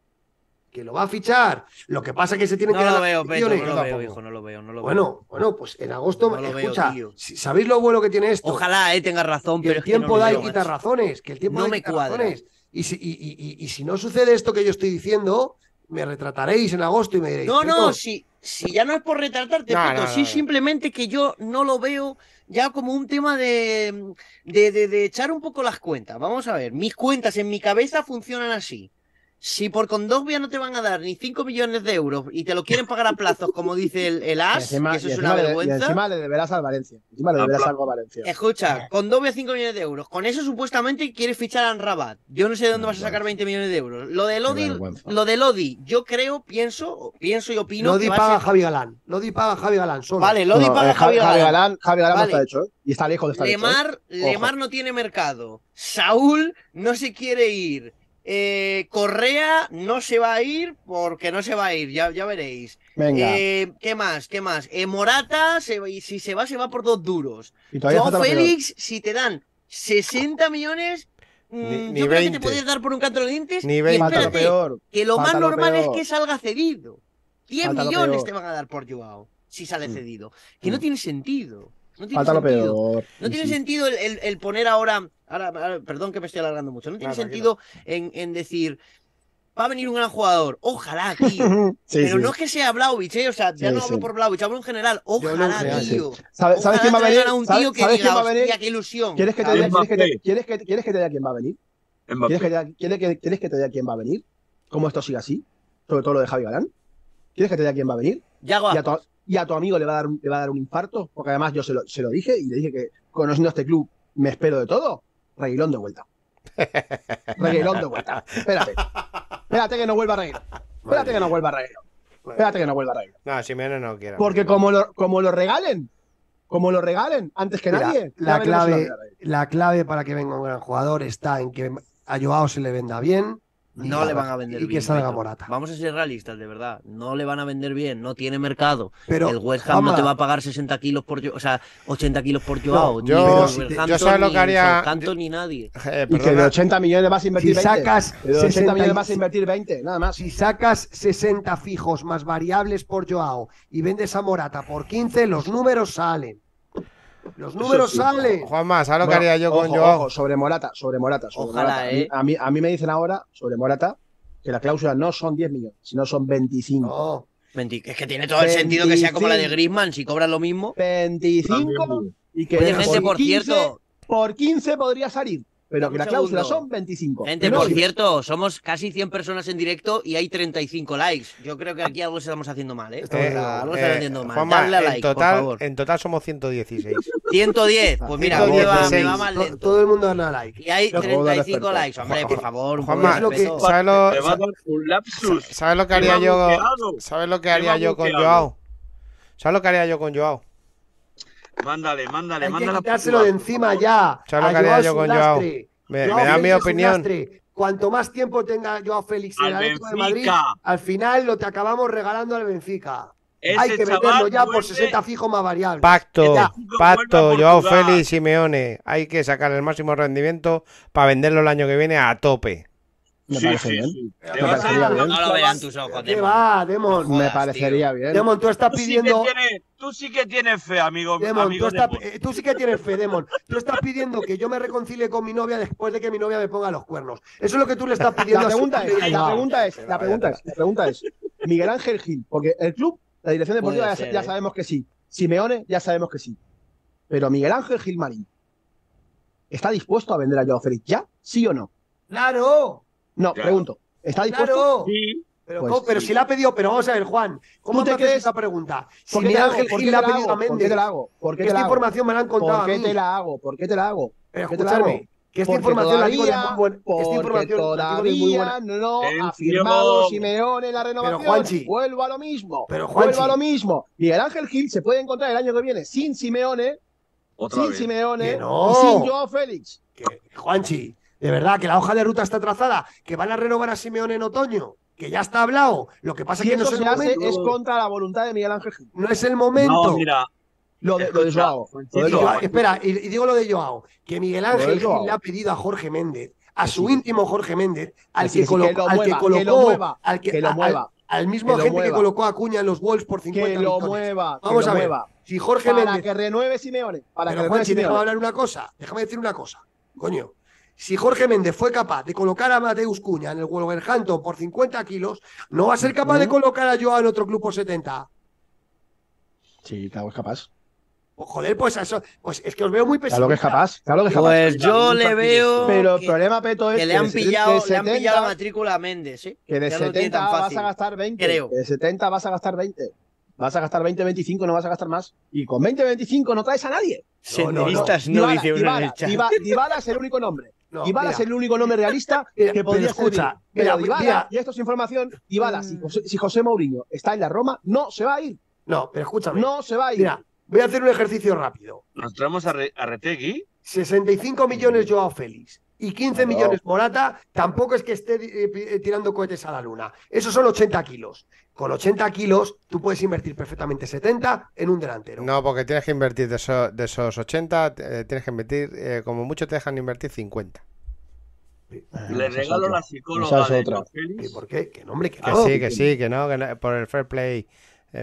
Que lo va a fichar. Lo que pasa es que se tienen No que dar lo las veo, no lo veo, hijo, no lo veo, no lo veo. Bueno, bueno, pues en agosto, No lo veo, escucha, tío. si- ¿sabéis lo bueno que tiene esto? Ojalá, eh, tengas razón, que pero el es que no tiempo da y veo, quita razones, que el tiempo No da y me quita cuadra. razones. Y si, y- y- y si no sucede esto que yo estoy diciendo, me retrataréis en agosto y me diréis. No, no, "Peto, si, si ya no es por retratarte, No, Peto, no, sí no, simplemente que yo no lo veo ya como un tema de, de, de- de echar un poco las cuentas. Vamos a ver, mis cuentas en mi cabeza funcionan así. Si por Condovia no te van a dar ni 5 millones de euros y te lo quieren pagar a plazos, como dice el, el Y AS, encima, que eso y es una le, y vergüenza. encima le deberás al Valencia. Encima le deberás algo a Valencia. Escucha, con Dobia 5 millones de euros. Con eso supuestamente quieres fichar a Rabat. Yo no sé de dónde vas a sacar 20 millones de euros. Lo de Lodi, vergüenza. lo de Lodi, yo creo, pienso, pienso y opino Lodi que va a paga a ser- Javi Galán. Lodi paga a Javi Galán solo. Vale, Lodi No, paga eh, a Javi Galán. Galán. Javi Galán Vale. no está hecho, ¿eh? Y está lejos de estar hecho. ¿eh? Lemar, Lemar no tiene mercado. Saúl no se quiere ir. Eh, Correa no se va a ir porque no se va a ir, ya, ya veréis. Venga. Eh, ¿Qué más? ¿Qué más? Eh, Morata, se si se va, se va por dos duros. y. Félix, si te dan 60 millones, mm, Ni- ni yo creo que 20. te puedes dar por un canto de dientes. Ni y 20. Falta lo espérate, peor. que lo más lo normal es que salga cedido. 10 Falta lo millones te van a dar por Joao, si sale Mm. cedido. Que no Mm. tiene sentido. No tiene sentido. peor. No tiene sí. sentido el, el- el poner ahora, ahora, ahora- perdón que me estoy alargando mucho, no tiene sentido en, en decir, va a venir un gran jugador, ojalá, tío. Sí, Pero sí. no es que sea Blauvich, ¿eh? o sea, ya Sí, no hablo sí. por Blauvich, hablo en general, no ojalá, tío. ¿Sabes, ¿sabes quién va a venir? a un ¿Sabes, tío que sabes diga, quién va a venir? hostia, qué ilusión. ¿Quieres que te diga. ¿quieres que te- quieres que- quieres que te diga quién va a venir? ¿Quieres que, te diga- quieres que- quieres que te diga quién va a venir? ¿Cómo esto sigue así? Sobre todo lo de Javi Galán. ¿Quieres que te diga quién va a venir? Yago Y a, tu, y a tu amigo le va a dar un, le va a dar un infarto, porque además yo se lo, se lo dije y le dije que conociendo este club me espero de todo. Reguilón de vuelta. Reguilón de vuelta. Espérate. Espérate que no vuelva a Reguilón. Espérate que no vuelva a Reguilón. Espérate que no vuelva a Reguilón. No, Simeone no quiere. Porque como lo, como lo regalen, como lo regalen antes que Mira, nadie, la clave-. La clave para que venga un gran jugador está en que a Joao se le venda bien. Y No le van a vender Y bien. que salga. Morata. Vamos a ser realistas, de verdad. No le van a vender bien, no tiene mercado. Pero, el West Ham no te va a pagar 60 kilos por o sea, 80 kilos por Joao. ni yo- el yo sabes lo ni que haría- Southampton, ni nadie. Eh, Y que de perdona, 80 millones vas a invertir si 20. sacas, Que de 80 60 millones y- vas a invertir 20, nada más. si sacas 60 fijos más variables por Joao y vendes a Morata por 15, los números salen. Los números sí. salen. Juanma, ¿sabes lo que Bueno, haría yo con ojo, Joao? ojo, sobre Morata, sobre Morata. sobre Ojalá, Morata. A mí- eh. A, mí, a mí me dicen ahora, sobre Morata, que la cláusula no son 10 millones, sino son 25. No, Menti- Es que tiene todo el sentido que sea como la de 25. Griezmann, si cobran lo mismo. 25 y que Oye, por gente, por 15 cierto, por 15 podría salir, pero que la cláusula son 25. gente, no por cierto, somos casi 100 personas en directo y hay 35 likes. Yo creo que aquí algo estamos haciendo mal, ¿eh? Eh, algo eh, estamos haciendo mal. Juanma, Dadle a en, like, por total, favor. en total somos 116. 110, pues mira, me va, me 116. va to- lento. todo el mundo da like. Y hay Pero todo 35 respeto. likes, hombre, por favor, Juanma, lo que-. ¿Sabes lo, Me va a dar un lapsus. ¿sabes lo que haría yo? ¿Sabes lo que haría yo con. Joao? ¿Sabes lo que haría yo con Joao? Mándale, mándale, Hay que mándale. quitárselo de encima ya. ¿Sabes lo A que haría Joao yo es un con Joao? Me, Joao me da mi opinión. Cuanto más tiempo tenga Joao Félix en el Al Atlético de Madrid, al final lo te acabamos regalando al Benfica. Ese Hay que venderlo ya por vuelve- 60 fijos más variables. Pacto, pacto, Joao. Félix y Simeone. Hay que sacar el máximo rendimiento para venderlo el año que viene a tope. Me Sí, parece sí, bien. sí. Me Te vas a- parecería bien. No lo vean tus ojos, ¿Qué Demon. va, Demon? Me jodas, parecería bien. Demon, tú estás Tú sí, que pidiendo. tú sí que tienes fe, amigo. Demon, tú, estás- Demon. eh, tú sí que tienes fe, Demon. Tú estás pidiendo que yo me reconcilie con mi novia después de que mi novia me ponga los cuernos. Eso es lo que tú le estás pidiendo La a su- pregunta es, la pregunta es, la pregunta es, la pregunta es, Miguel Ángel Gil, porque el club, la dirección deportiva ser, ya ¿eh? sabemos que sí. Simeone ya sabemos que sí. Pero Miguel Ángel Gil Marín, ¿está dispuesto a vender a Joao Félix ya? ¿Sí o no? Claro, No, Ya. pregunto. ¿Está dispuesto? claro. Sí, Pero, Pues pero sí. si le ha pedido, pero vamos a ver, Juan, ¿cómo ¿Tú te crees? esa pregunta? Si ¿Por qué te Miguel la hago? Ángel ¿Por Gil te ha la pedido a hago? ¿Por qué Méndez. te la hago? ¿Por qué te Esta la hago? información me la han contado ¿Por a qué mí. te la hago? ¿Por qué te la hago? Pero ¿Por qué te la hago? escúchame, que esta Porque información la digo de todavía, muy buena. Esta información la de muy buena. todavía no ha firmado Simeone la renovación. Juanchi. Vuelvo a lo mismo. Pero, Vuelvo Juanchi. a lo mismo. Miguel Ángel Gil se puede encontrar el año que viene sin Simeone, otra sin vez. Simeone no. y sin Joao Félix. Que, Juanchi, de verdad, que la hoja de ruta está trazada, que van a renovar a Simeone en otoño, que ya está hablado. Lo que pasa Si es que no eso es el se hace momento. es contra la voluntad de Miguel Ángel Gil. No es el momento. No, mira, Lo de, lo de Escucha, Joao. Lo de Y espera, y, y digo lo de Joao, que Miguel Ángel Gil Joao. le ha pedido a Jorge Méndez, a Que su sí. íntimo Jorge Méndez, al Que que, que colocó, que lo al que mueva, colocó, que lo mueva, al que, Que lo mueva. al mismo que agente que colocó a Acuña en los Wolves por 50 Que lo millones. mueva. que Vamos lo a ver. mueva. Si Jorge Para Méndez que renueve Simeone. Para que Pero renueve Juanchi, déjame Simeone. hablar una cosa. Déjame decir una cosa. Coño. Si Jorge Méndez fue capaz de colocar a Mateus Cuña en el Wolverhampton por 50 kilos, no va a ser capaz de colocar a Joao en otro club por 70. Sí, claro es capaz. Pues, joder, pues eso, pues es que os veo muy pesimista. Claro que es capaz. Claro que es capaz. Pues yo le veo Pero el problema, Peto, es que le han pillado, le han 70, pillado la matrícula a Méndez, ¿eh? Que de Ya no lo tiene 70 tan vas a gastar 20. Creo. que De 70 vas a gastar 20. Vas a gastar 20, 25, no vas a gastar más. Y con 20, 25 no traes a nadie. No, no, no. Senderistas no, Dybala, dice uno en Dybala, el chat. Dybala- Dybala es el único nombre. No, Dybala mira, es el único nombre realista Mira, que pero podría escucha, servir. mira, Pero Dybala, mira. y esto es información, Dybala, si José, si José Mourinho está en la Roma, no se va a ir. No, pero escúchame. No se va a ir. Mira, voy a hacer un ejercicio rápido. nos traemos a, Re- a Retegui. 65 millones Joao Félix y 15 Claro. millones Morata, tampoco es que esté eh, eh, tirando cohetes a la luna. Esos son 80 kilos. Con 80 kilos tú puedes invertir perfectamente 70 en un delantero. No, porque tienes que invertir de, eso- de esos 80, eh, tienes que invertir, eh, como mucho te dejan invertir 50. Ah, Le regalo la psicóloga Esa es de otra. ¿Y Félix. por qué? Que no, hombre, que Que no. sí, que sí, que no, que no, por el fair play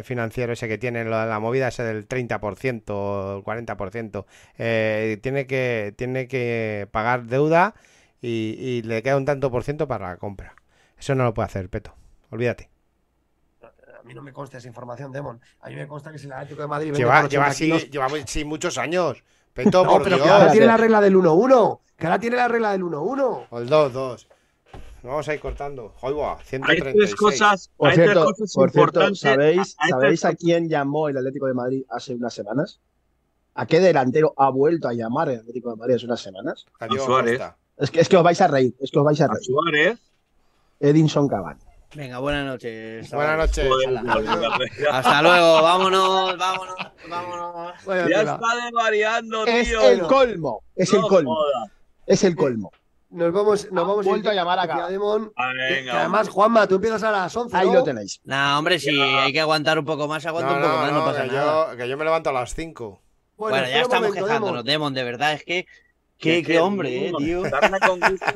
financiero ese que tiene, lo de la movida ese del 30% o el 40%, eh, tiene, que, tiene que pagar deuda y, y le queda un tanto por ciento para la compra. Eso no lo puede hacer, Peto. Olvídate. A mí no me consta esa información, Demon. A mí me consta que si el Atlético de Madrid Lleva, lleva 80 así, lleva sí, muchos años. Peto, No, por pero Dios. que ahora tiene la regla del 1-1. Que ahora tiene la regla del 1-1. O el 2-2. Vamos a ir cortando. Hay 136. tres cosas, Por hay tres cosas por cierto, importantes. ¿sabéis, Hay ¿sabéis tres a quién llamó el Atlético de Madrid hace unas semanas? ¿A qué delantero ha vuelto a llamar el Atlético de Madrid hace unas semanas? A Diego Suárez. Es que, es que os vais a reír, es que os vais a A reír. Suárez. Edinson Cavani. Venga, buenas noches. Buenas noches. Joder, Hasta luego, vámonos, vámonos, vámonos. Ya está desvariando, Es tío. el colmo, es el colmo, es el colmo. Nos vamos, nos vamos vuelto a llamar acá. Demon. Ah, Que- venga, que además, Juanma, tú empiezas a las 11. Ahí ¿no? lo tenéis. Nah, hombre, si hay que aguantar un poco más, aguanta No, un poco no, más, no, no, pasa que, nada. yo, que yo me levanto a las 5. Bueno, ya estamos momento, quejándonos, Demon. Demon, de verdad, es que. Qué, qué que hombre, eh, no, tío.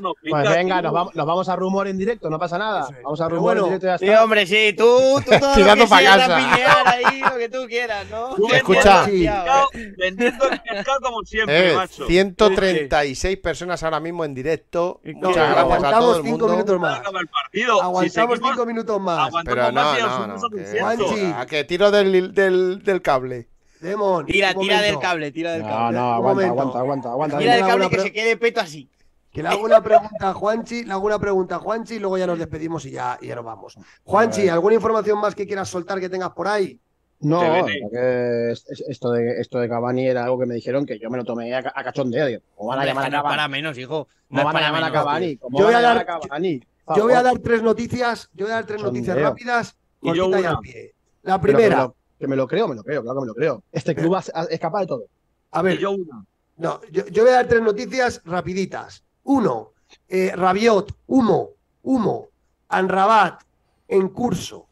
No Pues venga, nos vamos, nos vamos a rumor en directo, no pasa nada. Vamos a rumor bueno, en directo y ya Sí, está. hombre, sí, tú, tú todo lo Tirando que pa' sea, casa. ahí, lo que tú quieras, ¿no? Tú Escucha. vendiendo el pescado- Vendiendo el pescado como siempre, Eh, macho. 136 personas ahora mismo en directo. Y Muchas gracias a aguantamos todo el cinco mundo. minutos No más. acaba el partido. Si Aguantamos seguimos, cinco minutos más. aguantamos Pero más no, no, no. a que- 200. Juanchi. a que tiro del, del, del cable. Demon. Tira, tira del cable, tira del No, cable. no, Un aguanta, aguanta, aguanta, aguanta. Tira del cable y que se quede peto así. Que le hago una pregunta a Juanchi, le hago una pregunta a Juanchi y luego ya nos despedimos y ya, y ya nos vamos. Juanchi, ¿alguna información más que quieras soltar que tengas por ahí? No, que es- es- esto de, esto de Cavani era algo que me dijeron que yo me lo tomé a, a cachondeo. Digo, ¿Cómo van a Hombre, llamar que a no es Cavani? para menos, hijo. ¿Cómo No van a llamar a. Cavani? ¿Cómo Yo voy a dar- Cavani? Yo voy a dar tres noticias, yo voy a dar tres noticias rápidas, Y cortita al pie. La primera, Que me lo creo, me lo creo, claro que me lo creo. Este club es, capaz de todo. a ver, yo una. no, yo, yo voy a dar tres noticias rapiditas. Uno, eh, Rabiot, humo, humo, Anrabat, en curso,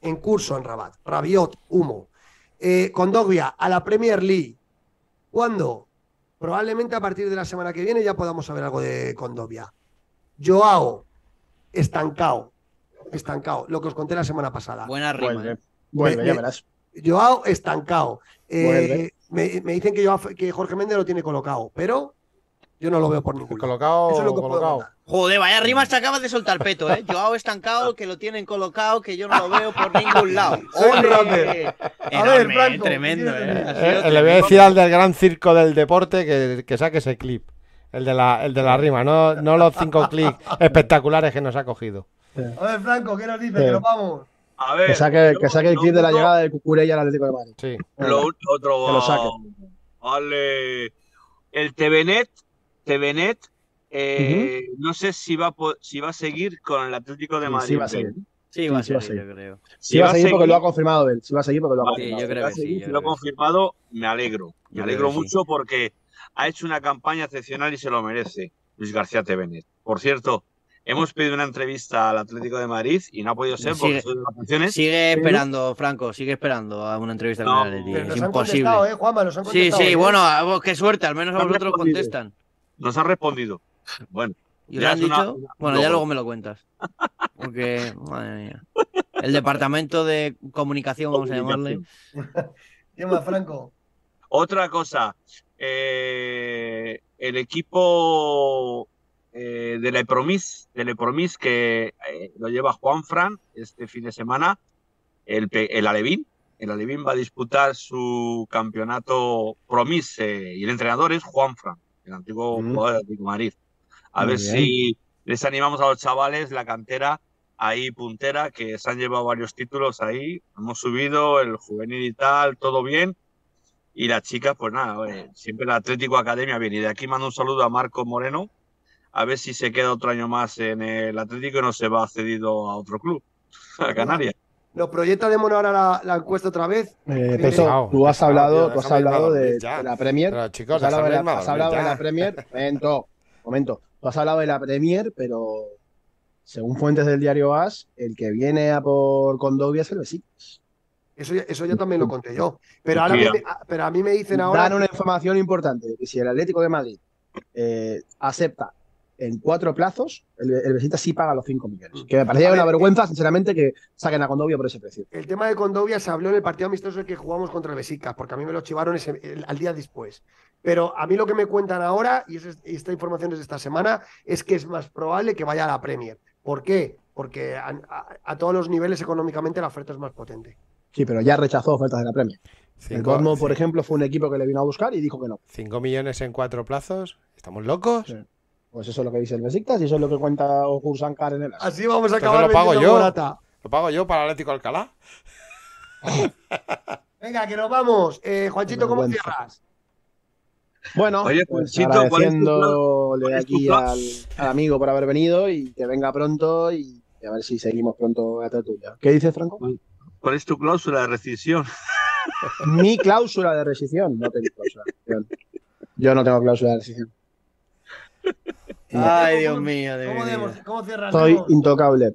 en curso Anrabat, Rabiot, humo. Eh, Condogbia, a la Premier League. ¿Cuándo? Probablemente a partir de la semana que viene ya podamos saber algo de Condogbia. Joao, estancado. Estancado. Lo que os conté la semana pasada. Buena rima. Vuelve, ¿eh? vuelve, Me- ya verás. Joao estancado. Eh, me, me dicen que, Joao- que Jorge Méndez lo tiene colocado, pero yo no lo veo por ningún lado. Colocado, Eso es lo que colocado. Joder, vaya rimas te acabas de soltar, Peto, ¿eh? Joao estancado, que lo tienen colocado, que yo no lo veo por ningún lado. ¡Ole! rapper. Enorme, ver, Franco, tremendo, ¿qué ¿eh? Ha que sido Eh, le voy a tremendo. decir al del gran circo del deporte que, que saque ese clip. El de la, el de la rima, no, no los cinco clics espectaculares que nos ha cogido. A ver, Franco, ¿qué nos dice? Sí. Que nos vamos. A ver. Que saque, yo que saque el clip de la único- llegada del Cucurella al Atlético de Madrid. Sí. Lo otro. Que lo saque. Vale. El TVNet, TVNet, eh, no sé si va, a po- si va a seguir con el Atlético de Sí, Madrid. sí va a seguir. Sí, va a Sí, va a ser, seguir. yo creo. Sí va a seguir porque lo ha confirmado él. Sí va a seguir porque lo ha confirmado. yo creo que sí, si lo ha sí. confirmado, me alegro. Me Yo alegro sí. mucho porque ha hecho una campaña excepcional y se lo merece. Luis García TVNet. Por cierto, hemos pedido una entrevista al Atlético de Madrid y no ha podido ser porque Sigue- vacaciones. Sigue esperando, Franco, sigue esperando a una entrevista No, con el Atleti. Pero Es han imposible. contestado, ¿eh, Juanma? Nos han Sí, contestado. sí, ¿eh? bueno, vos, qué suerte, al menos a Han vosotros contestan. Nos ha respondido. Bueno, ¿Y Ya lo han una- dicho? una- bueno, ya luego. me lo cuentas. Porque, madre mía. El departamento de comunicación, vamos a llamarle. ¿Qué más, Franco? Otra cosa, eh, el equipo eh, de Lepromis, de Lepromis que eh, lo lleva Juan Fran este fin de semana, el, el Alevín. El Alevín va a disputar su campeonato Promis eh, y el entrenador es Juan Fran, el antiguo Mm. jugador de Atlético Madrid. A Muy ver bien. si les animamos a los chavales, la cantera ahí puntera, que se han llevado varios títulos ahí. Hemos subido el juvenil y tal, todo bien. Y las chicas, pues nada, eh, siempre el Atlético Academia bien. Y de aquí mando un saludo a Marco Moreno, a ver si se queda otro año más en el Atlético y no se va cedido a otro club, a Canarias. ¿Nos proyecta de mono ahora la, la encuesta otra vez? Eh, Peto, pesado, tú has hablado, tío, tú has hablado de, ya. la Premier. Pero chicos, Has hablado, de la, irme a has dormir hablado de ya. la Premier. Momento, momento. Tú has hablado de la Premier, pero según fuentes del diario AS, el que viene a por Condovia es el Besiktas. Eso, ya- eso yo también lo conté yo. Pero, ahora me- pero a mí me dicen ahora. Dan una información importante, que si el Atlético de Madrid eh, acepta en cuatro plazos, el, el Besiktas sí paga los 5 millones. Que me parecía una ver, vergüenza, sinceramente, que saquen a Condovia por ese precio. El tema de Condovia se habló en el partido amistoso que jugamos contra el Besicas, porque a mí me lo chivaron ese- el- al día después. Pero a mí lo que me cuentan ahora, y, eso es- y esta información es de esta semana, es que es más probable que vaya a la Premier. ¿Por qué? Porque a, a- a todos los niveles económicamente la oferta es más potente. Sí, pero ya rechazó ofertas de la Premier. El Cinco, Bournemouth, por ci- ejemplo, fue un equipo que le vino a buscar y dijo que no. cinco millones en cuatro plazos. ¿Estamos locos? Sí. Pues eso es lo que dice el Besiktas y eso es lo que cuenta Ogur Sankar en el AS. Así vamos a Entonces acabar lo pago yo. Morata. ¿Lo pago yo para Atlético Alcalá? Venga, que nos vamos. Eh, Juanchito, ¿cómo cierras? Bueno, Oye, pues Juanchito, ¿cuál es tu agradeciéndole ¿Cuál es tu aquí plan? al, al amigo por haber venido y que venga pronto y a ver si seguimos pronto a tertulia. ¿Qué dices, Franco? ¿Cuál es tu cláusula de rescisión? Mi cláusula de rescisión. No tengo cláusula de rescisión. Yo no tengo cláusula de rescisión. Ay, ¿Cómo- Dios mío, de ¿Cómo, cómo cierras? Soy intocable.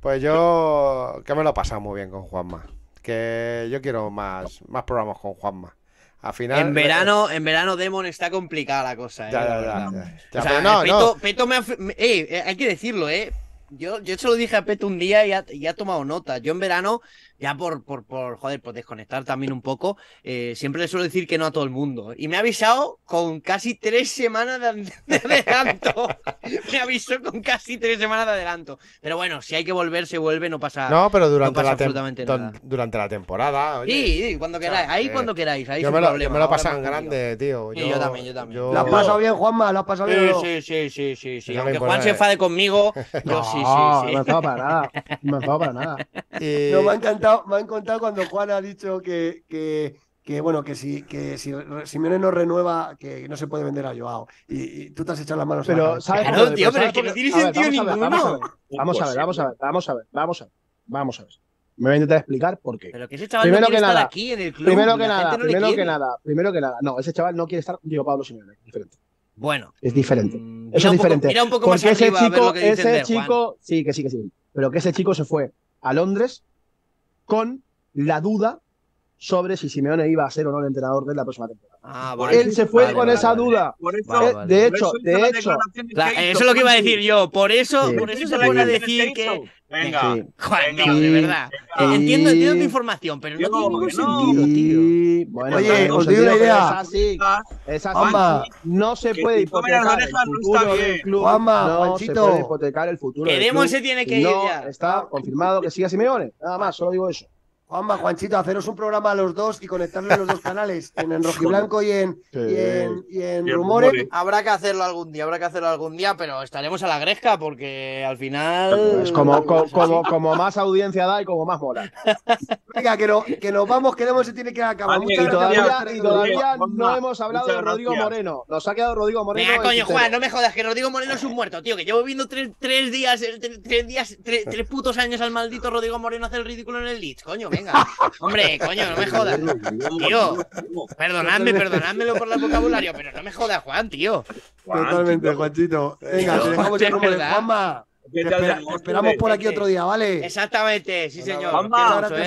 Pues yo que me lo he pasado muy bien con Juanma. Que yo quiero más, más programas con Juanma. Al final. En verano, en verano Demon está complicada la cosa, eh, Ya, la ya, verdad. ya, O sea, no, Peto, no. Peto me ha... eh, eh, hay que decirlo, eh. Yo, yo se lo dije a Peto un día y ha, y ha tomado nota. Yo en verano, ya por, por, por joder, por desconectar también un poco, eh, siempre le suelo decir que no a todo el mundo. Y me ha avisado con casi tres semanas de, an- de adelanto. me avisó con casi tres semanas de adelanto. Pero bueno, si hay que volver, se vuelve, no pasa. No, pero durante, pasa la, tem- absolutamente nada. durante la temporada. oye. Sí, sí, cuando queráis. Ahí eh, cuando queráis. Ahí yo sin me lo, yo me lo conmigo. grande, tío. Sí, yo también, yo también. yo- ¿Lo has pasado bien, Juanma? ¿Lo has pasado bien no? Sí, sí, sí, sí, sí. No me Aunque Juan se enfade conmigo, yo No, sí, no sí, me sí. enfado para nada. No me enfado para nada. Y- No, me ha encantado, me ha encantado cuando Juan ha dicho que, que, que, bueno, que si, que si Simeone no renueva, que no se puede vender a Joao. Y, y tú te has echado las manos a la Pero. ¿sabes? Claro, tío, pero es ¿sabes que no tiene sentido vamos a ver, ninguno. Vamos a ver, vamos a ver, vamos a ver, vamos a ver, vamos a ver. Me voy a intentar explicar por qué. Pero que ese chaval Primero no quiere que estar nada, aquí en el club. Primero que nada, no primero que nada, primero que nada. No, ese chaval no quiere estar, digo Pablo Simeone, es diferente. Bueno. Es diferente. mm, Eso es un poco- diferente. Mira un poco más Porque ese arriba a ver chico, lo que dicen ese Juan. chico, sí, que sí, que sí. Pero que ese chico se fue a Londres con la duda sobre si Simeone iba a ser o no el entrenador de la próxima temporada. Ah, vale. Él se fue Vale, con vale, esa vale. duda. Por eso, Vale, vale. de por hecho, eso de hecho, Claro, eso es lo que iba a decir yo. Por eso, Sí. por eso se pone a decir que. Venga. Sí. Venga. tío, de verdad. Entiendo, entiendo tu información, pero no Digo, tiene ningún que no. sentido, tío. Bueno, Oye, os doy una idea. Es así. Es así. Juanma. No se puede hipotecar el futuro del club. Juanma, no Juanchito. se puede hipotecar el futuro Que del Demon club. se tiene que ir no ya. está confirmado que siga Simeone. Nada más, solo digo eso. Juanma, Juanchito, haceros un programa a los dos y conectarle los dos canales, en, en Rojiblanco y en, y en, y en Y en Rumores. Habrá que hacerlo algún día, habrá que hacerlo algún día, pero estaremos a la gresca porque al final. Pues como, co- es como, como más audiencia da y como más mola. Venga, que, no, que nos vamos, que Demon se tiene que acabar. Vale, Muchas Y gracias todavía, y todavía Juanma, no hemos hablado de Rodrigo gracias. Moreno. Nos ha quedado Rodrigo Moreno. Venga, en coño. Juan, no me jodas, que Rodrigo Moreno es un muerto, tío. Que llevo viendo tres, tres días, eh, tres, tres días, tres, tres putos años al maldito Rodrigo Moreno hacer el ridículo en el Leeds, coño, venga. Hombre, coño, no me jodas. Tío, perdonadme, perdonádmelo por el vocabulario, pero no me jodas, Juan, tío. Totalmente, Juanchito. Venga, te dejamos De en Rumores. verdad. Juanma, te espera- te esperamos por aquí otro día, ¿vale? Exactamente, sí, señor. Juanma, Mucho, ¿eh?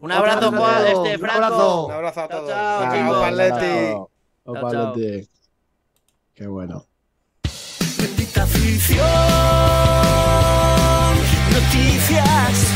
un abrazo. Un Juan, este un Franco. abrazo. Un abrazo a Chao, todos. chao, Venga, chicos. Paletti. chao. Chao, Opaletti. Qué bueno. Bendita afición, noticias